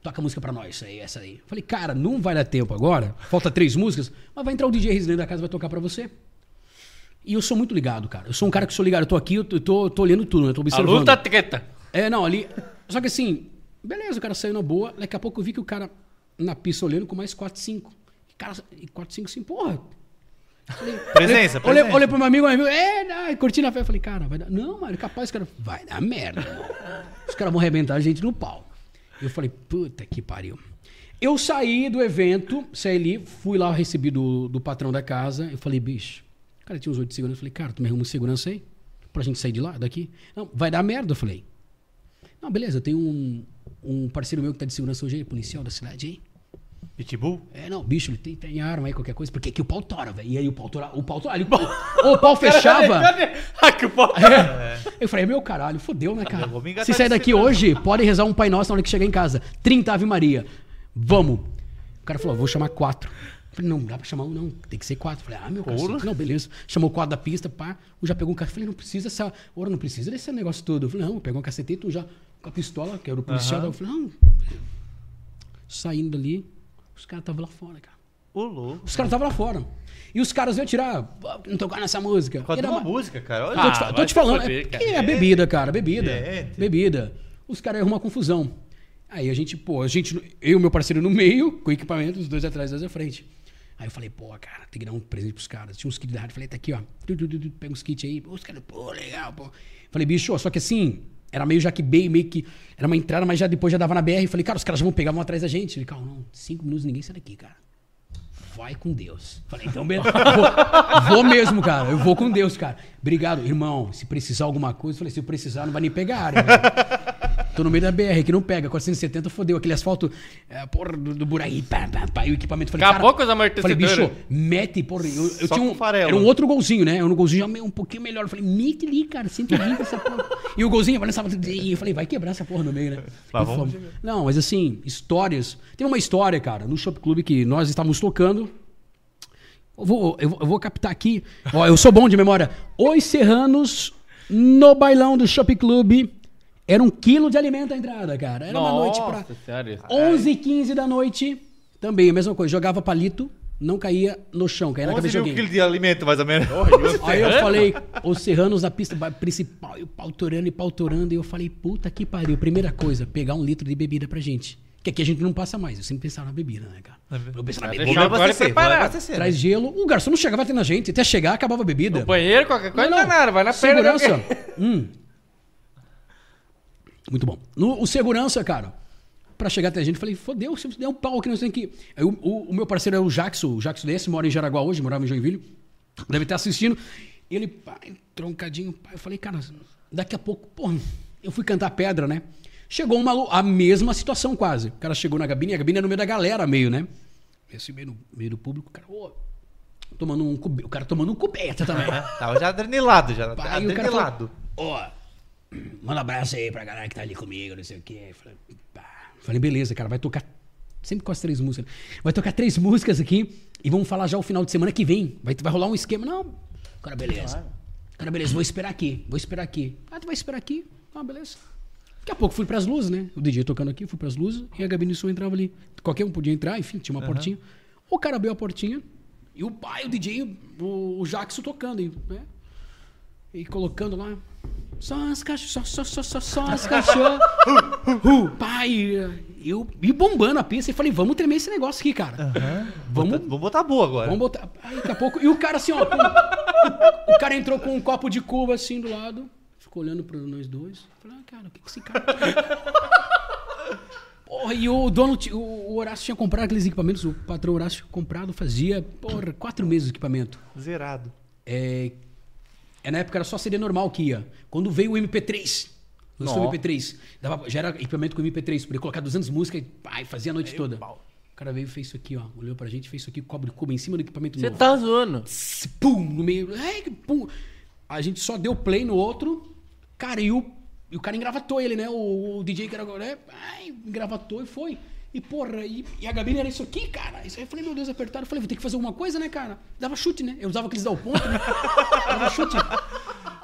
toca a música pra nós, aí, essa aí. Falei, cara, não vai dar tempo agora, falta três músicas, mas vai entrar o DJ residente da casa vai tocar pra você. E eu sou muito ligado, cara. Eu sou um cara que sou ligado, eu tô aqui, eu tô, eu tô, tô olhando tudo, né? Eu tô A observando. luta treta. É, não, ali. Só que assim, beleza, o cara saiu na boa. Daqui a pouco eu vi que o cara na pista olhando com mais 4, 5. Cara, 4, 5, assim, porra. Falei, Presença, olhei, olhei, presença. olhei pro meu amigo, meu amigo, é, não, curtindo a festa. Falei, cara, vai dar. Não, mano, capaz, cara, vai dar merda. irmão. Os caras vão arrebentar a gente no pau. Eu falei, puta que pariu. Eu saí do evento, saí ali, fui lá, recebi do, do patrão da casa. Eu falei, bicho, o cara tinha uns oito segurança. Eu falei, cara, tu me arruma um segurança aí? Pra gente sair de lá, daqui? Não, vai dar merda, eu falei. Não, beleza, eu tenho um, um parceiro meu que tá de segurança hoje aí, policial da cidade aí. Pitbull? É, não, bicho, ele tem, tem arma aí, qualquer coisa, porque aqui o pau tora, velho. E aí o pau tora, o pau tora, ali, o pau, o pau fechava. Aqui o pau. É. Eu falei, meu caralho, fodeu, né, cara? Se sair daqui hoje, pode rezar um Pai Nosso na hora que chegar em casa. 30 Ave Maria. Vamos. O cara falou, vou chamar quatro. Eu falei, não, não dá pra chamar um, não. Tem que ser quatro. Eu falei, ah, meu cacete. Não, beleza. Chamou quatro da pista, pá. Um já pegou um cara. Eu falei, não precisa essa. Ora, não precisa desse negócio todo. Eu falei, não, pegou um cacetete, um já com a pistola, que era o policial. Eu falei, não. Saindo dali, os caras estavam lá fora, cara. Ô, louco. Os caras estavam lá fora. E os caras iam tirar, "Pô, não tocar nessa música. Por causa uma música, cara. Olha. Tô te, Ah, tô te falando, foder, é, cara. é, bebida, cara, bebida. Gente. Bebida. Os caras arrumam uma confusão. Aí a gente, pô, a gente, eu e meu parceiro no meio, com o equipamento, os dois atrás, dois à frente. Aí eu falei, pô, cara, tem que dar um presente pros caras. Tinha uns kits da rádio, falei, tá aqui, ó. Pega uns kits aí. Os caras, pô, legal, pô. Falei, bicho, só que assim, era meio já que bem, meio que. Era uma entrada, mas já depois já dava na BR. Falei, cara, os caras vão pegar, vão atrás da gente. Falei, calma, não, cinco minutos ninguém sai daqui, cara. Vai com Deus. Falei, então beleza. Vou, vou mesmo, cara. Eu vou com Deus, cara. Obrigado, irmão. Se precisar alguma coisa, falei, se eu precisar, não vai nem pegar área. Tô no meio da BR, que não pega. 470 fodeu. Aquele asfalto, é, porra, do, do buraí, pá, pá, pá, e o equipamento. Falei, Acabou cara, com os amortecedores. Falei, bicho, mete, porra. Eu, eu Só tinha com um, farelo. era um outro golzinho, né? Era um golzinho já meio- um pouquinho melhor. Eu falei, mete ali, cara, 120 essa porra. E o golzinho tudo. E eu falei, vai quebrar essa porra no meio, né? Lá vamos. Não, mas assim, histórias. Tem uma história, cara, no Shop Club que nós estávamos tocando. Eu vou, eu vou, eu vou captar aqui. Ó, eu sou bom de memória. Os Serranos, no bailão do Shop Club, era um quilo de alimento a entrada, cara. Era uma noite pra. Nossa, sério. 11 e 15 da noite, também a mesma coisa. Jogava palito, não caía no chão, caía na 11 cabeça de alguém. quilos de alimento, mais ou menos. Aí eu falei, os serranos na pista principal, e o pau torando e pau torando, e eu falei, puta que pariu. Primeira coisa, pegar um litro de bebida pra gente. Que aqui a gente não passa mais. Eu sempre pensava na bebida, né, cara? Eu pensava na bebida. deixar Vou agora abastecer, preparado. abastecer. Traz gelo. O garçom não chegava até na gente. Até chegar, acabava a bebida. No banheiro, qualquer coisa, não, é nada. Vai na perna. Segurança. hum. Muito bom. No, o segurança, cara, pra chegar até a gente, eu falei, fodeu, se der um pau aqui, nós temos que. Aí o, o- o meu parceiro é o Jackson, o Jackson desse, mora em Jaraguá hoje, morava em Joinville. Deve estar assistindo. Ele, pá, troncadinho, pá. Eu falei, cara, daqui a pouco, porra, eu fui cantar pedra, né? Chegou um maluco, a mesma situação quase. O cara chegou na gabine, a gabine é no meio da galera, meio, né? Esse meio, no meio do público, o cara, ô, tomando um o cara tomando um coberta também. Tava já adrenilado, já. Falou, adrenilado. ó, manda um abraço aí pra galera que tá ali comigo, não sei o quê. Falei, pá. Falei, beleza, cara, vai tocar sempre com as três músicas. Vai tocar três músicas aqui e vamos falar já o final de semana que vem. Vai, vai rolar um esquema. Não, cara, beleza. Cara, beleza, vou esperar aqui, vou esperar aqui. Ah, tu vai esperar aqui? Ah, beleza. Daqui a pouco fui pras luzes, né? O DJ tocando aqui, fui pras luzes e a gabine de som entrava ali. Qualquer um podia entrar, enfim, tinha uma portinha. O cara abriu a portinha e o pai, o DJ, o, o Jackson tocando, e, né? E colocando lá. Só as cachorras, só, só, só, só as cachorras. uh, pai, eu e bombando a pista. E falei, vamos tremer esse negócio aqui, cara. Vamos, Vamos botar boa agora. vamos botar. Aí daqui a pouco. E o cara assim, ó. com- o, cara entrou com um copo de cuba assim do lado. Ficou olhando pra nós dois. Falei, ah, cara, o que, que esse cara? Porra, e o dono, ti- o Horácio tinha comprado aqueles equipamentos, o patrão Horácio tinha comprado, fazia, porra, quatro meses o equipamento. Zerado. É, é, na época era só CD normal que ia. Quando veio o MP3, lançou o Nossa. MP3, dava, já era equipamento com MP3, podia colocar 200 músicas e pai, fazia a noite toda. O cara veio e fez isso aqui, ó. Olhou pra gente, fez isso aqui, cobre cuba em cima do equipamento Você novo. tá zoando. Tss, Pum, no meio. Ai, que pum. A gente só deu play no outro. Cara, e o, e o cara engravatou ele, né? O, o DJ que era. Né? Ai, engravatou e foi. E porra, e, e a gabine era isso aqui, cara. Isso aí eu falei, meu Deus, apertaram. Eu falei, vou ter que fazer alguma coisa, né, cara? Dava chute, né? Eu usava aqueles dá o ponto, né? Dava chute.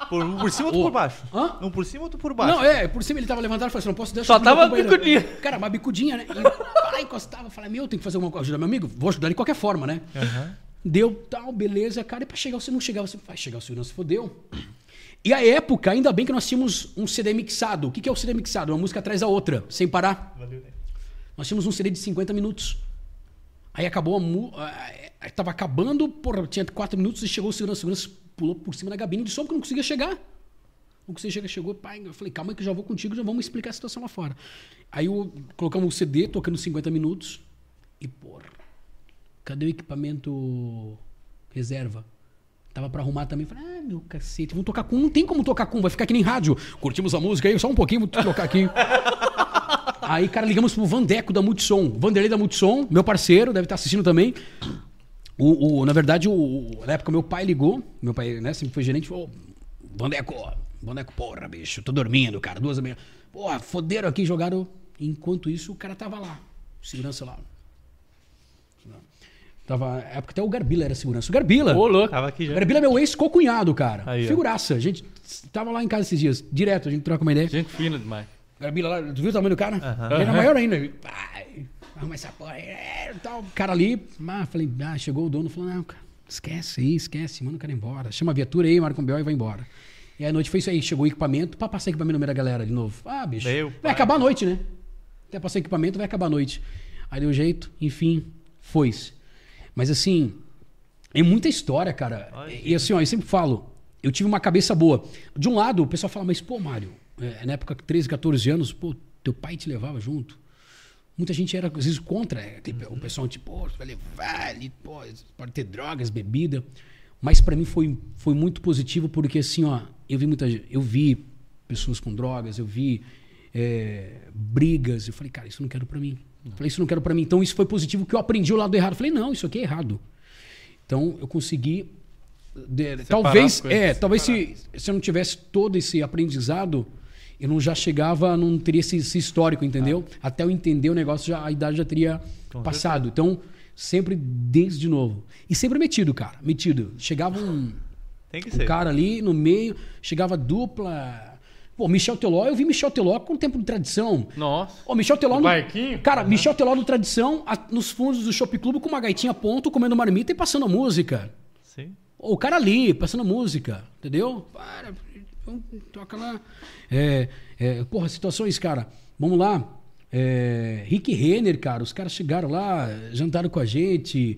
Por, um por cima, outro Ô. por baixo. Hã? Um por cima, outro por baixo. Não, é, por cima ele tava levantado, eu falei assim, não posso deixar Só tava bicudinha. Cara, uma bicudinha, né? E lá encostava, falei, meu, tem que fazer alguma coisa. Ajudar meu amigo? Vou ajudar de qualquer forma, né? Deu tal, beleza, cara. E pra chegar, você não chegava, você vai chegar o segurança, fodeu. E a época, ainda bem que nós tínhamos um CD mixado. O que que é o CD mixado? Uma música atrás da outra, sem parar. Nós tínhamos um CD de 50 minutos. Aí acabou a música. Tava acabando, porra, tinha 4 minutos e chegou o segurança. O segurança pulou por cima da gabine de som porque não conseguia chegar. Não conseguia chegar, chegou, pai. Eu falei, calma que eu já vou contigo, já vamos explicar a situação lá fora. Aí eu, colocamos o CD tocando 50 minutos. E, porra, cadê o equipamento reserva? Tava pra arrumar também. Falei, ah, meu cacete, vamos tocar com. Não tem como tocar com, vai ficar que nem rádio. Curtimos a música aí, só um pouquinho, vou trocar aqui. Aí, cara, ligamos pro Vandeco da Multissom. Vanderlei da Multissom, meu parceiro, deve estar assistindo também. O, o- na verdade, o, na época, meu pai ligou. Meu pai, né, sempre foi gerente. Falou: Vandeco, Vandeco, porra, bicho, tô dormindo, cara, duas da manhã. Porra, foderam aqui, jogaram. Enquanto isso, o cara tava lá. Segurança lá. Tava, na época até o Garbila era segurança. O Garbila. Ô, louco. Tava aqui O já. Garbila é meu ex-cocunhado, cara. Aí. Figuraça. A gente tava lá em casa esses dias. Direto, a gente troca uma ideia. Gente fina demais. Garbila lá, tu viu o tamanho do cara? Ele era maior ainda. Pai, arruma essa porra aí. é, Tal. O cara ali, ah, falei, ah, chegou o dono, falou, não, cara, esquece aí, esquece, manda o cara embora. Chama a viatura aí, marca um B.O. e vai embora. E aí a noite foi isso aí, chegou o equipamento, pra passar equipamento no meio da galera de novo. Ah, bicho, Meu vai pai. acabar a noite, né? até passar equipamento, vai acabar a noite. Aí deu jeito, enfim, foi-se. Mas assim, é muita história, cara. E assim, ó, eu sempre falo, eu tive uma cabeça boa. De um lado, o pessoal fala, mas pô, Mário, é, na época 13, 14 anos, pô, teu pai te levava junto. Muita gente era, às vezes, contra. tipo, O pessoal, tipo, pô, você vai levar ali, pô, pode ter drogas, bebida. Mas pra mim foi, foi muito positivo, porque assim, ó, eu vi muita eu vi pessoas com drogas, eu vi é, brigas. Eu falei, cara, isso não quero pra mim. Eu falei, isso não quero pra mim. Então isso foi positivo, que eu aprendi o lado errado. Eu falei, não, isso aqui é errado. Então eu consegui. de- talvez, é, talvez se, se eu não tivesse todo esse aprendizado, eu não já chegava, não teria esse, esse histórico, entendeu? Até eu entender o negócio, já, a idade já teria passado. Então, sempre desde novo. E sempre metido, cara. Metido. Chegava um, um cara ali no meio, chegava dupla. Pô, Michel Teló, eu vi Michel Teló com tempo de tradição. Nossa. Ô, Michel Teló. O no- barquinho? Cara, Michel Teló no tradição, a- nos fundos do Shop Club com uma gaitinha a ponto, comendo marmita e passando a música. Sim. O cara ali, passando música, entendeu? Para, vamos, toca lá. É, é, porra, situações, cara. Vamos lá. É, Rick Renner, cara, os caras chegaram lá, jantaram com a gente.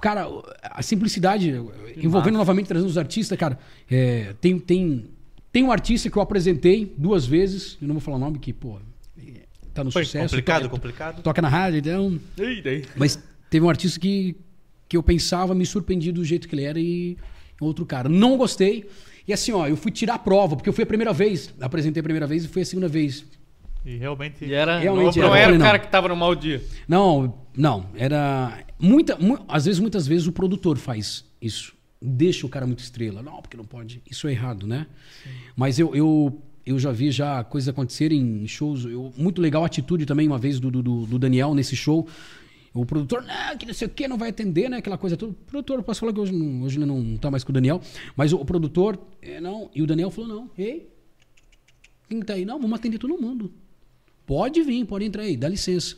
Cara, a simplicidade, envolvendo novamente, trazendo os artistas, cara. é, tem, tem, tem um artista que eu apresentei duas vezes, eu não vou falar o nome, que, pô, tá no Foi sucesso. complicado, toca, complicado. toca na rádio, então. E daí? Mas teve um artista que, que eu pensava, me surpreendi do jeito que ele era e outro cara. Não gostei. E assim, ó, eu fui tirar a prova, porque eu fui a primeira vez. Apresentei a primeira vez e foi a segunda vez. E realmente. E era, Realmente não, não era. era o Não. cara que tava no mau dia. Não, não. Era. Muita, mu- às vezes, muitas vezes, o produtor faz isso. Deixa o cara muito estrela. Não, porque não pode. Isso é errado, né? Mas eu, eu, eu já vi já coisas acontecerem em shows. Eu, muito legal a atitude também, uma vez, do, do, do Daniel nesse show. O produtor, não, que não sei o que, não vai atender, né? Aquela coisa toda. O produtor, posso falar que hoje, não- hoje não tá mais com o Daniel, mas o, o produtor, é, não. E o Daniel falou, não, ei, quem tá aí? Não, vamos atender todo mundo. Pode vir, pode entrar aí, dá licença.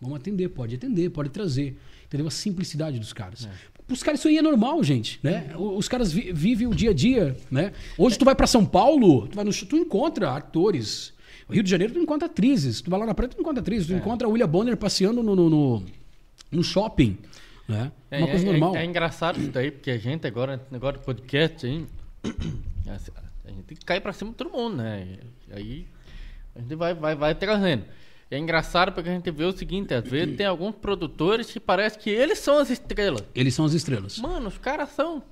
Vamos atender, pode atender, pode trazer. Entendeu? A simplicidade dos caras. Os caras isso aí é normal, gente, né? Os caras vi- vivem o dia a dia, né? Hoje tu vai pra São Paulo, tu vai no tu encontra atores. Rio de Janeiro tu encontra atrizes. Tu vai lá na praia, tu encontra atrizes. Tu encontra a William Bonner passeando no, no, no, no shopping, né? É, Uma coisa é- normal. É, é engraçado isso daí, porque a gente agora, negócio de podcast aí, assim, a gente tem que cair pra cima de todo mundo, né? E aí a gente vai, vai, vai trazendo. É engraçado porque a gente vê o seguinte, às vezes tem alguns produtores que parece que eles são as estrelas. Eles são as estrelas. Mano, os caras são,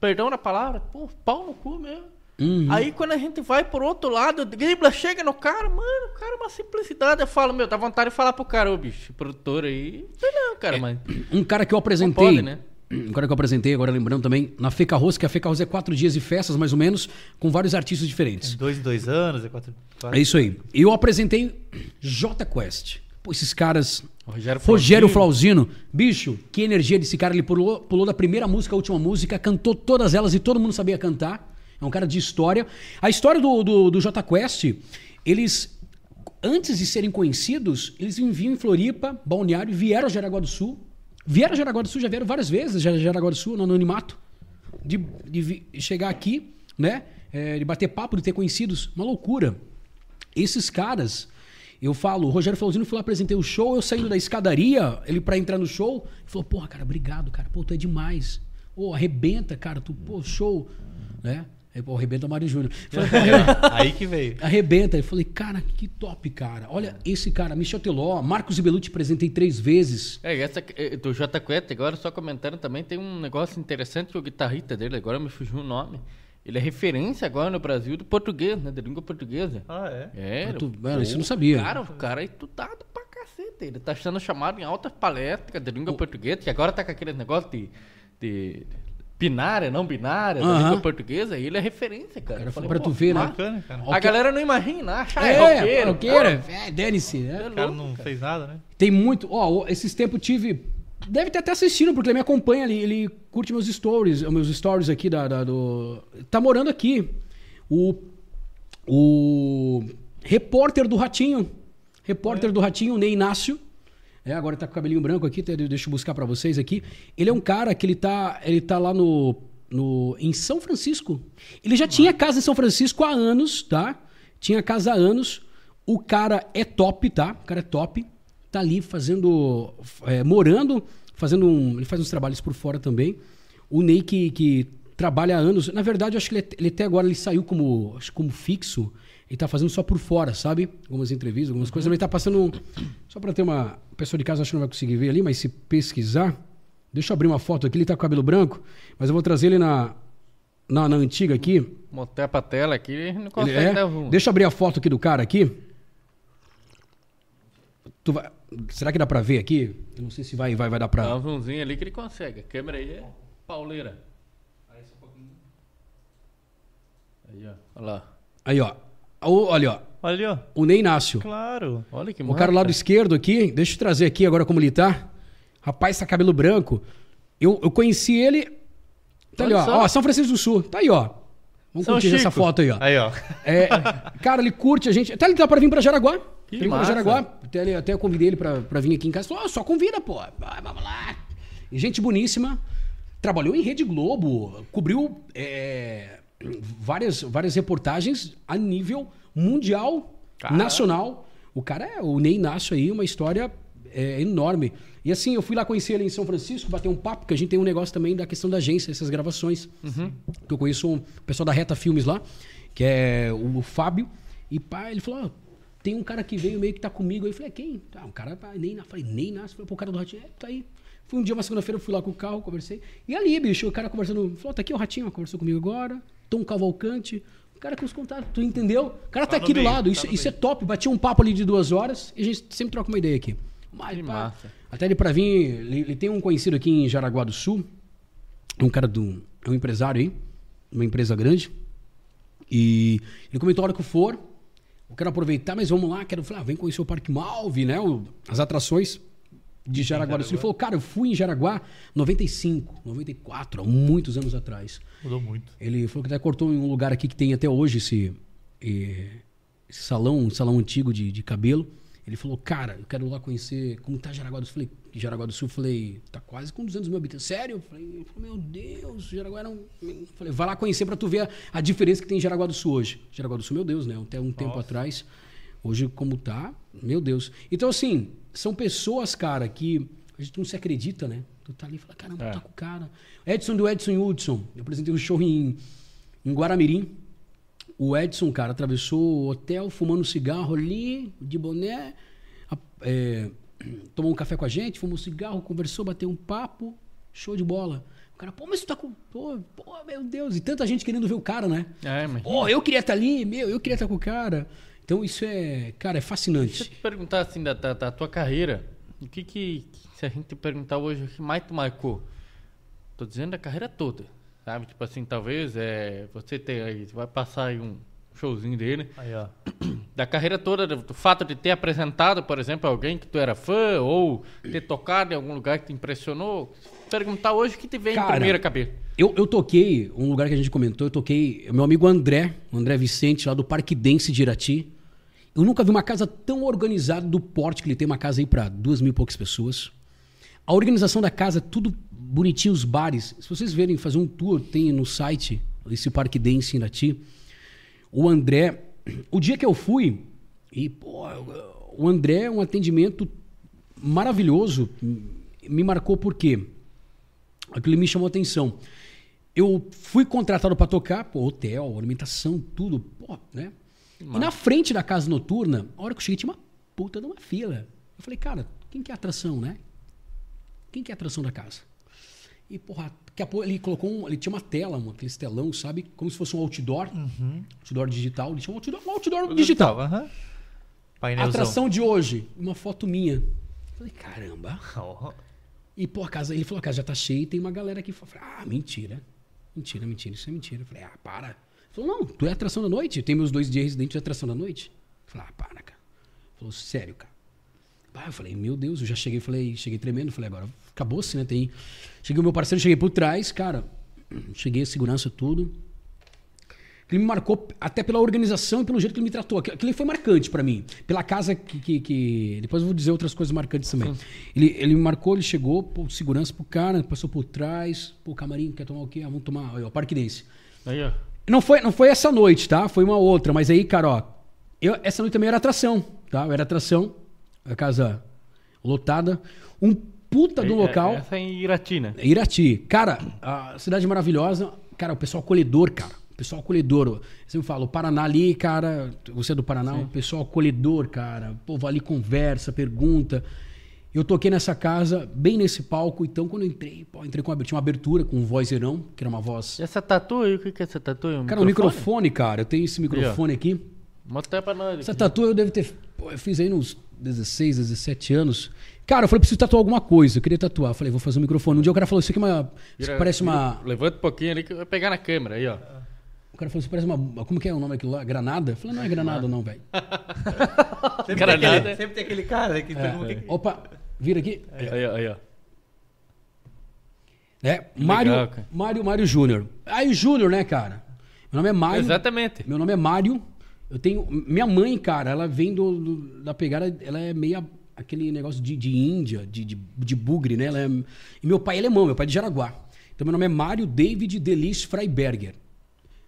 perdão na palavra, pô, pau no cu mesmo. Uhum. Aí quando a gente vai por outro lado, dribla, chega no cara, mano, o cara é uma simplicidade. Eu falo, meu, dá vontade de falar pro cara, ô bicho, produtor aí. Não sei não, cara, mas. Um cara que eu apresentei. Pode, né? Um cara que eu apresentei, agora lembrando também, na Feca Rosa, que a Feca Rosa é quatro dias de festas, mais ou menos, com vários artistas diferentes. Dois em dois anos, é quatro. quatro- É isso aí. Eu apresentei J Quest. Pô, esses caras. Rogério Rogério Flauzino. Flauzino. Bicho, que energia desse cara. Ele pulou, pulou da primeira música à última música, cantou todas elas e todo mundo sabia cantar. É um cara de história. A história do, do, do J Quest, eles, antes de serem conhecidos, eles viviam em Floripa, Balneário, vieram a Jaraguá do Sul. Vieram a Jaraguá do Sul, já vieram várias vezes, já Jaraguá do Sul, no anonimato. De, de chegar aqui, né? É, de bater papo, de ter conhecidos. Uma loucura. Esses caras, eu falo, o Rogério Flauzino foi lá, apresentei o show, eu saindo da escadaria, ele pra entrar no show, falou, porra, cara, obrigado, cara, pô, tu é demais. Pô, arrebenta, cara, tu, pô, show. Né? Aí, pô, arrebenta Mário Júnior. Falei, pô, arrebenta. Aí que veio. Arrebenta. Eu falei, cara, que top, cara. Olha esse cara, Michel Teló, Marcos Ibelucci, apresentei três vezes. É, essa eh, do J Quest, agora só comentando também, tem um negócio interessante que o guitarrista dele, agora me fugiu o nome. Ele é referência agora no Brasil do português, né? Da língua portuguesa. Ah, é? É, Tu- o- mano, isso eu não o sabia. Cara, o cara é estudado pra cacete. Ele tá sendo chamado em altas palestras de língua portuguesa, que agora tá com aquele negócio de, de binária, não binária, da Aham. língua portuguesa. E ele é referência, cara. Cara, falei, pra tu ver, né? Bacana, cara. A galera não imagina, acha É, é, roqueira. É, dane-se, né? É O cara não cara. fez nada, né? Tem muito. Ó, esses tempos eu tive. Deve ter até assistindo, porque ele me acompanha ali. Ele curte meus stories, meus stories aqui da, da- do. Tá morando aqui. O. O. Repórter do Ratinho. Repórter do Ratinho, Ney Inácio. É, agora tá com o cabelinho branco aqui, tá, deixa eu buscar pra vocês aqui. Ele é um cara que ele tá, ele tá lá no, no em São Francisco. Ele já tinha casa em São Francisco há anos, tá? Tinha casa há anos. O cara é top, tá? O cara é top. Tá ali fazendo. é, morando, fazendo um. Ele faz uns trabalhos por fora também. O Ney que, que trabalha há anos. Na verdade, acho que ele, ele até agora ele saiu como, acho como fixo. Ele tá fazendo só por fora, sabe? Algumas entrevistas, algumas coisas. Ele tá passando. um- Só pra ter uma. A pessoa de casa acho que não vai conseguir ver ali, mas se pesquisar. Deixa eu abrir uma foto aqui. Ele tá com cabelo branco, mas eu vou trazer ele na, na, na antiga aqui. Montei pra tela aqui e não Ele consegue é. dar. Deixa eu abrir a foto aqui do cara aqui. Tu vai- Será que dá pra ver aqui? Eu não sei se vai, vai, vai dar pra. Dá um zoomzinho ali que ele consegue. A câmera aí é pauleira. Aí, ó. Olha lá. Aí, ó. O- Olha, ó. Olha ali, ó. O Ney Inácio. Claro. Olha que O cara do lado esquerdo aqui, deixa eu trazer aqui agora como ele tá. Rapaz, tá cabelo branco. Eu, eu conheci ele. Tá ali, Olha ó. só. ó. São Francisco do Sul. Tá aí, ó. Vamos São curtir Chico. essa foto aí, ó. Aí, ó. É, cara, ele curte a gente. Até ele tá pra vir pra Jaraguá. Que Ele pra. Jaraguá. Até, ele- até eu convidei ele pra, pra vir aqui em casa. Falou, ó, só convida, pô. Vai, vamos lá. E gente boníssima. Trabalhou em Rede Globo. Cobriu é, várias, várias reportagens a nível mundial, Caraca. nacional. O cara é, o Ney Inácio aí, uma história é, enorme. E assim, eu fui lá conhecer ele em São Francisco, bater um papo, porque a gente tem um negócio também da questão da agência, essas gravações. Que eu conheço um pessoal da Reta Filmes lá, que é o Fábio. E pá, ele falou: ó, tem um cara que veio meio que tá comigo. Aí eu falei: quem? Ah, um cara, nem na. Falei: nem nasce. Falei: pô, o cara do Ratinho, é, tá aí. Fui um dia, uma segunda-feira, eu fui lá com o carro, conversei. E ali, bicho, o cara conversando, falou: tá aqui o Ratinho, conversou comigo agora. Tom Cavalcante. O cara com os contatos, tu entendeu? O cara tá, Tá aqui do meio, lado. tá Isso, isso é top. Bati um papo ali de duas horas e a gente sempre troca uma ideia aqui. Mas, Que pá, massa. Até ele pra vir, ele, ele tem um conhecido aqui em Jaraguá do Sul, um cara do. É um empresário aí, uma empresa grande. E ele comentou a hora que eu for. Eu quero aproveitar, mas vamos lá, quero falar, ah, vem conhecer o Parque Malve, né? o- as atrações de Jaraguá do Sul. Ele falou, cara, eu fui em Jaraguá 95, 94, há muitos anos atrás. Mudou muito. Ele falou que até cortou em um lugar aqui que tem até hoje esse, esse salão, um salão antigo de, de cabelo. Ele falou, cara, eu quero lá conhecer como tá Jaraguá do Sul. Eu Falei, Jaraguá do Sul, falei, tá quase com 200 mil habitantes. Sério? Falei, meu Deus, Jaraguá não... Eu falei, vai lá conhecer pra tu ver a, a diferença que tem em Jaraguá do Sul hoje. Jaraguá do Sul, meu Deus, né? Até um tempo atrás. Hoje, como tá, meu Deus. Então, assim, são pessoas, cara, que a gente não se acredita, né? Tu tá ali e fala, caramba, É. tá com o cara. Edson do Edson Hudson. Eu apresentei um show em, em Guaramirim. O Edson, cara, atravessou o hotel fumando cigarro ali, de boné. é, tomou um café com a gente, fumou um cigarro, conversou, bateu um papo. Show de bola. O cara, pô, mas tu tá com. Pô, pô, meu Deus. E tanta gente querendo ver o cara, né? É, mas. Pô, eu queria estar ali, meu, eu queria estar com o cara. Então isso é, cara, é Deixa eu fascinante. te perguntar assim da, da, da tua carreira. O que que, se a gente perguntar hoje, o que mais tu marcou? Tô dizendo da carreira toda, sabe? Tipo assim, talvez é, você ter aí, vai passar aí um showzinho dele. Aí, ó. Da carreira toda, do, fato de ter apresentado, por exemplo, alguém que tu era fã, ou ter tocado em algum lugar que te impressionou. Perguntar hoje o que te vem Cara, em primeira cabeça. Eu, eu toquei, um lugar que a gente comentou, eu toquei, meu amigo André, o André Vicente, lá do Parque Dense de Irati. Eu nunca vi uma casa tão organizada do porte que ele tem, uma casa aí para duas mil e poucas pessoas. A organização da casa, tudo bonitinho, os bares. Se vocês verem fazer um tour, tem no site esse Parque Dense em Irati. O André, o dia que eu fui, e pô, o André, um atendimento maravilhoso, me marcou por quê? Aquilo me chamou a atenção. Eu fui contratado para tocar, pô, hotel, alimentação, tudo, pô, né? E na frente da casa noturna, a hora que eu cheguei, tinha uma puta de uma fila. Eu falei, cara, quem que é a atração, né? Quem que é a atração da casa? E, porra, daqui a pouco ele colocou um, ele tinha uma tela, um, aquele telão, sabe? Como se fosse um outdoor, outdoor digital. Ele tinha um outdoor, um outdoor digital. A Painelzão. atração de hoje, uma foto minha. Eu falei, caramba. Ó. E, pô, a casa, ele falou, a casa já tá cheia e tem uma galera aqui. Eu falei, ah, mentira. Mentira, mentira, isso é mentira. Eu falei, ah, para. Falou, não, tu é atração da noite? Tem meus dois dias residentes de atração da noite? Eu falei, ah, para, cara. Falou, sério, cara. Ah, eu falei, meu Deus, eu já cheguei, falei, cheguei tremendo, falei, agora acabou-se, né? Tem. Cheguei o meu parceiro, cheguei por trás, cara. Cheguei, segurança, tudo. Ele me marcou até pela organização e pelo jeito que ele me tratou. Aquilo foi marcante pra mim. Pela casa que, que, que- Depois eu vou dizer outras coisas marcantes também. Ele, ele me marcou, ele chegou, pô, segurança pro cara, passou por trás. Pô, camarim, quer tomar o quê? Ah, vamos tomar. Aí, ó, Parque Dense. Aí, ó. Não foi, não foi essa noite, tá? Foi uma outra. Mas aí, cara, ó. eu, essa noite também era atração, tá? Eu era atração, a casa lotada. Um puta do É- local. Essa é em Iratina. Irati. Cara, a cidade maravilhosa. Cara, o pessoal acolhedor, cara. O pessoal acolhedor. Eu sempre falo, o Paraná ali, cara. Você é do Paraná, o pessoal acolhedor, cara. O povo ali conversa, pergunta. Eu toquei nessa casa, bem nesse palco. Então, quando eu entrei, pô, entrei com uma, tinha uma abertura com um vozeirão, que era uma voz. Essa tatu aí, o que que é essa tatu? Um Cara, o microfone, cara. Eu tenho esse microfone aqui. Mostra pra nós. Essa tatu eu devo ter. pô, eu fiz aí nos 16, 17 anos. Cara, eu falei, preciso tatuar alguma coisa. Eu queria tatuar. Eu falei, vou fazer um microfone. Um dia o cara falou, isso aqui é uma. Vira- parece vira- uma. Levanta um pouquinho ali que vai pegar na câmera aí, ó. O cara falou, isso parece uma. Como que é o nome daquilo lá? Granada? Eu falei, não é granada, não, velho. Sempre, Cara, tem aquele, nada. sempre tem aquele cara que que- Opa, vira aqui. Aí, aí, ó. É, Mário. Mário, Mário Júnior. Aí, Júnior, né, cara? Meu nome é Mário. Exatamente. Meu nome é Mário. Eu tenho. Minha mãe, cara, ela vem do, do- da pegada. Ela é meia. aquele negócio de, de Índia, de, de, de bugre, né? Ela é- e meu pai é alemão, meu pai é de Jaraguá. Então meu nome é Mário David Delis Freiberger.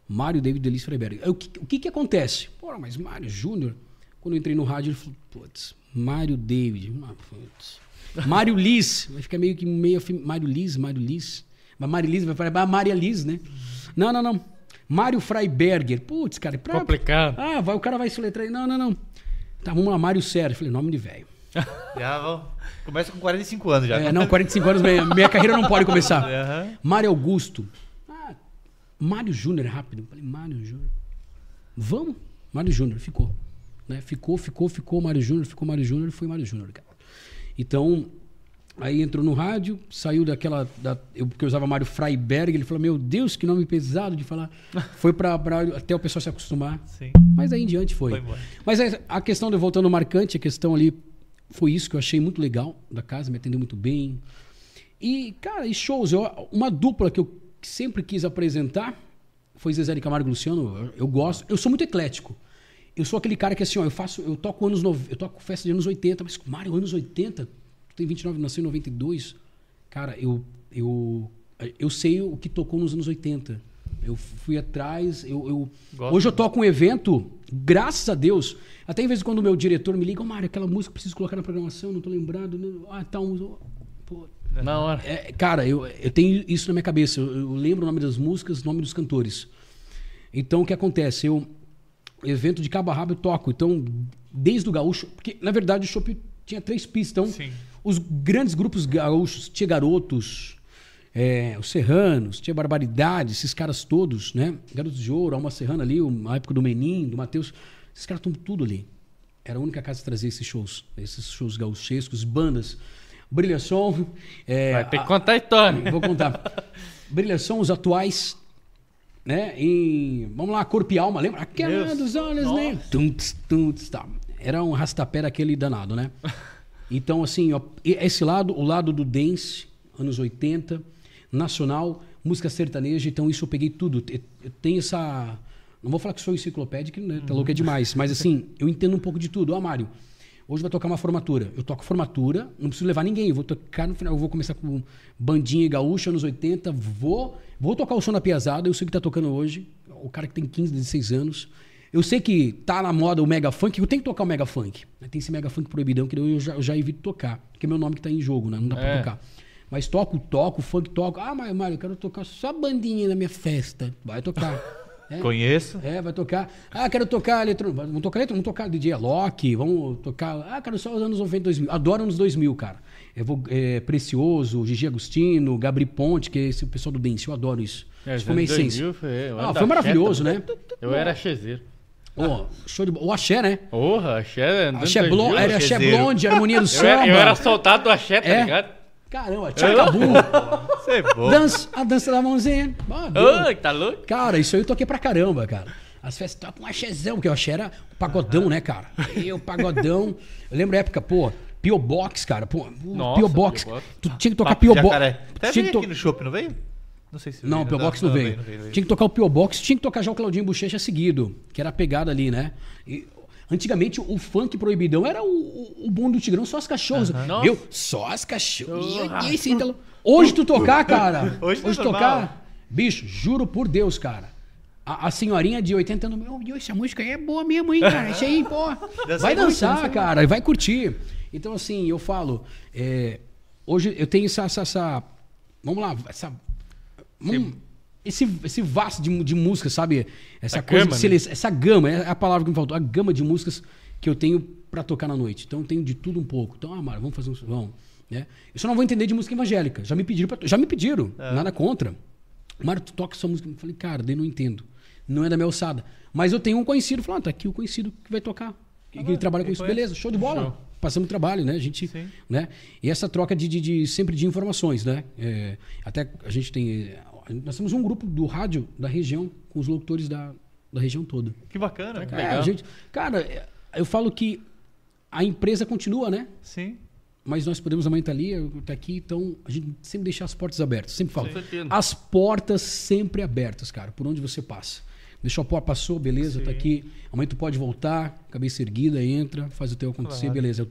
Mário David Delis Freiberger. O que, o que que acontece? Pô, mas Mário Júnior, quando eu entrei no rádio, ele falou, putz, Mário David, putz. Mário Liz, vai ficar meio que meio afim- Mário Liz, Mário Liz. Mas Mário Liz vai falar, ah, Maria Liz, né? Não, não, não. Mário Freiberger. Putz, cara, pra, Complicado. ah, vai, o cara vai se letrar aí. Não, não, não. Tá, vamos lá, Mário Sérgio. Falei, nome de velho. Já vão- Começa com 45 anos já. É, não, 45 anos, minha, minha carreira não pode começar. Aham. Mário Augusto. Ah, Mário Júnior, rápido. Falei, Mário Júnior. Vamos? Mário Júnior, ficou. Né? Ficou, ficou, ficou Mário Júnior, ficou Mário Júnior, foi Mário Júnior, cara. Então, aí entrou no rádio, saiu daquela. Da, eu, porque eu usava Mário Freiberg, ele falou: Meu Deus, que nome pesado de falar. Foi pra- até o pessoal se acostumar. Sim. Mas aí em diante foi. Foi. Mas a, a questão de voltando marcante, a questão ali foi isso que eu achei muito legal da casa, me atendeu muito bem. E, cara, e shows, eu, uma dupla que eu sempre quis apresentar foi Zezé de Camargo e Luciano. Eu, eu gosto, eu sou muito eclético. Eu sou aquele cara que assim, ó, eu faço, eu toco anos, eu toco festa de anos 80, mas Mário, anos 80, tu tem 29, nasceu em 92. Cara, eu eu eu sei o que tocou nos anos 80. Eu fui atrás, eu, eu- hoje eu toco um evento, graças a Deus. Até em vez de quando o meu diretor me liga, ô Mário, aquela música eu preciso colocar na programação, não tô lembrado. não- Ah, tá um pô, Na hora. é, cara, eu, eu tenho isso na minha cabeça. Eu, eu lembro o nome das músicas, o nome dos cantores. Então, o que acontece? Eu, evento de cabo a rabo, eu toco. Então, desde o gaúcho... Porque, na verdade, o Chopp tinha três pistas. Então, Sim. os grandes grupos gaúchos, tinha Garotos, é, os Serranos, tinha Barbaridade, esses caras todos, né? Garotos de Ouro, Alma Serrana ali, a época do Menin, do Matheus. Esses caras estão tudo ali. Era a única casa que trazia esses shows. Esses shows gauchescos, bandas. Brilha Som. é, Vai ter que contar a história. Vou contar. Brilha Som, os atuais. Né? Em, vamos lá, Corpo e Alma, lembra? Aquela Deus. dos olhos, né? Tunts, tunts, tá. Era um rastapé daquele danado, né? Então, assim, ó, esse lado, o lado do dance, anos 80, nacional, música sertaneja, então isso eu peguei tudo. Eu, eu tenho essa. Não vou falar que sou enciclopédico, né? Tá louco é demais. Mas assim, eu entendo um pouco de tudo. Ó, Mário, hoje vai tocar uma formatura. Eu toco formatura, não preciso levar ninguém. Eu vou tocar no final, eu vou começar com bandinha e gaúcha, anos 80, vou, vou tocar o som da piazada, eu sei que tá tocando hoje. O cara que tem 15, 16 anos. Eu sei que tá na moda o mega funk, eu tenho que tocar o mega funk. Tem esse mega funk proibidão que eu já, eu já evito tocar, porque é meu nome que tá em jogo, né? Não dá pra É. tocar. Mas toco, toco, funk, toco. Ah, mas Mário, eu quero tocar só bandinha na minha festa. Vai tocar. É. Conheço. É, vai tocar. Ah, quero tocar eletrônico. Vamos tocar eletrônico, vamos tocar DJ Alok, vamos tocar. Ah, quero só os anos 90, 2000. Adoro anos 2000, cara. Eu vou, é, Precioso, Gigi Agostino, Gabri Ponte, que é esse pessoal do dance. Eu adoro isso. É, isso foi essência. 2000 foi- Ah, foi maravilhoso, Xé né? Eu era chezeiro. Ó, show de bola. O Axé, né? Porra, axé. Axé, 2000, blon... era axé blonde, harmonia do Eu samba. era, eu era soldado do axé, tá É? ligado? Caramba, tchacabu. Você é bom. dança, a dança da mãozinha. Ah. Ô, tá louco? Cara, isso aí eu toquei pra caramba, cara. As festas tocam um axézão, porque o axé era o pagodão, né, cara? E o pagodão. Eu lembro a época, pô, Pio Box, cara. Pô, Nossa, Pio Box. Pio Box. Tu tinha que tocar Papo Pio Box. Até veio que aqui to... no shopping, não veio? Não sei se Não, veio. Pio Box não, veio. não veio. Tinha que tocar o Pio Box, tinha que tocar já o Claudinho Bochecha seguido, que era a pegada ali, né? E, antigamente o funk proibidão era o, o, o bom do Tigrão, só as cachorras. Nossa. Viu? Só as esse Ítalo- Hoje tu tocar, cara. Hoje hoje tá normal. tocar. Bicho, juro por Deus, cara. A, a senhorinha de 80 anos, meu Deus, essa música aí é boa mesmo, hein, cara? Isso aí, pô. vai dançar, cara, vai curtir. Então, assim, eu falo, é, hoje eu tenho essa, essa, essa- Vamos lá, essa. vamos- esse, esse vasto de, de música, sabe? Essa Essa coisa gama, de sele- Essa gama, é a palavra que me faltou. A gama de músicas que eu tenho pra tocar na noite. Então eu tenho de tudo um pouco. Então, ah, Mário, vamos fazer um. Vamos. Né? Eu só não vou entender de música evangélica. Já me pediram, pra, já me pediram. Nada contra. Mário, tu toca essa música. Eu falei, cara, daí não entendo. Não é da minha alçada. Mas eu tenho um conhecido. Falei, ah, tá aqui o conhecido que vai tocar. Que, que ele trabalha com isso. Beleza, show de bola. Passamos trabalho, né? A gente, Sim. né? E essa troca de, de- de- sempre de informações, né? É, até a gente tem... é, Nós temos um grupo do rádio da região com os locutores da, da região toda. Que bacana, É, cara. a gente, cara, é, eu falo que a empresa continua, né? Sim. Mas nós podemos amanhã estar ali, eu estar aqui, então a gente sempre deixa as portas abertas. Sempre falo. Com certeza. As portas sempre abertas, cara, por onde você passa. Deixou a porta, passou, beleza, tá aqui. Amanhã tu pode voltar, cabeça erguida, entra, faz o teu acontecer, Claro. beleza.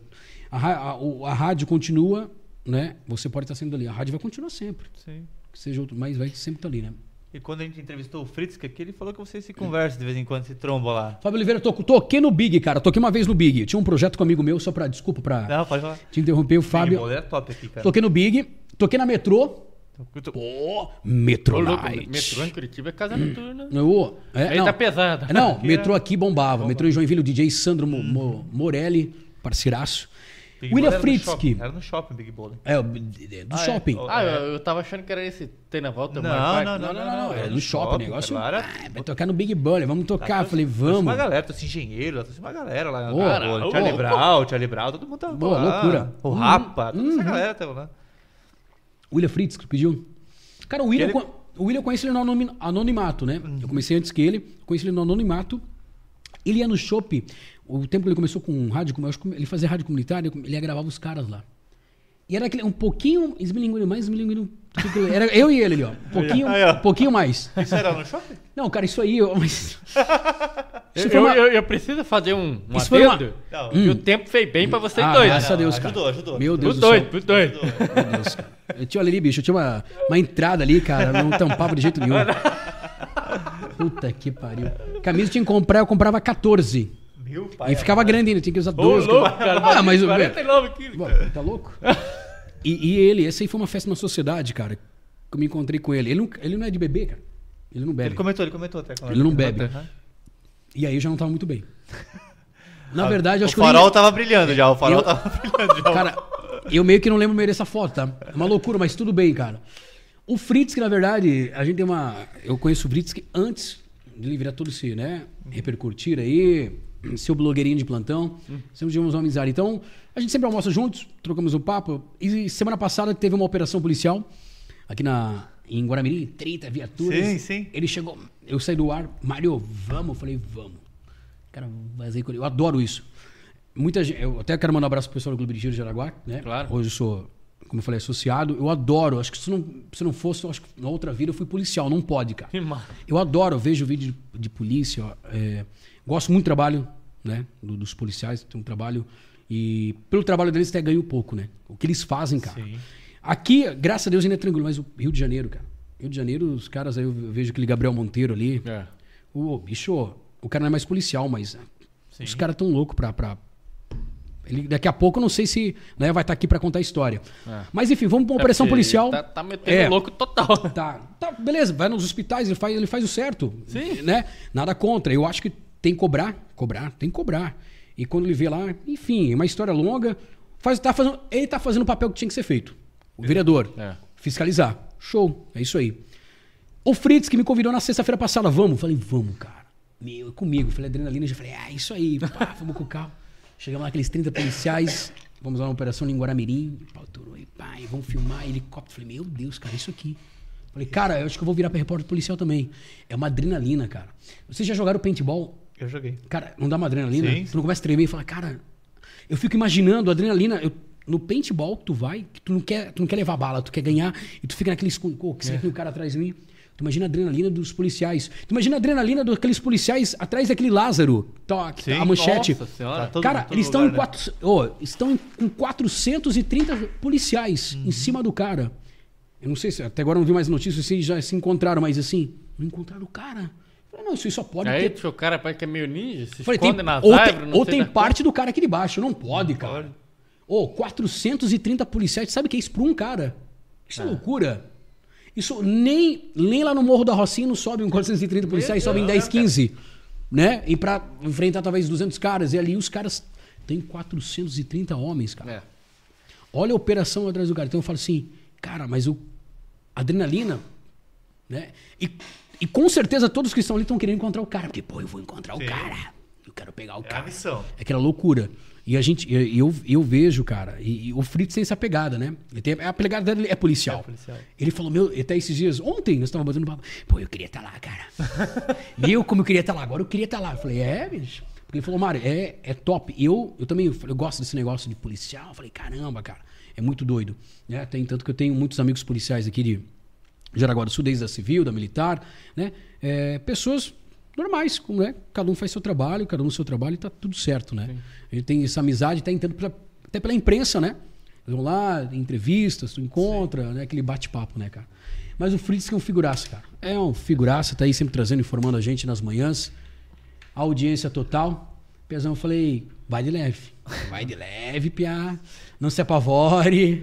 A, a- o- a rádio continua, né? Você pode estar sendo ali. A rádio vai continuar sempre. Sim. Que seja outro, mas vai sempre estar ali, né? E quando a gente entrevistou o Fritz, que aqui ele falou que vocês se conversam de vez em quando, se trombam lá. Fábio Oliveira, to, toquei no Big, cara. Toquei uma vez no Big. Tinha um projeto com um amigo meu, só pra. Desculpa pra Não, pode falar. te interromper, o Big Fábio. Bowl é top aqui, cara. Toquei no Big, toquei na metrô. Tô- Pô, Ô, Metro metrô em Curitiba é casa noturna. Ô, é, Aí não, tá pesada. É, Não, Aqui metrô é- aqui bombava. Metrô em Joinville, o DJ Sandro Mo- Mo- Morelli, parceiraço. Big William era Fritzky. shopping, Era no shopping, Big Bowl. É, do Ah, é? shopping. Ah, eu, eu tava achando que era esse tem na volta. Não, não, não, Não, não, não, é no shopping, negócio. cara, Ah, vai tocar no Big Burner, vamos tocar. Falei, vamos. uma galera, trouxe engenheiro, lá, trouxe uma galera lá. Ô, Cara, Brown, o Charlie Brown, todo mundo tava Boa, lá. loucura. O Uhum, Rapa, toda essa uhum. galera tava lá. William Fritz que pediu. Cara, o William, o William eu conheci ele no anoni- anonimato, né? Eu comecei antes que ele, conheci ele no anonimato. Ele ia no shopping, o tempo que ele começou com rádio, eu acho que ele fazia rádio comunitária, ele ia gravar os caras lá. E era aquele, um pouquinho esmilinguindo, mais esmilinguindo. do que ele- Era eu e ele ali, ó. Um pouquinho, Aí, ó. um pouquinho mais. Isso era no shopping? Não, cara, isso aí, ó, mas... Eu, Isso foi uma- eu, eu preciso fazer um, um Isso foi uma-. Não, que o tempo fez bem pra vocês Ah, dois. graças a Deus, cara. ajudou, ajudou. Meu Deus Os dois, céu. os dois. Meu Deus, cara. Eu tinha ali, bicho, eu tinha uma, uma entrada ali, cara, não tampava de jeito nenhum. Puta que pariu. Camisa tinha que comprar, eu comprava 14. Meu pai. E ficava grande ainda, tinha que usar Ô, 12. louco, cara. Ah, mas o- 49 quilos. Tá louco? E, e ele, essa aí foi uma festa na sociedade, cara, que eu me encontrei com ele. Ele não, ele não é de beber, cara. Ele não bebe. Ele comentou, ele comentou até. Ele não bebe. E aí eu já não tava muito bem. Na verdade, eu acho o que eu nem- farol tava brilhando já, o farol Eu- tava brilhando já. Cara, eu meio que não lembro meio dessa foto, tá? É uma loucura, mas tudo bem, cara. O Fritz, que na verdade, a gente tem uma. Eu conheço o Fritz que antes de ele virar todo esse, né? Repercutir aí, ser o blogueirinho de plantão, sempre tivemos uma amizade. Então, a gente sempre almoça juntos, trocamos um papo. E semana passada teve uma operação policial aqui na, em Guaramirim, 30 viaturas. Sim, sim. Ele chegou, eu saí do ar, Mário, vamos? Eu falei, vamos. Cara, vazei com ele. Eu adoro isso. Muita gente, eu até quero mandar um abraço pro pessoal do Clube de Giro de Jaraguá, né? Claro. Hoje eu sou, como eu falei, associado. Eu adoro. Acho que se não, se não fosse, eu acho que na outra vida eu fui policial. Não pode, cara. Eu adoro, eu vejo vídeo de, de polícia. ó, é, gosto muito do trabalho, né? do- dos policiais, tem um trabalho. E pelo trabalho deles até ganho pouco, né? O que eles fazem, cara. Sim. Aqui, graças a Deus, ainda é tranquilo, mas o Rio de Janeiro, cara. Rio de Janeiro, os caras aí, eu vejo aquele Gabriel Monteiro ali. É. O bicho, o cara não é mais policial, mas os caras tão loucos pra. pra... Ele, daqui a pouco eu não sei se né, vai estar aqui pra contar a história. É. Mas enfim, vamos pra uma operação porque policial. Tá, tá metendo É. louco total. Tá, tá, beleza, vai nos hospitais, ele faz, ele faz o certo. Sim. Né? Nada contra. Eu acho que tem que cobrar, cobrar, tem que cobrar. E quando ele vê lá, enfim, é uma história longa. Faz, tá fazendo, ele tá fazendo o papel que tinha que ser feito. O vereador. É. Fiscalizar. Show. É isso aí. O Fritz, que me convidou na sexta-feira passada, vamos? Falei, vamos, cara. Meu, é comigo. Falei, adrenalina. Já falei, ah, isso aí. Pá, vamos com o carro. Chegamos lá, aqueles 30 policiais. Vamos lá na operação em Guaramirim. E pá, e vamos filmar helicóptero. Falei, meu Deus, cara, isso aqui. Falei, cara, eu acho que eu vou virar pra repórter policial também. É uma adrenalina, cara. Vocês já jogaram paintball? Eu joguei. Cara, não dá uma adrenalina? Sim. Tu não começa a tremer e fala, cara, eu fico imaginando a adrenalina. Eu, no paintball que tu vai, que tu não, quer, tu não quer levar bala, tu quer ganhar, e tu fica naquele. Pô, que será que tem um cara atrás de mim? Tu imagina a adrenalina dos policiais. Tu imagina a adrenalina daqueles policiais atrás daquele Lázaro. Tá, Sim. a manchete. Nossa senhora. Tá todo- Cara, todo eles estão lugar, em né? quatro, ô, estão em- com 430 policiais Uhum. em cima do cara. Eu não sei se até agora eu não vi mais notícias se já se encontraram, mas assim, não encontraram o cara. Falei, não, isso aí só pode Aí ter. o cara parece que é meio ninja, se Falei, esconde tem, nas ou árvores, tem, não ou tem parte do cara aqui de baixo. Não pode, cara. pode. Ô, 430 policiais, sabe o que é isso pra um cara? Isso é, loucura. Isso nem, nem lá no Morro da Rocinha não sobe um 430 policiais, sobem 10, 15. Né? E pra enfrentar talvez 200 caras. E ali os caras têm 430 homens, cara. É. Olha a operação atrás do cara. Então eu falo assim, cara, mas o adrenalina, né? E, e com certeza todos que estão ali estão querendo encontrar o cara. Porque, pô, eu vou encontrar Sim. o cara. Eu quero pegar o É a cara. missão. É aquela loucura. E a gente, eu, eu, eu vejo, cara, e, e o Fritz tem essa pegada, né? Ele tem, a pegada dele é policial. É policial. Ele falou, meu, até esses dias, ontem nós estávamos batendo papo. Pô, eu queria estar lá, cara. meu, como eu queria estar lá, agora eu queria estar lá. Eu falei, é, bicho. Porque ele falou, Mário, é, é top. E eu, eu também eu gosto desse negócio de policial. Eu falei, caramba, cara, é muito doido. Né? Tem tanto que eu tenho muitos amigos policiais aqui de Jaraguá do Sul, desde da civil, da militar, né? É, pessoas normais, como é, cada um faz seu trabalho, cada um seu trabalho e tá tudo certo, né? A gente tem essa amizade, tá entrando até pela imprensa, né? Eles vão lá, entrevistas, tu encontra, né? Aquele bate-papo, né, cara? Mas o Fritz que é um figuraça, cara. É um figuraça, tá aí sempre trazendo, informando a gente nas manhãs. Audiência total. Pezão, eu falei, vai de leve. Vai de leve, piá. Não se apavore.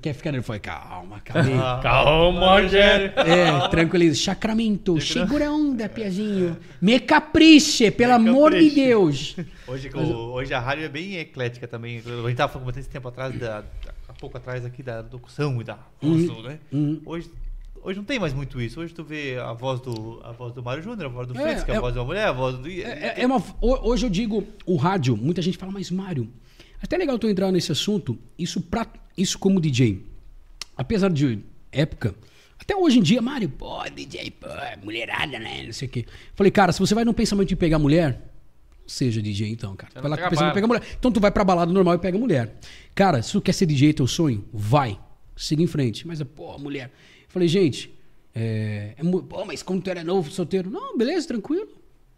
Quer ficar nervoso? Falei, calma, calma. Calma, Rogério. É, tranquiliza. Sacramento, segura a onda, Piazinho. Me capriche, pelo amor de capriche. Deus. Hoje, hoje a rádio é bem eclética também. A gente tava falando esse tempo atrás, da, há pouco atrás aqui, da locução e da voz, do, né? Hoje, hoje não tem mais muito isso. Hoje tu vê a voz do, a voz do Mário Júnior, a voz do É, Fritz, que é a é- voz de uma mulher, a voz do... É, é- é uma, ho- hoje eu digo, o rádio, muita gente fala, mas Mário, até legal tu entrar nesse assunto, isso, pra, isso como DJ. Apesar de época, até hoje em dia, Mário, pô, DJ, pô, mulherada, né? Não sei o quê. Falei, cara, se você vai num pensamento de pegar mulher, não seja DJ então, cara. Você Vai lá com o pensamento de pegar mulher. Então tu vai pra balada normal e pega mulher. Cara, se tu quer ser DJ, teu sonho, vai. Siga em frente. Mas, pô, mulher. Falei, gente, é, é pô, mas como tu era novo, solteiro? Não, beleza, tranquilo.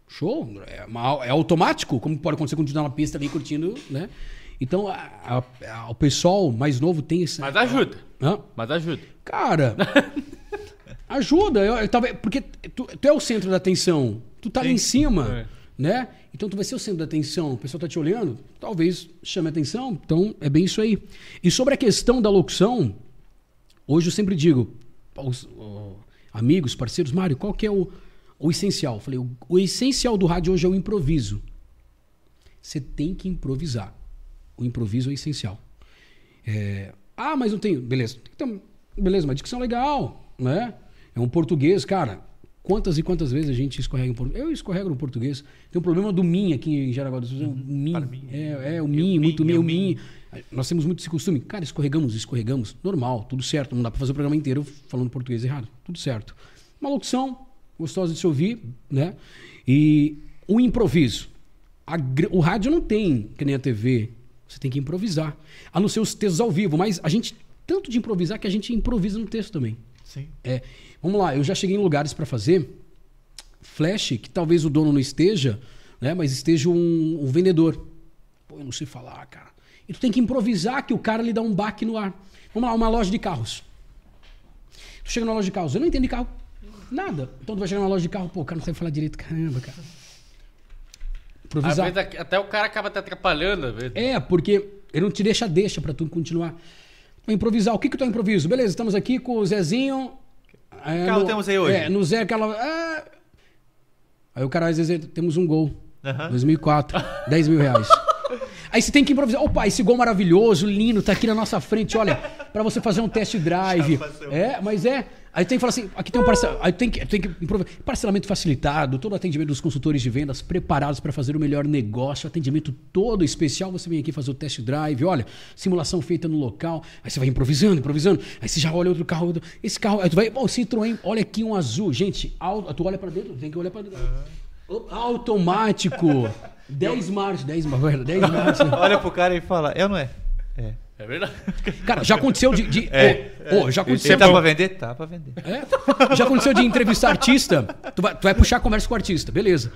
Show. É, uma- é automático, como pode acontecer quando tu tá na pista ali curtindo, né? Então, a- a- o pessoal mais novo tem esse. Mas ajuda. Hã? Mas ajuda. Cara, ajuda. Eu, eu tava- porque tu, tu é o centro da atenção. Tu tá ali em cima, É. né? Então tu vai ser o centro da atenção. O pessoal tá te olhando, talvez chame a atenção. Então é bem isso aí. E sobre a questão da locução, hoje eu sempre digo, aos amigos, parceiros, Mário, qual que é o, o essencial? Eu falei, o, o essencial do rádio hoje é o improviso. Você tem que improvisar. O improviso é essencial. É, ah, mas não tenho. Beleza. Um- beleza, uma dicção legal, né? É um português, cara. Quantas e quantas vezes a gente escorrega em português? Eu escorrego no português. Tem um problema do mim aqui em Jaraguá do Sul. Uhum. O mim. Para mim. É, é, o mim, mim, muito mim, o mim. Nós temos muito esse costume. Cara, escorregamos, escorregamos. Normal, tudo certo. Não dá pra fazer o programa inteiro falando português errado. Tudo certo. Uma locução gostosa de se ouvir, né? E o improviso. A o rádio não tem, que nem a TV. Você tem que improvisar. A não ser os textos ao vivo, mas a gente, tanto de improvisar que a gente improvisa no texto também. Sim. É, vamos lá, eu já cheguei em lugares para fazer flash que talvez o dono não esteja, né? Mas esteja um, um vendedor. Pô, eu não sei falar, cara. E tu tem que improvisar que o cara lhe dá um baque no ar. Vamos lá, uma loja de carros. Tu chega numa loja de carros, eu não entendo de carro nada. Então tu vai chegar numa loja de carro, pô, o cara não sabe falar direito, caramba, cara. Improvisar. vezes até o cara acaba te atrapalhando. É, porque ele não te deixa deixa pra tu continuar. Improvisar. O que que tu é improviso? Beleza, estamos aqui com o Zezinho. É, carro no- temos aí hoje? É, no Zé, aquela... é. Aí o cara, às vezes, temos um gol. Aham. 2004. 10 mil reais. Aí você tem que improvisar. Opa, esse gol maravilhoso, lindo, tá aqui na nossa frente, olha, pra você fazer um test drive. É, mas é. Aí tem que falar assim, aqui tem um parcelamento, aí tem que, tem que. Parcelamento facilitado, todo o atendimento dos consultores de vendas preparados para fazer o melhor negócio, atendimento todo especial. Você vem aqui fazer o test drive, olha, simulação feita no local. Aí você vai improvisando, improvisando. Aí você já olha outro carro, outro- esse carro, aí tu vai, ó, o Citroën, olha aqui um azul. Gente, au- tu olha para dentro, tem que olhar para dentro. Opa, Automático. 10 marchas, 10 marchas, 10 marchas. Olha pro cara e fala, é ou não é? É. É verdade. Cara, já aconteceu de. de É, ô, ô, já Você aconteceu. tá pra vender? Tá pra vender. É? Já aconteceu de entrevistar artista. Tu vai, tu vai puxar a conversa com o artista, beleza.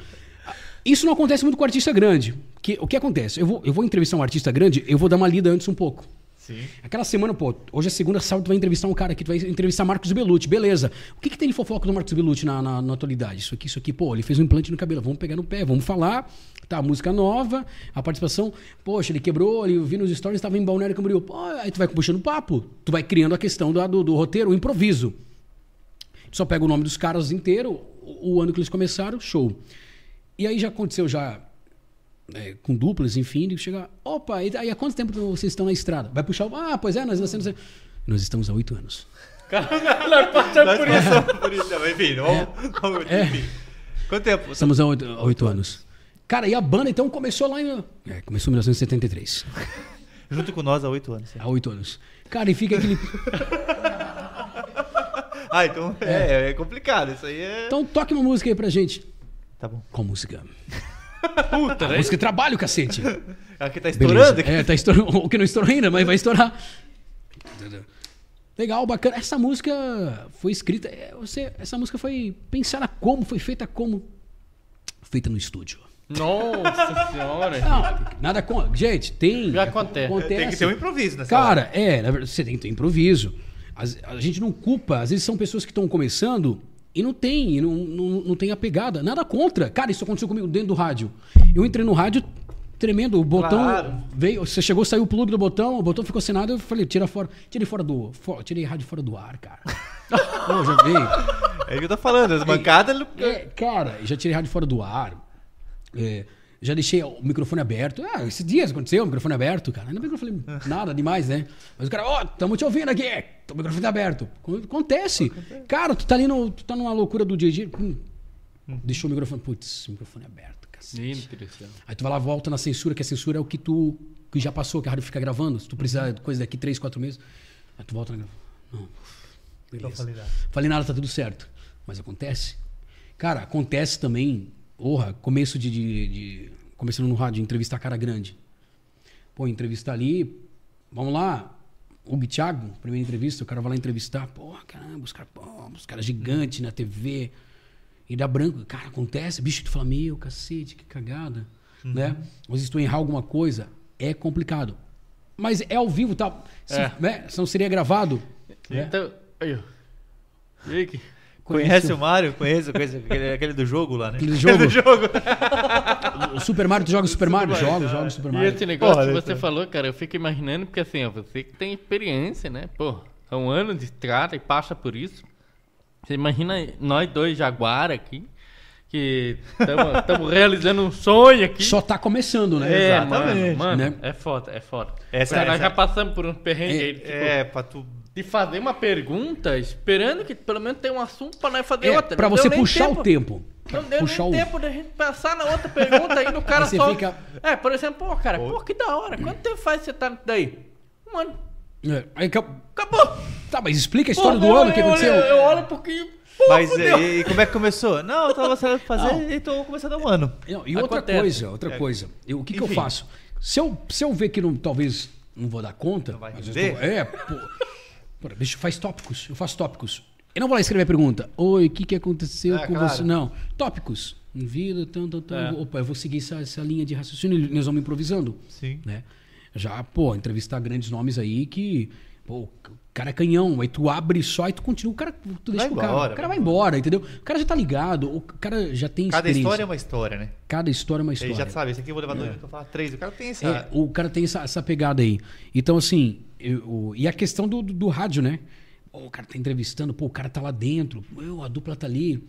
Isso não acontece muito com artista grande. Que, o que acontece? Eu vou, eu vou entrevistar um artista grande, eu vou dar uma lida antes um pouco. Sim. Aquela semana, pô, hoje é segunda, sábado, tu vai entrevistar um cara aqui, tu vai entrevistar Marcos Bellucci, beleza. O que, que tem de fofoca do Marcos Bellucci na, na, na atualidade? Isso aqui, isso aqui, pô, ele fez um implante no cabelo, vamos pegar no pé, vamos falar. Tá, música nova, a participação, poxa, ele quebrou, ele vi nos stories, estava em Balneário Camboriú. Pô, aí tu vai puxando papo, tu vai criando a questão do, do, do roteiro, o improviso. Tu só pega o nome dos caras inteiro, o, o ano que eles começaram, show. E aí já aconteceu já é, com duplas, enfim, de chegar, opa, e aí há quanto tempo vocês estão na estrada? Vai puxar, o- ah, pois é, nós nascemos... Nós estamos há oito anos. Nós passamos por isso. Nós por isso. Não, enfim, vamos, vamos- É. enfim. Quanto tempo? Estamos há oito, oito anos. Cara, e a banda então começou lá em... É, começou em 1973, Junto com nós há oito anos. sim. há oito anos. Cara, e fica aquele... Ah, então é, é complicado. Isso aí é. Então toque uma música aí pra gente. Tá bom. Qual música? Puta, né? Música de trabalho, cacete. Aqui tá estourando. aqui. É, tá estourando. O que não estourou ainda, mas vai estourar. Legal, bacana. Essa música foi escrita. é, Você, essa música foi pensada como? Foi feita como? Feita no estúdio. Nossa senhora. Não, nada com. Gente, tem. Já acontece. Tem que ter um improviso nessa Cara, é, na verdade, você tem que ter improviso. As- a gente não culpa, às vezes são pessoas que estão começando e não tem, e não, não, não tem a pegada. Nada contra. Cara, isso aconteceu comigo dentro do rádio. Eu entrei no rádio tremendo, o botão Claro. veio, você chegou, saiu o plug do botão, o botão ficou sem nada, eu falei, tira fora, tirei fora do, fora, tirei rádio fora do ar, cara. Pô, já veio. É o que eu tô falando. As bancadas. É, cara, já tirei rádio fora do ar. É, já deixei o microfone aberto. Ah, esses dias aconteceu, o microfone aberto, cara. Ainda bem que eu não falei nada demais, né? Mas o cara, ó, tamo te ouvindo aqui. O microfone tá aberto. Acontece. Cara, tu tá ali no. Tu tá numa loucura do dia a dia. Hum, deixou o microfone. Putz, o microfone aberto, cacete. Aí tu vai lá, volta na censura, que a censura é o que tu. que já passou, que a rádio fica gravando. Se tu precisar de coisa daqui 3, 4 meses. Aí tu volta na gravação. Não. Não Beleza. falei nada. Falei nada, tá tudo certo. Mas acontece. Cara, acontece também, porra, começo de, de, de- Começando no rádio, entrevistar cara grande. Pô, entrevistar ali. Vamos lá. O Thiago, primeira entrevista, o cara vai lá entrevistar. Porra, caramba, os caras os caras gigantes na TV. E dá branco. Cara, acontece. Bicho, tu fala, meu, cacete, que cagada. Né? Às vezes tu errar alguma coisa, é complicado. Mas é ao vivo, tá? Se, É. né? Senão seria gravado. né? Então. Aí, ó. E aí, que- Conhece o Mário? Conheço, conheço aquele, aquele do jogo lá, né? Aquele jogo. do jogo. O Super Mario, tu joga o Super Mario? Joga, joga o Super E Mario. esse negócio Porra, que você cara? falou, cara, eu fico imaginando, porque assim, ó, você que tem experiência, né? Pô, é um ano de estrada e passa por isso. Você imagina nós dois jaguar aqui, que estamos realizando um sonho aqui. Só tá começando, né? é, Exatamente, mano, mano, né? é foda, é foda. Essa- Cara, nós essa- já passamos por um perrengue aí, tipo, É, pra tu. De fazer uma pergunta, esperando que pelo menos tenha um assunto pra nós fazer É, outra. pra Não você puxar o tempo. Não deu puxar nem o... tempo da gente passar na outra pergunta aí do cara só. fica- É, por exemplo, pô, cara, pô, que da hora. Quanto tempo faz você tá daí? Um ano. É, aí, ca- Acabou. Tá, mas explica a história Pô, do ano, o que eu- aconteceu. Eu, eu olho um pouquinho. Pô, Mas e, e como é que começou? Não, eu tava sabendo fazer Não. e tô começando há um ano. Não, e outra Acontece. coisa, outra É. coisa. Eu, o que, que eu faço? Se eu, se eu ver que não, talvez não vou dar conta. vai vezes render? tô- é, pô. Pô, Deixa, faz tópicos. Eu faço tópicos. Eu não vou lá escrever a pergunta. Oi, o que, que aconteceu Ah, com claro. você? Não. Tópicos. Vida, tanto, tanto. É. Opa, eu vou seguir essa, essa linha de raciocínio nós vamos improvisando. Sim. né? Já, pô, entrevistar grandes nomes aí que, pô, o cara é canhão, aí tu abre só e tu continua, o cara, tu deixa Vai o cara, embora, o cara vai embora, entendeu? O cara já tá ligado, o cara já tem Cada história é uma história, né? Cada história é uma Eu eu. É, eu- e a questão do, do, do rádio, né? Pô, o cara tá entrevistando, pô, o cara tá lá dentro, meu, a dupla tá ali.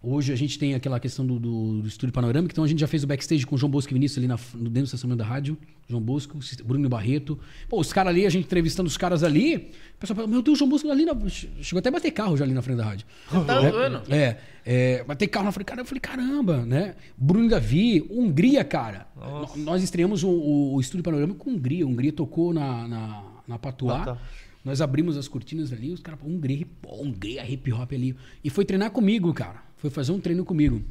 Hoje a gente tem aquela questão do, do, do estúdio panorâmico, então a gente já fez o backstage com o João Bosco e Vinícius ali na, no- dentro do estacionamento da rádio. João Bosco, Bruno Barreto. Pô, os caras ali, a gente entrevistando os caras ali, o pessoal fala, meu Deus, João Bosco ali na. Chegou até a bater carro já ali na frente da rádio. Tá É, vendo? É, é, bater carro na frente, cara, eu falei, caramba, né? Bruno Davi, Hungria, cara. Nossa. No- Nós estreamos o, o, o estúdio panorâmico com Hungria. Hungria tocou na, na, na Patuá. Ah, tá. Nós abrimos as cortinas ali, os caras, pô, Hungria, pô, Hungria, hip hop ali. E foi treinar comigo, cara. Foi fazer um treino comigo.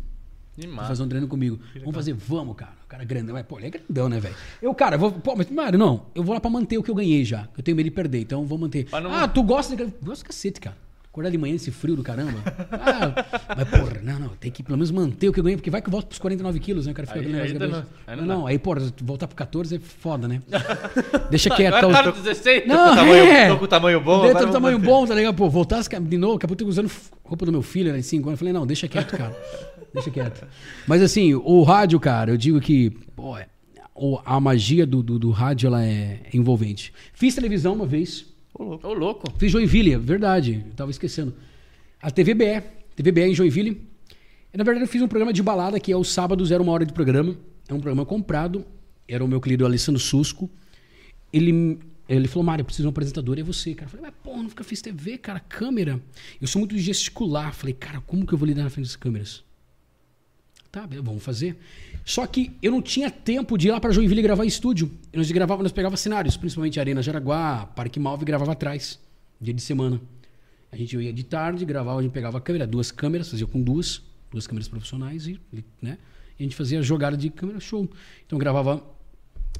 Massa. fazer um treino comigo. Vamos fazer, vamos, cara. O cara é grandão. Mas, pô, ele é grandão, né, velho? Eu, cara, vou. Pô, mas, Mário, não. Eu vou lá pra manter o que eu ganhei já. Eu tenho medo de perder, então eu vou manter. Não- Ah, tu gosta de. Gosto do cacete, cara. Acordar de manhã esse frio do caramba. Ah, mas porra, não, não, tem que pelo menos manter o que eu ganhei, porque vai que eu volto pros 49 quilos, né? O cara fica Aí- cabeça. não- aí não, não aí, porra, voltar pro 14 é foda, né? Deixa quieto. Agora tá tá os- no 16? Não, tamanho- é. tô com o tamanho bom, agora do eu tamanho bom, tá ligado? Pô, voltar de novo, acabou eu usando roupa do meu filho, né, de 5 anos. Eu falei, não, deixa quieto, cara. deixa quieto. Mas assim, o rádio, cara, eu digo que, pô, é- o- a magia do, do, do rádio, ela é envolvente. Fiz televisão uma vez, Ô, louco. fiz Joinville, é verdade, eu tava esquecendo. A TVBE, TVBE em Joinville. Na verdade, eu fiz um programa de balada que é o sábado, zero uma hora de programa. É um programa comprado. Era o meu querido Alessandro Susco. Ele, ele falou, Mário, eu preciso de um apresentador. E é você, cara. Eu falei, mas pô, nunca fiz TV, cara, câmera. Eu sou muito de gesticular. Falei, cara, como que eu vou lidar na frente das câmeras? Tá, vamos fazer. Só que eu não tinha tempo de ir lá para Joinville gravar em estúdio. Nós gravava, nós pegava cenários, principalmente Arena Jaraguá, Parque Malve, gravava atrás, dia de semana. A gente ia de tarde, gravava, a gente pegava a câmera, duas câmeras, fazia com duas, duas câmeras profissionais e, né? E a gente fazia jogada de câmera show. Então gravava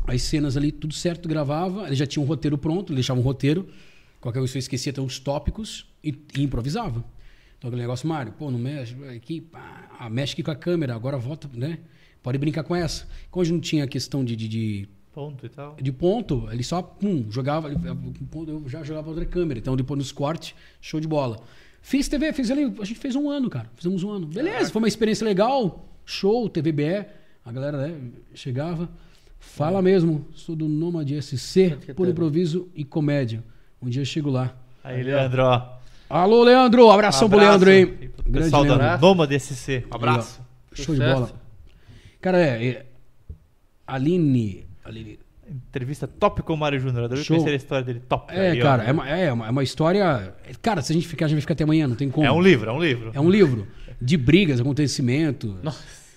as cenas ali, tudo certo, gravava. Ele já tinha um roteiro pronto, ele deixava um roteiro. Qualquer coisa eu esquecia até os tópicos e, e improvisava. Então aquele negócio, Mário, pô, não mexe aqui, pá, ah, mexe aqui com a câmera, agora volta, né? Pode brincar com essa. Como hoje não tinha questão de, de, de, Ponto e tal. de ponto, ele só pum, jogava, eu já jogava outra câmera. Então depois nos cortes, show de bola. Fiz TV, fiz ali, a gente fez um ano, cara. Fizemos um ano. Beleza, foi uma experiência legal. Show, TVBE. A galera né, chegava. Fala mesmo, sou do Nômade SC, por improviso e comédia. Um dia eu chego lá. Aí, Leandro, ó. Alô, Leandro! Abração pro Abraço. Leandro aí. E pro Grande Pessoal Leandro. da Nômade SC. Abraço. Show de Sucesso. bola. Cara, é. é Aline. Aline. Entrevista top com o Mário Júnior. Adorei Show. conhecer a história dele. Top. É, Aí, cara, é uma, é, uma, é uma história. Cara, se a gente ficar, a gente vai ficar até amanhã, não tem como. É um livro, é um livro. É um livro de brigas, acontecimentos,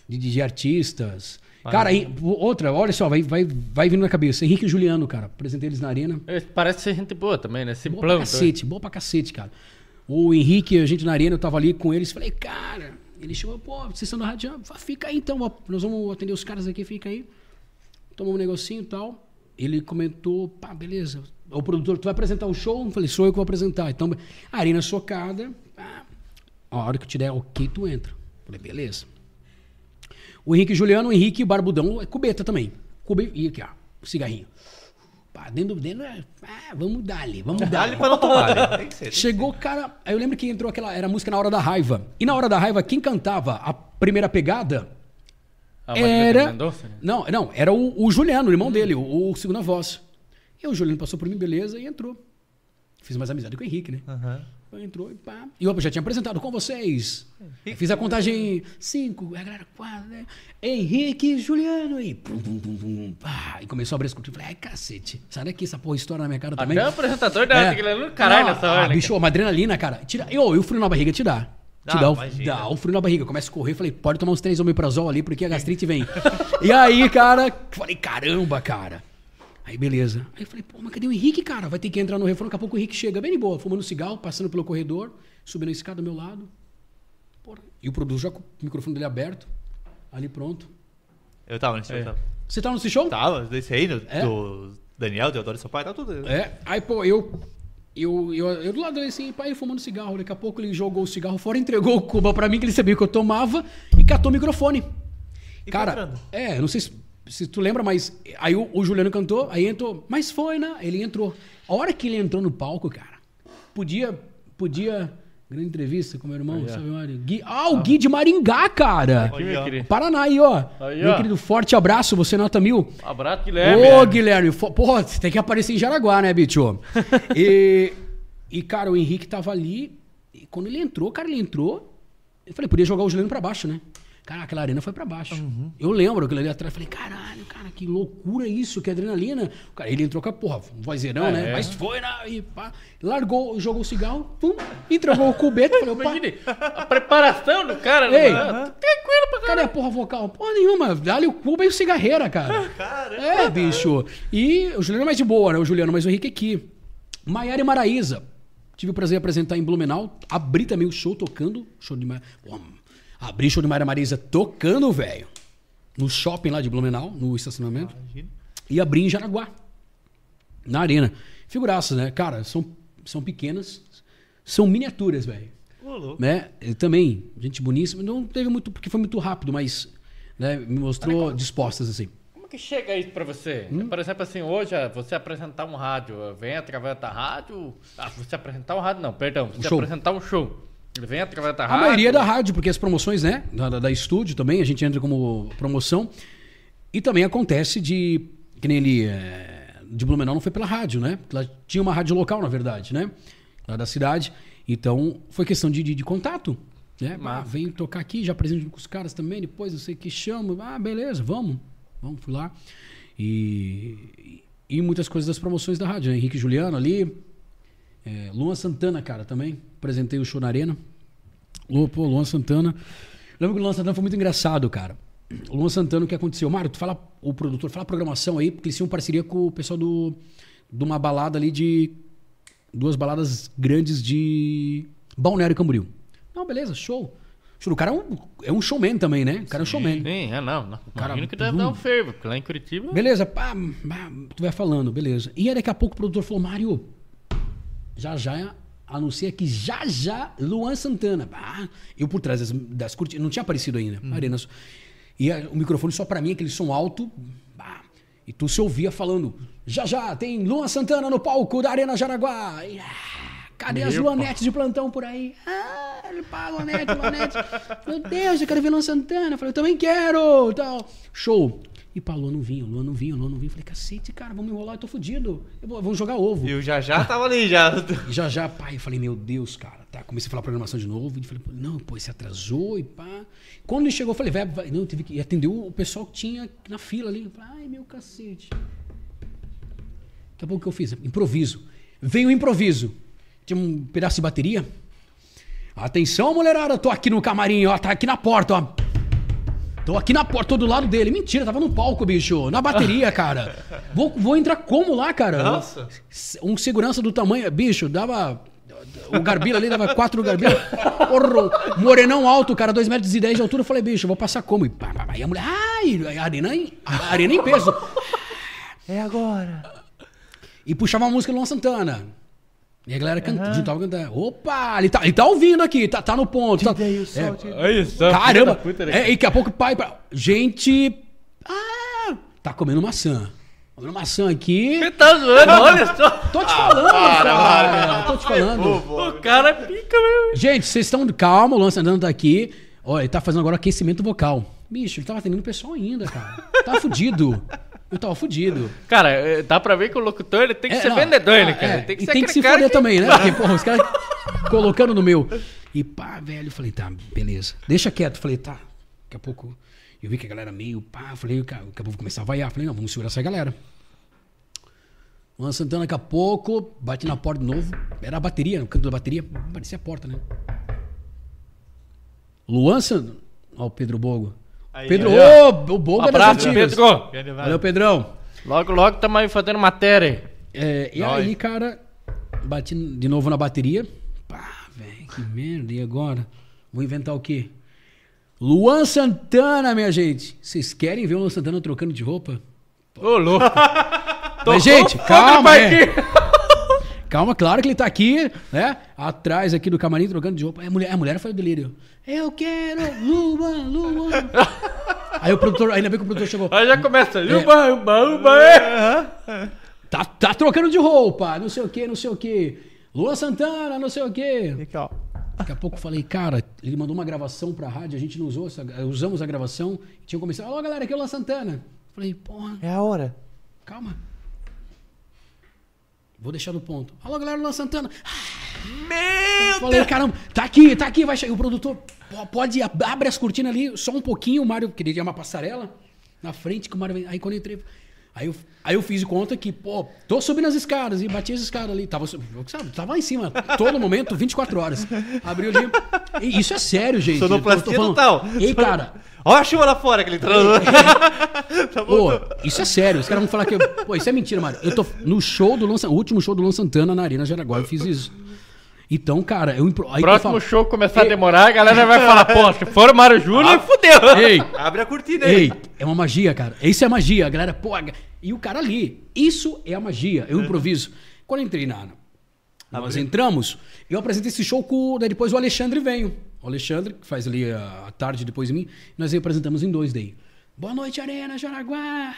de, de- de artistas. Cara, em- outra, olha só, vai, vai, vai vindo na cabeça. Henrique e Juliano, cara. Apresentei eles na arena. Ele Parece ser gente boa também, né? Boa Simplão. pra cacete, boa pra cacete, cara. O Henrique, a gente na arena, eu tava ali com eles, falei, cara, ele chegou, pô, vocês estão na rádio, fica aí então, nós vamos atender os caras aqui, fica aí. Tomamos um negocinho e tal. Ele comentou, pá, beleza. O produtor, tu vai apresentar o show? Eu falei, sou eu que vou apresentar. Então, arena socada, pá, a hora que eu te der ok, tu entra. Falei, beleza. O Henrique Juliano, o Henrique Barbudão, é cubeta também. Cube, e aqui, ó, cigarrinho. Pá, dentro, dentro, é, ah, vamos dar ali, vamos dar Dá-lhe pra não tomar, né? Tem que ser. Chegou, cara. Aí eu lembro que entrou aquela. Era a música Na Hora da Raiva. E na Hora da Raiva, quem cantava a primeira pegada era. Mendonça, né? Não, não, era o, o Juliano, o irmão dele, o, o segunda voz. E o Juliano passou por mim, beleza, e entrou. Fiz mais amizade com o Henrique, né? Aham. Entrou e pá. E eu já tinha apresentado com vocês. Fiz a contagem cinco, a galera quatro, né? Henrique e Juliano aí. Pum, pum, pum, pum, pá. E começou a abrir as cortinas. Falei, ai, cacete. Sai daqui, essa porra estoura na minha cara também. Até o apresentador da É. é. caralho nessa hora. Ah, né, bicho, uma adrenalina, cara. Tira, eu, e o frio na barriga te dá. Te Ah, dá, o, dá o frio na barriga. Começa a correr. Falei, pode tomar uns três omeprazol ali, porque a gastrite vem. e aí, cara, falei, caramba, cara. Aí, beleza. Aí eu falei, pô, mas cadê o Henrique, cara? Vai ter que entrar no refrão. Daqui a pouco o Henrique chega bem de boa, fumando cigarro, passando pelo corredor, subindo a escada do meu lado. Porra. E o produtor já com o microfone dele aberto. Ali pronto. Eu tava nesse É. show, tava. Você tá nesse show? Tava, desse aí, do, É? do Daniel, Deodoro e seu pai, tava tudo. É, aí, pô, eu. Eu, eu, eu do lado dele assim, pai, fumando cigarro. Daqui a pouco ele jogou o cigarro fora, entregou o cuba pra mim, que ele sabia que eu tomava, e catou o microfone. E Cara, foi entrando. é, não sei se, se tu lembra, mas aí o, o Juliano cantou, aí entrou, mas foi, né? Ele entrou. A hora que ele entrou no palco, cara, podia. Podia. Grande entrevista com meu irmão, Aí, ó. sabe, Mário? Gui, ah, o Gui de Maringá, cara. Aqui, meu querido. Paraná aí, ó. Aí, meu ó. querido, forte abraço, você nota mil. Abraço, Guilherme. Ô, Guilherme, fo- porra, você tem que aparecer em Jaraguá, né, bicho? e, e, cara, o Henrique tava ali. E quando ele entrou, cara, ele entrou. Eu falei, podia jogar o Juliano pra baixo, né? Cara, aquela arena foi pra baixo. Uhum. Eu lembro aquilo ali atrás. Falei, caralho, cara, que loucura isso, que adrenalina. O cara, ele entrou com a porra, um vozeirão, É, né? é. Mas foi, né? E pá, largou, jogou o cigarro, pum, entregou o cubete. Falei, opa, Imagine a preparação do cara. né? Tranquilo pra Cadê a porra vocal? Porra nenhuma. Dá-lhe o cuba e o cigarreira, cara. Caramba. É, bicho. E o Juliano é mais de boa, né? O Juliano, mas o Henrique aqui. Maiara e Maraíza. Tive o prazer de apresentar em Blumenau. Abri também o show tocando. Show de Maiara. Abri show de Maiara e Maraíza tocando, velho. No shopping lá de Blumenau, no estacionamento. Imagina. E abri em Jaraguá. Na arena. Figuraças, né? Cara, são, são pequenas. São miniaturas, velho. Né? Também, gente boníssima. Não teve muito, porque foi muito rápido, mas né, me mostrou dispostas assim. Como que chega isso pra você? Por exemplo, assim, hoje, ah, você apresentar um rádio, ah, vem através da rádio. Ah, você apresentar um rádio, não, perdão. Você show. apresentar um show. Vem através da A rádio. maioria é da rádio, porque as promoções, né? Da, da, da estúdio também, a gente entra como promoção. E também acontece de. Que nem ele. é, de Blumenau não foi pela rádio, né? Lá tinha uma rádio local, na verdade, né? Lá da cidade. Então foi questão de, de, de contato. Né? Ah, vem tocar aqui, já apresento com os caras também, depois eu sei que chamo. Ah, beleza, vamos. Vamos, fui lá. E, e muitas coisas das promoções da rádio. Né? Henrique Juliano ali. É, Luan Santana, cara, também. Apresentei o show na arena. Lu, pô, Luan Santana. Lembro que o Luan Santana foi muito engraçado, cara. O Luan Santana, o que aconteceu? Mário, tu fala, o produtor, fala a programação aí, porque eles tinham parceria com o pessoal do, de uma balada ali de. Duas baladas grandes de Balneário Camboriú. Não, beleza, show. O cara é um, é um showman também, né? O cara é um showman. Sim, é, não. não. Cara, Imagino que deve hum. dar um fervo, porque lá em Curitiba. Beleza, pá, pá, tu vai falando, beleza. E aí daqui a pouco o produtor falou, Mário, já já anuncia que já já Luan Santana. Ah, eu por trás das, das cortinas, não tinha aparecido ainda. Arenas. E a- o microfone só pra mim, aquele som alto. bah, e tu se ouvia falando, já já tem Luan Santana no palco da Arena Jaraguá. E, ah, cadê as Meu Luanetes de plantão por aí? Ah, ele pá, Luanete, Luanete. Meu Deus, eu quero ver Luan Santana. Eu falei, eu também quero. Tal. Show. E pá, Luan não vinha, Luan não vinha, Luan não vinha. Eu falei, cacete, cara, vamos enrolar, eu tô fudido. Eu vou, vamos jogar ovo. E o já já tava ali já. E já já, pai, eu falei, meu Deus, cara, tá. Comecei a falar programação de novo. E falei, não, pô, se atrasou e pá. Quando ele chegou, eu falei, vai, vai. Não, teve que. E atendeu o pessoal que tinha na fila ali. Eu falei, ai, meu cacete. Daqui a pouco o que eu fiz? Improviso. Veio o improviso. Tinha um pedaço de bateria. Atenção, mulherada, tô aqui no camarim, ó, tá aqui na porta, ó. Tô aqui na porta, tô do lado dele. Mentira, tava no palco, bicho. Na bateria, cara. Vou, vou entrar como lá, cara? Nossa. Um segurança do tamanho. Bicho, dava. O Garbila ali dava quatro Garbila. Porra, morenão alto, cara, dois metros e dez de altura. Eu falei, bicho, eu vou passar como? E, pá, pá, pá. e a mulher, ai, a arena, em- a arena em peso. É agora. E puxava a música do Luan Santana. E a galera canta, juntava cantando. Opa, ele tá, ele tá ouvindo aqui, tá, tá no ponto. Tá, é, Olha só. Caramba! filho da puta, né? É, e daqui a pouco o pai. Gente. Ah! Tá comendo maçã. Comendo maçã aqui. Você tá zoando, olha só. Tô te falando, cara. Tô te falando. O cara pica mesmo. Gente, vocês estão. Calma, o Luan Santana tá aqui. Olha, ele tá fazendo agora aquecimento vocal. Bicho, ele tava atendendo o pessoal ainda, cara. Tava fudido. Eu tava fudido. Cara, é, dá pra ver que o locutor ele tem que É, ser não, vendedor, né, ah, cara? é, Tem que e ser tem que se foder que- também, né? Porque, porra, os caras colocando no meu. E pá, velho, eu falei, tá, beleza. Deixa quieto. Falei, tá. Daqui a pouco eu vi que a galera meio pá. Falei, daqui a pouco vou começar a vaiar. Falei, não, vamos segurar essa galera. Luan Santana, daqui a pouco, bate na porta de novo. Era a bateria, no canto da bateria. Parecia a porta, né? Luan Santana. Ó, o Pedro Bogo. Aí, Pedro, ô, o Bogo é das Abraço, antigas. Pedro. Valeu, Pedrão. Logo, logo tamo aí fazendo matéria. É, e Nós. aí, cara, bati de novo na bateria. Pá, velho, que merda. E agora? Vou inventar o quê? Luan Santana, minha gente. Vocês querem ver o Luan Santana trocando de roupa? Ô, louco. Mas, gente, calma, é. parquinho. Calma, claro que ele tá aqui, né? Atrás aqui do camarim trocando de roupa. A mulher, a mulher foi o delírio. Eu quero Luan, Luan. aí o produtor, ainda bem que o produtor chegou. Aí já começa. Uba, uba, uba. é. Tá, tá trocando de roupa, não sei o que, não sei o que. Luan Santana, não sei o que. Daqui a pouco eu falei, cara, ele mandou uma gravação pra rádio, a gente não usou, essa, usamos a gravação, tinha começado, alô galera, aqui é o Luan Santana. Falei, porra, É a hora. calma. Vou deixar no ponto. Alô galera, Luan Santana. Meu Falei, caramba, tá aqui, tá aqui, vai chegar. O produtor, "Pô, pode, ab- abre as cortinas ali, só um pouquinho, o Mário, ele tinha uma passarela na frente, que o Mário vem. Aí quando eu entrei, aí eu, aí eu fiz de conta que, pô, tô subindo as escadas e bati as escadas ali. Tava, sabe, tava lá em cima, todo momento, 24 horas. Abriu ali. E Isso é sério, gente. Sonoplastia total. Ei, cara, Olha a chuva lá fora que ele entrou. tá. Pô, isso é sério. Os caras vão falar que. Pô, isso é mentira, Mário. Eu tô no show do o último show do Luan Santana na Arena Jaraguá. Eu fiz isso. Então, cara, eu impro... aí que eu Próximo falo- show começar a demorar, a galera vai falar, pô, se for o Mário Júnior, fudeu. Ei, Abre a cortina aí. ei, é uma magia, cara. Isso é magia. A galera, pô. a- E o cara ali. Isso é a magia. Eu improviso. Quando eu entrei na, Nós entramos, eu apresentei esse show com. Daí depois o Alexandre veio. O Alexandre, que faz ali a, a tarde depois de mim, nós aí apresentamos em dois daí. Boa noite, Arena, Jaraguá.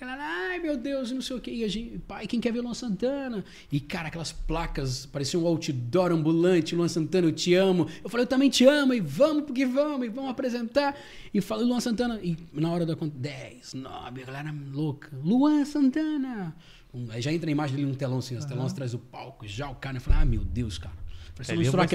Galera, ai meu Deus, não sei o que. E a gente, pai, quem quer ver Luan Santana? E cara, aquelas placas, parecia um outdoor ambulante, Luan Santana, eu te amo. Eu falei, eu também te amo, e vamos porque vamos, e vamos apresentar. E falei, Luan Santana, e na hora da conta, 10, 9, a galera louca. Luan Santana. Um, aí já entra a imagem dele no telão, assim, os telões atrás do palco, já o cara, eu falei, ah, meu Deus, cara. Ali não é estourar,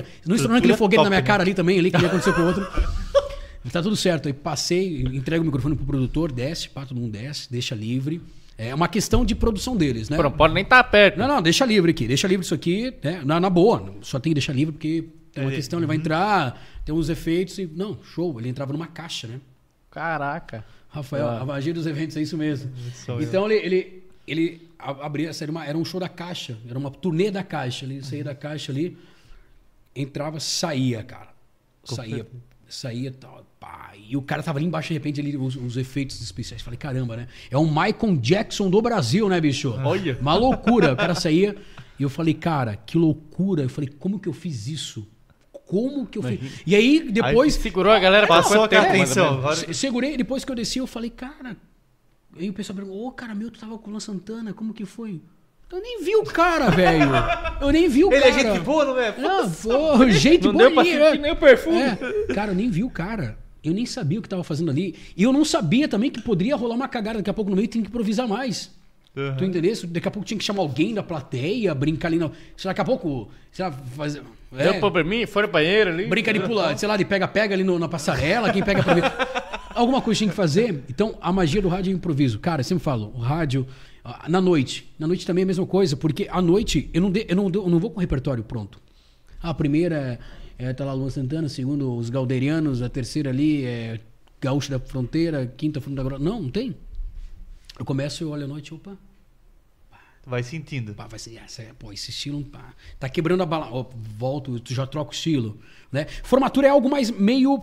uma aquele- foguete na top, minha né? cara ali também, ali, que ia acontecer com o outro. Tá tudo certo. Aí passei, entrego o microfone pro produtor, desce, pá, todo mundo desce, deixa livre. É uma questão de produção deles, né? Pô, não pode nem estar perto. Não, não, deixa livre aqui, deixa livre isso aqui, né? Na, na boa, só tem que deixar livre porque tem uma É, questão, ele vai entrar, tem uns efeitos e. Não, show, ele entrava numa caixa, né? Caraca. Rafael, Ah. a magia dos eventos, é isso mesmo. Sou. Então ele, ele, ele abria, era, uma- era um show da caixa, era uma turnê da caixa. Ele saía da caixa ali, entrava, saía, cara. Saía, saía tal. Pá. E o cara tava ali embaixo, de repente, ali, os, os efeitos especiais. Falei, caramba, né? É um Michael Jackson do Brasil, né, bicho? Olha. Uma loucura. O cara saía e eu falei, cara, que loucura. Eu falei, como que eu fiz isso? Como que eu fiz? E aí, depois. Segurou a galera Passou tempo, agora- Se- Segurei, depois que eu desci, eu falei, cara. Aí o pessoal perguntou, ô, cara, meu, tu tava com o Luan Santana, como que foi? Eu nem vi o cara, velho. Eu nem vi o Ele cara. é gente boa, não é? Não, pô, gente Não deu pra sentir nem o perfume. É. Cara, eu nem vi o cara. Eu nem sabia o que tava fazendo ali. E eu não sabia também que poderia rolar uma cagada daqui a pouco no meio e tem que improvisar mais. Uhum. Tu entendeu? Daqui a pouco tinha que chamar alguém da plateia, brincar ali. Na... Sei lá, daqui a pouco. Sei lá, fazer. Deu é, um probleminha, foi no banheiro ali. Brinca de pula, sei lá, de pega-pega ali no- na passarela, quem pega pra ver. Alguma coisa tinha que fazer. Então, a magia do rádio é improviso. Cara, eu sempre falo, o rádio, ah, na noite. Na noite também é a mesma coisa, porque à noite eu não, de- eu não, eu não vou com o repertório pronto. A primeira é, tá lá Luan Santana, a segunda os Galderianos, a terceira ali é Gaúcho da Fronteira, a quinta da Grossa. Não, não tem. Eu começo, eu olho à noite, opa, Vai sentindo. Pá, vai ser, essa, é- pô, esse estilo pá, tá quebrando a bala. Volto, tu já troca o estilo, né? Formatura é algo mais meio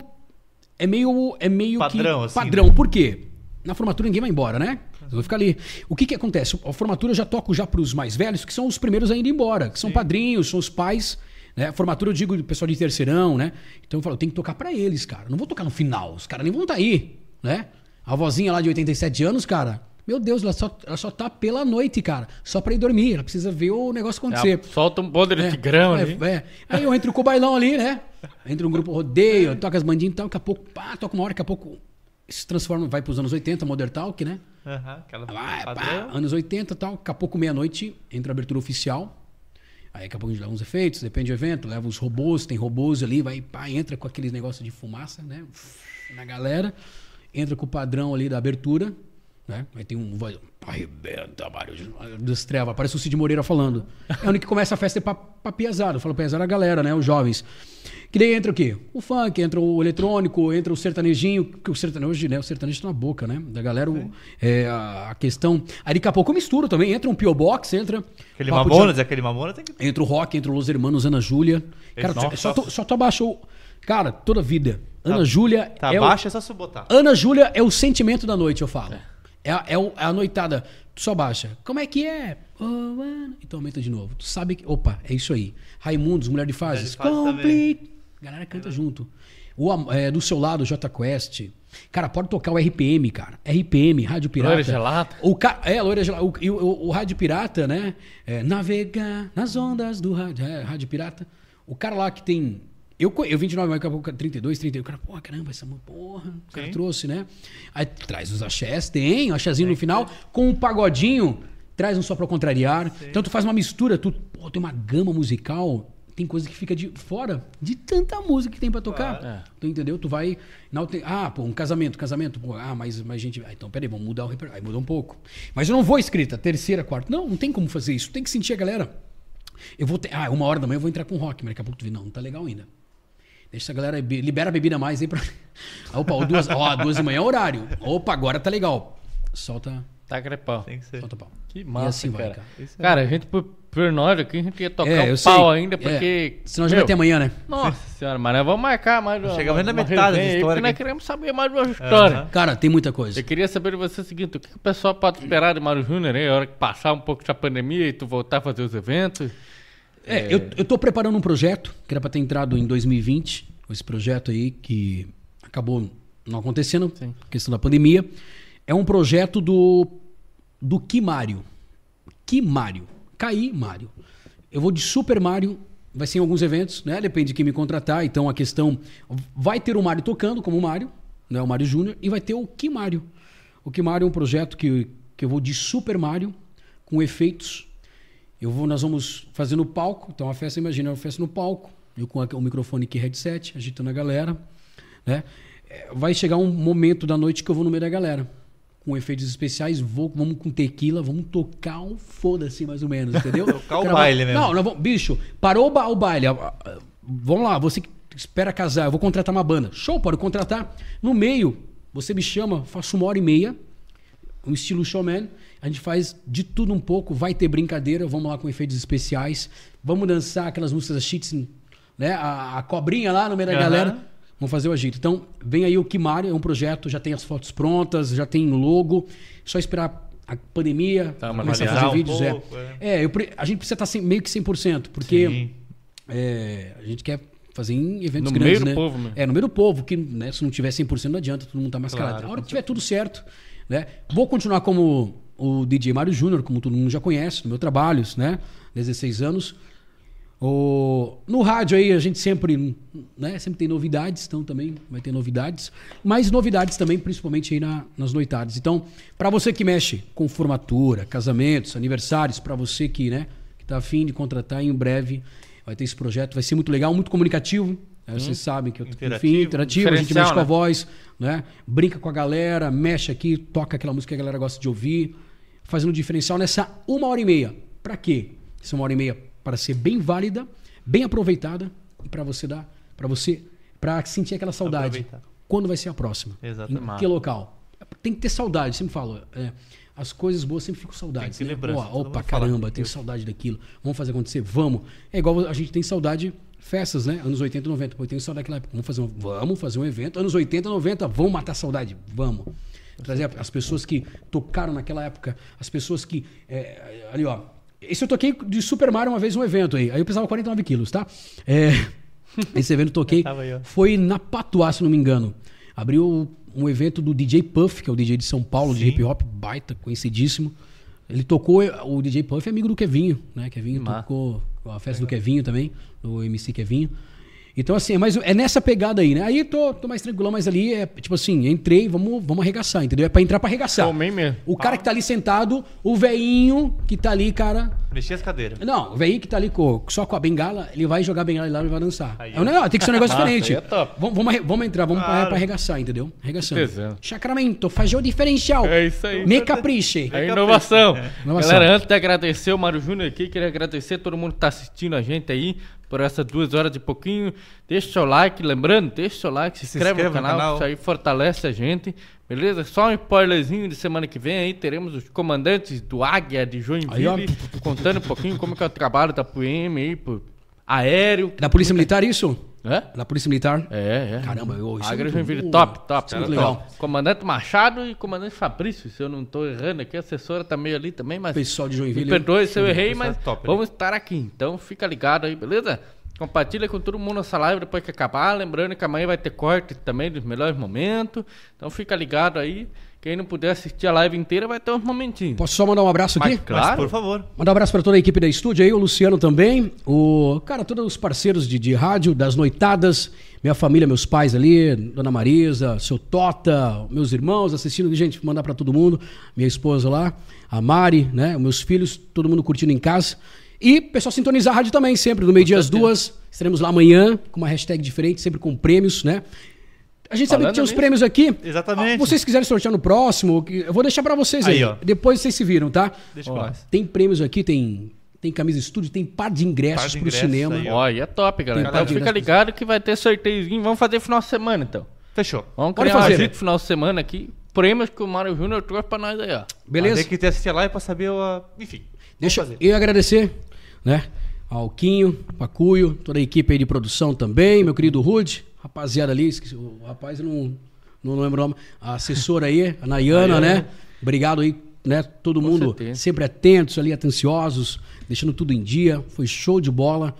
é meio é meio Padrão, que assim, padrão. Por quê? Na formatura ninguém vai embora, né? Eu vou ficar ali. O que que acontece? A formatura eu já toco já pros mais velhos, que são os primeiros a ir embora, que são padrinhos, são os pais, né? Formatura eu digo pessoal de terceirão, né? Então eu falo, eu tenho que tocar pra eles, cara. Eu não vou tocar no final, os caras nem vão estar aí, né? A vozinha lá de 87 anos, cara, meu Deus, ela só, ela só tá pela noite, cara. Só pra ir dormir. Ela precisa ver o negócio acontecer. Ah, Solta um bonde de grão é, ali. é. Aí eu entro com o bailão ali, né? Entra um grupo rodeio, toca as bandinhas e tal. Daqui a pouco, pá, toca uma hora, daqui a pouco se transforma, vai pros anos 80, Modern Talk, né? Aham, aquela Vai, pá, anos 80 e tal. Daqui a pouco, meia-noite, entra a abertura oficial. Aí daqui a pouco a gente leva uns efeitos, depende do evento, leva os robôs, tem robôs ali, vai, pá, entra com aqueles negócios de fumaça, né? Na galera. Entra com o padrão ali da abertura, né? Aí tem um voz. Arrebenta, Mário. Das trevas. Parece o Cid Moreira falando. É onde que começa a festa é pra, pra piazada. Fala piazada a galera, né? Os jovens. Que daí entra o quê? O funk, entra o eletrônico, entra o sertanejinho, que o sertanejo hoje, né? O sertanejo tá na boca, né? Da galera, o- é, a, questão. Aí daqui a pouco eu misturo também. Entra um P.O. Box, entra. Aquele Papo de- Mamonas, aquele Mamona tem que. Entra o rock, entra o Los Hermanos, Ana Júlia. Cara, Nossa. só, tu, só tu abaixa o. Cara, toda vida. Ana Júlia. Tá é o- baixo, é só se botar. Ana Júlia é o sentimento da noite, eu falo. É, a, é, o- é a noitada. Tu só baixa. Como é que é? Oh. Então aumenta de novo. Tu sabe que. Opa, é isso aí. Raimundos, Mulher de Fases. Mulher de Fases Complete. A galera canta junto. O, é, do seu lado, J Quest. Cara, pode tocar o RPM, cara. RPM, Rádio Pirata. Loira Gelada. O ca... É, Loira Gelada. O, o, o, Rádio Pirata, né? É, navegar nas ondas do rádio, é, rádio Pirata. O cara lá que tem. Eu, eu 29, mas daqui a pouco 32, 31. O cara, porra, caramba, essa porra. O cara Sim. trouxe, né? Aí traz os axés, tem, o axézinho no final, com um pagodinho, traz um só pra contrariar. Então tu faz uma mistura, tu pô, tem uma gama musical. Tem coisa que fica de fora de tanta música que tem pra tocar. Claro. É. Tu entendeu? Tu vai. na alter- Ah, pô, um casamento, casamento. Pô, ah, mas mais gente. Ah, então, peraí, vamos mudar o repertório. Aí muda um pouco. Mas eu não vou escrita, terceira, quarta. Não, não tem como fazer isso. Tem que sentir a galera. Eu vou ter. Ah, uma hora da manhã eu vou entrar com rock, mas daqui a pouco tu vê, não, não tá legal ainda. Deixa essa galera. be- Libera a bebida mais aí pra. Opa, ó, duas, ó, duas da manhã é horário. Opa, agora tá legal. Solta, Tá crepão. Tem que ser. solta pau. Que E massa, assim vai, cara. cara. É Cara, a gente, por, nós aqui, a gente ia tocar É, um sei. pau ainda, É. porque... Senão já vai ter amanhã, né? Nossa senhora, mas nós vamos marcar mais uma, Chegamos na metade da aí, história porque nós queremos saber mais de uma história. Aham. Cara, tem muita coisa. Eu queria saber de você o seguinte, o que o pessoal pode esperar de Mário Júnior aí, a hora que passar um pouco da pandemia e tu voltar a fazer os eventos? É, eu, eu tô preparando um projeto que era para ter entrado em 2020. Esse projeto aí que acabou não acontecendo, Sim. questão da pandemia. É um projeto do do Ki Mario. Ki Mario. Eu vou de Super Mario, vai ser em alguns eventos, né? Depende de quem me contratar. Então a questão vai ter o Mario tocando como o Mario, né? O Mario Júnior e vai ter o Ki Mario. O Ki Mario é um projeto que, que eu vou de Super Mario com efeitos eu vou, nós vamos fazer no palco, então a festa, imagina, uma festa no palco, eu com o microfone aqui headset, agitando a galera, né? É, Vai chegar um momento da noite que eu vou no meio da galera, com efeitos especiais, vou, vamos com tequila, vamos tocar um foda-se mais ou menos, entendeu? Tocar o baile mesmo. Não, não vamos, bicho, parou o, ba- o baile, vamos lá, você que espera casar, eu vou contratar uma banda, show, pode contratar, no meio, você me chama, faço uma hora e meia, um estilo showman. A gente faz de tudo um pouco, vai ter brincadeira, vamos lá com efeitos especiais, vamos dançar aquelas músicas da Cheats, né? A, a cobrinha lá no meio da Aham. galera. Vamos fazer o agito. Então, vem aí o Kimari, é um projeto, já tem as fotos prontas, já tem logo. Só esperar a pandemia, Tá, começar a fazer um vídeos. pouco, é. É, eu pre- a gente precisa estar sem- meio que 100%, porque é, a gente quer fazer em eventos No grandes, meio do né? povo mesmo. É, no meio do povo, que né, se não tiver 100% não adianta, todo mundo tá mascarado. Claro, a hora que tiver tudo certo, né? Vou continuar como o DJ Mário Júnior, como todo mundo já conhece, no meu trabalho, né? 16 anos. O, no rádio aí a gente sempre, né, sempre tem novidades, então também vai ter novidades, mas novidades também, principalmente aí na- nas noitadas. Então, para você que mexe com formatura, casamentos, aniversários, para você que, né, que tá afim de contratar em breve, vai ter esse projeto, vai ser muito legal, muito comunicativo. né, Vocês sabem que eu, Interativo. enfim, interativo, a gente mexe com a né? voz, né? Brinca com a galera, mexe aqui, toca aquela música que a galera gosta de ouvir, fazendo um diferencial nessa uma hora e meia. Para quê? Essa uma hora e meia para ser bem válida, bem aproveitada e para você dar, para você, para sentir aquela saudade. Aproveitar. Quando vai ser a próxima? Exatamente. Em que local? Tem que ter saudade, sempre falo. é, as coisas boas sempre ficam saudades. Tem que né? todo opa, caramba, tenho saudade daquilo. Vamos fazer acontecer? Vamos. É igual a gente tem saudade festas, né? Anos 80 e 90. Pô, eu tenho saudade daquela época. Vamos fazer um, vamos fazer um evento. Anos 80 e 90, vamos matar a saudade. Vamos. Trazer as pessoas que tocaram naquela época, as pessoas que. é, ali, ó. Esse eu toquei de Super Mario uma vez um evento aí. Aí eu pesava 49 quilos, tá? É, esse evento eu toquei. Foi na Patuá, se não me engano. Abriu um evento do DJ Puff, que é o DJ de São Paulo, de Sim. hip hop, baita, conhecidíssimo. Ele tocou, o DJ Puff é amigo do Kevinho, né? Kevinho Massa. tocou a festa do Kevinho também, do MC Kevinho. Então, assim, mas é nessa pegada aí, né? Aí tô, tô mais tranquilão, mas ali é tipo assim, entrei, vamos, vamos arregaçar, entendeu? É pra entrar pra arregaçar. Tomei mesmo. O cara que tá ali sentado, o veinho que tá ali, cara, Mexer as cadeiras. não, o velhinho que tá ali com, só com a bengala, ele vai jogar a bengala lá e vai dançar. Aí, é um negócio, tem que ser um negócio diferente. aí é top. Vamos, vamos, vamos entrar, vamos pra, Claro. pra arregaçar, entendeu? Arregaçando. Pesando. Sacramento, fazer o diferencial. É isso aí. Me capriche. É inovação. Inovação. Galera, antes de agradecer o Mário Júnior aqui, queria agradecer todo mundo que tá assistindo a gente aí por essas duas horas de pouquinho. Deixa o seu like, lembrando, deixa o seu like, se, Se inscreve, inscreve no no canal, canal. isso aí fortalece a gente. Beleza? Só um spoilerzinho de semana que vem aí, teremos os comandantes do Águia de Aí. Joinville, contando um pouquinho como que é o trabalho da PM aí, por aéreo. Da Polícia Militar, isso? É? Da Polícia Militar? É, é. Caramba, eu- isso é muito- Joinville, top, top. isso é muito top. legal. Comandante Machado e comandante Fabrício, se eu não tô errando aqui, a assessora tá meio ali também, mas... Pessoal de Me Joinville. perdoe se eu errei, mas é top, vamos estar aqui. Então fica ligado aí, beleza? Compartilha com todo mundo essa live depois que acabar. Lembrando que amanhã vai ter corte também dos melhores momentos. Então fica ligado aí. Quem não puder assistir a live inteira vai ter uns momentinhos. Posso só mandar um abraço aqui? Mas, claro. Mas, por favor. Mandar um abraço para toda a equipe da estúdio aí, o Luciano também, o cara, todos os parceiros de, de rádio, das noitadas, minha família, meus pais ali, Dona Marisa, seu Tota, meus irmãos assistindo, gente, mandar para todo mundo, minha esposa lá, a Mari, né, meus filhos, todo mundo curtindo em casa. E pessoal sintonizar a rádio também, sempre, no meio-dia às duas, estaremos lá amanhã, com uma hashtag diferente, sempre com prêmios, né? A gente sabe que tinha uns nisso. prêmios aqui. Exatamente. Ah, vocês quiserem sortear no próximo, eu vou deixar para vocês aí. Aí, ó. Depois vocês se viram, tá? Deixa Ó. Tem prêmios aqui, tem, tem camisa estúdio, tem par de ingressos Par de pro cinema. aí, ó. E é top, galera. Então fica ligado que vai ter sorteiozinho. Vamos fazer final de semana, então. Fechou. Vamos criar um fazer. agito final de semana aqui. Prêmios que o Mário Júnior trouxe pra nós aí, ó. Beleza? Tem que ter assistido lá para saber o. Enfim. Deixa eu agradecer, né? Ao Quinho, Pacuio, toda a equipe aí de produção também, meu querido Rude, rapaziada ali, esqueci, o rapaz não, não lembro o nome, a assessora aí, a Nayana, né? Obrigado aí né? Todo Com mundo certeza. sempre atentos ali, atenciosos, deixando tudo em dia. Foi show de bola.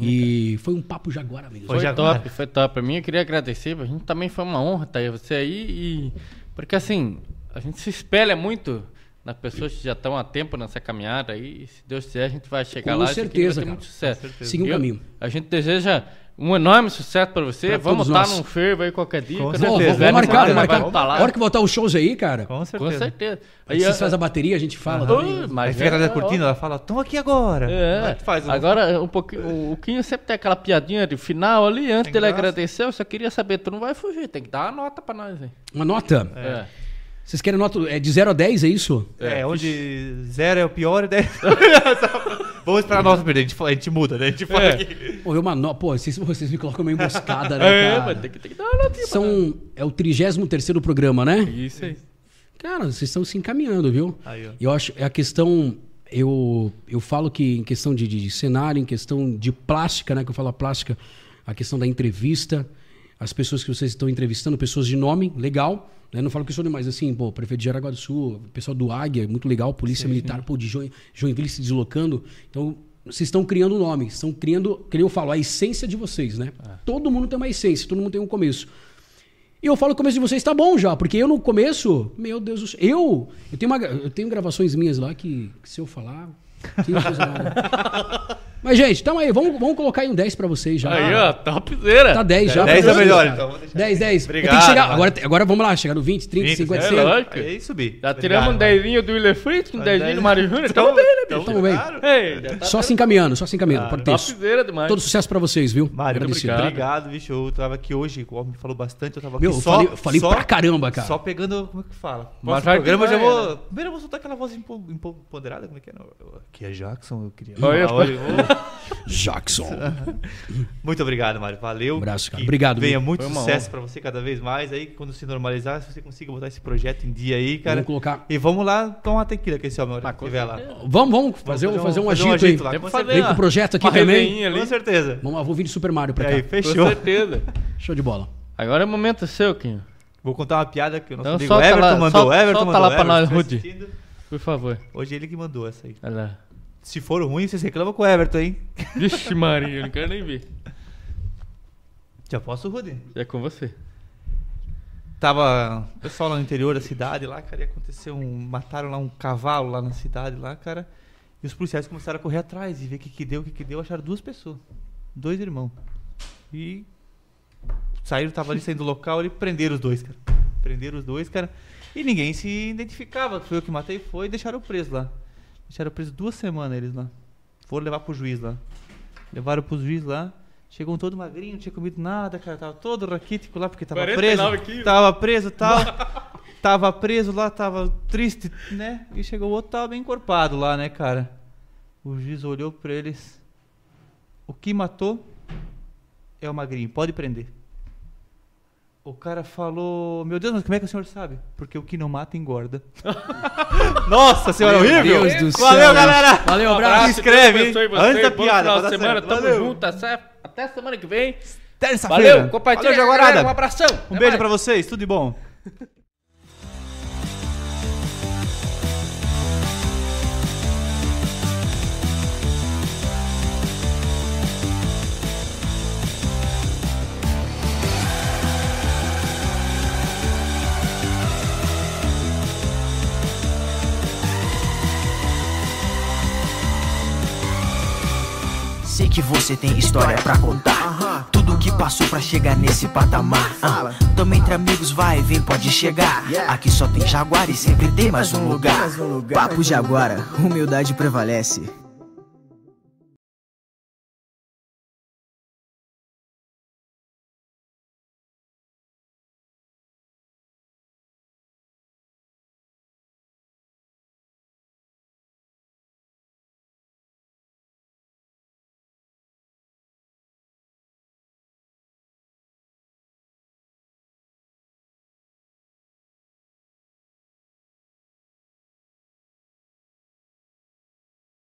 e foi um papo jaguar, amigos. Foi Foi Jaguar. top, foi top. Pra mim, eu queria agradecer. Pra gente também foi uma honra estar aí, você aí. E... Porque assim, a gente se espelha muito nas pessoas que já estão há tempo nessa caminhada aí. E se Deus quiser, a gente vai chegar Com lá. certeza, vai ter cara. muito sucesso. certeza. Siga o caminho. A gente deseja um enorme sucesso pra você. Pra vamos estar num fervo aí qualquer dia. Com certeza. Vamos, tiverem marcar, marcar. vamos tá lá. A hora que voltar os shows aí, cara, Com Com certeza. certeza. aí vocês fazem a bateria, a gente fala também. Ui, Aí mas fica é- cortina, ela fala, estão aqui agora. É, tu faz agora um pouquinho, o- Quinho sempre tem aquela piadinha de final ali, antes Tem dele graça. agradecer, eu só queria saber, tu não vai fugir, tem que dar uma nota pra nós, hein? Uma nota. É. Vocês querem nota é de 0 a 10, é isso? É, onde zero é o pior e 10. Vamos esperar a nota perder, a gente, fala- a gente muda, né? A gente fala É. aqui. Pô, eu uma no... Pô, vocês, vocês me colocam meio emboscada, né, É, cara? mas tem que, tem que dar uma notinha. São... É o 33º programa, né? Isso aí. Cara, vocês estão se encaminhando, viu? Aí, ó. Eu acho é a questão. Eu, eu falo que em questão de, de cenário, em questão de plástica, né? Que eu falo a plástica, a questão da entrevista, as pessoas que vocês estão entrevistando, pessoas de nome, legal. Né? Não falo que sou de mais assim, pô, prefeito de Jaraguá do Sul, pessoal do Águia, muito legal, Polícia Militar, pô, de Join- Joinville se deslocando. Então, vocês estão criando um nome, estão criando, que eu falo, a essência de vocês, né? Todo mundo tem uma essência, todo mundo tem um começo. E eu falo que o começo de vocês tá bom já, porque eu no começo, meu Deus do céu, eu, eu tenho, uma, eu tenho gravações minhas lá que, que se eu falar. Mas, gente, tamo aí, vamos, vamos colocar aí um 10 pra vocês já. Aí, ó, topzera. Tá 10 já. 10 pra é melhor, cara. então, vou deixar. 10, 10. Obrigado, Tem que chegar, agora, agora vamos lá, chegar no 20, 30, 20, 50, é 100. lógico. Aí subir. Já tiramos um dezinho do Willer Fritz, um dezinho do Mário Júnior, tamo bem, né, bicho? Tamo bem. Ei, já tá Só se encaminhando, só se encaminhando. Pode ter isso. topzera demais. Todo sucesso pra vocês, viu? Mário, obrigado. obrigado, bicho. Eu tava aqui hoje, o homem falou bastante, eu tava Meu, aqui eu só... falei, falei só, pra caramba, cara. Só pegando, como é que fala? Mas programa eu já vou... né? Primeiro eu vou soltar aquela voz empo- empo- empoderada, como é que é? Aqui é Jackson, eu queria... Olha, Ah, olha. Jackson. Muito obrigado, Mário. Valeu. Um abraço, cara. Que Obrigado, Venha muito sucesso pra você cada vez mais aí, quando se normalizar, se você consiga botar esse projeto em dia aí, cara. Vamos colocar. E vamos lá tomar uma tequila que esse homem com estiver lá. Vamos, vamos fazer, um, fazer um agito, lá. aí. com Vamos certeza. fazer Vem com uma- o projeto aqui uma também. ali. Com certeza. Vamos lá, vou vir de Super Mario pra aí, cá. Com fechou. certeza. Show de bola. Agora é o momento seu, Quinho. Vou contar uma piada que o nosso Então amigo solta Everton lá, mandou. solta- Everton solta mandou. lá pra Everton, nós, Rudy. Por favor. Hoje ele que mandou essa aí. Olha lá. Se for ruim, vocês reclamam com o Everton, hein? Vixe Maria, eu não quero nem ver. Já posso, Rudy? É com você. Tava o pessoal lá no interior da cidade, lá, cara, e aconteceu um. Mataram lá um cavalo lá na cidade, lá, cara. E os policiais começaram a correr atrás e ver o que, que deu, o que, que deu. Acharam duas pessoas. Dois irmãos. E. Saíram, tava ali saindo do local e prenderam os dois, cara. Prenderam os dois, cara. E ninguém se identificava. Foi eu que matei, foi e deixaram preso lá. Deixaram preso duas semanas eles lá. Foram levar pro juiz lá. Levaram pro juiz lá. Chegou um todo magrinho, não tinha comido nada, cara. Tava todo raquítico lá porque tava 49 preso. quilos. Tava preso tal. tava preso lá, tava triste, né? E chegou o outro, tava bem encorpado lá, né, cara? O juiz olhou pra eles. O que matou é o magrinho, pode prender. O cara falou: Meu Deus, mas como é que o senhor sabe? Porque o que não mata engorda. Nossa senhora, Meu horrível! Deus do céu. Valeu, galera! Valeu, Um abraço. Se inscreve, hein? Antes da piada, dar semana, tamo Valeu. junto. Até, semana que vem. Terça-feira. Valeu, compartilha. Valeu, galera, Jaguarada. Um abração. Um Até beijo mais. pra vocês, tudo de bom. Sei que você tem história pra contar. Tudo que passou pra chegar nesse patamar. Ah, Tamo entre amigos, vai, vem, pode chegar. Aqui só tem Jaguar e sempre tem mais um lugar. Papo Jaguara, humildade prevalece.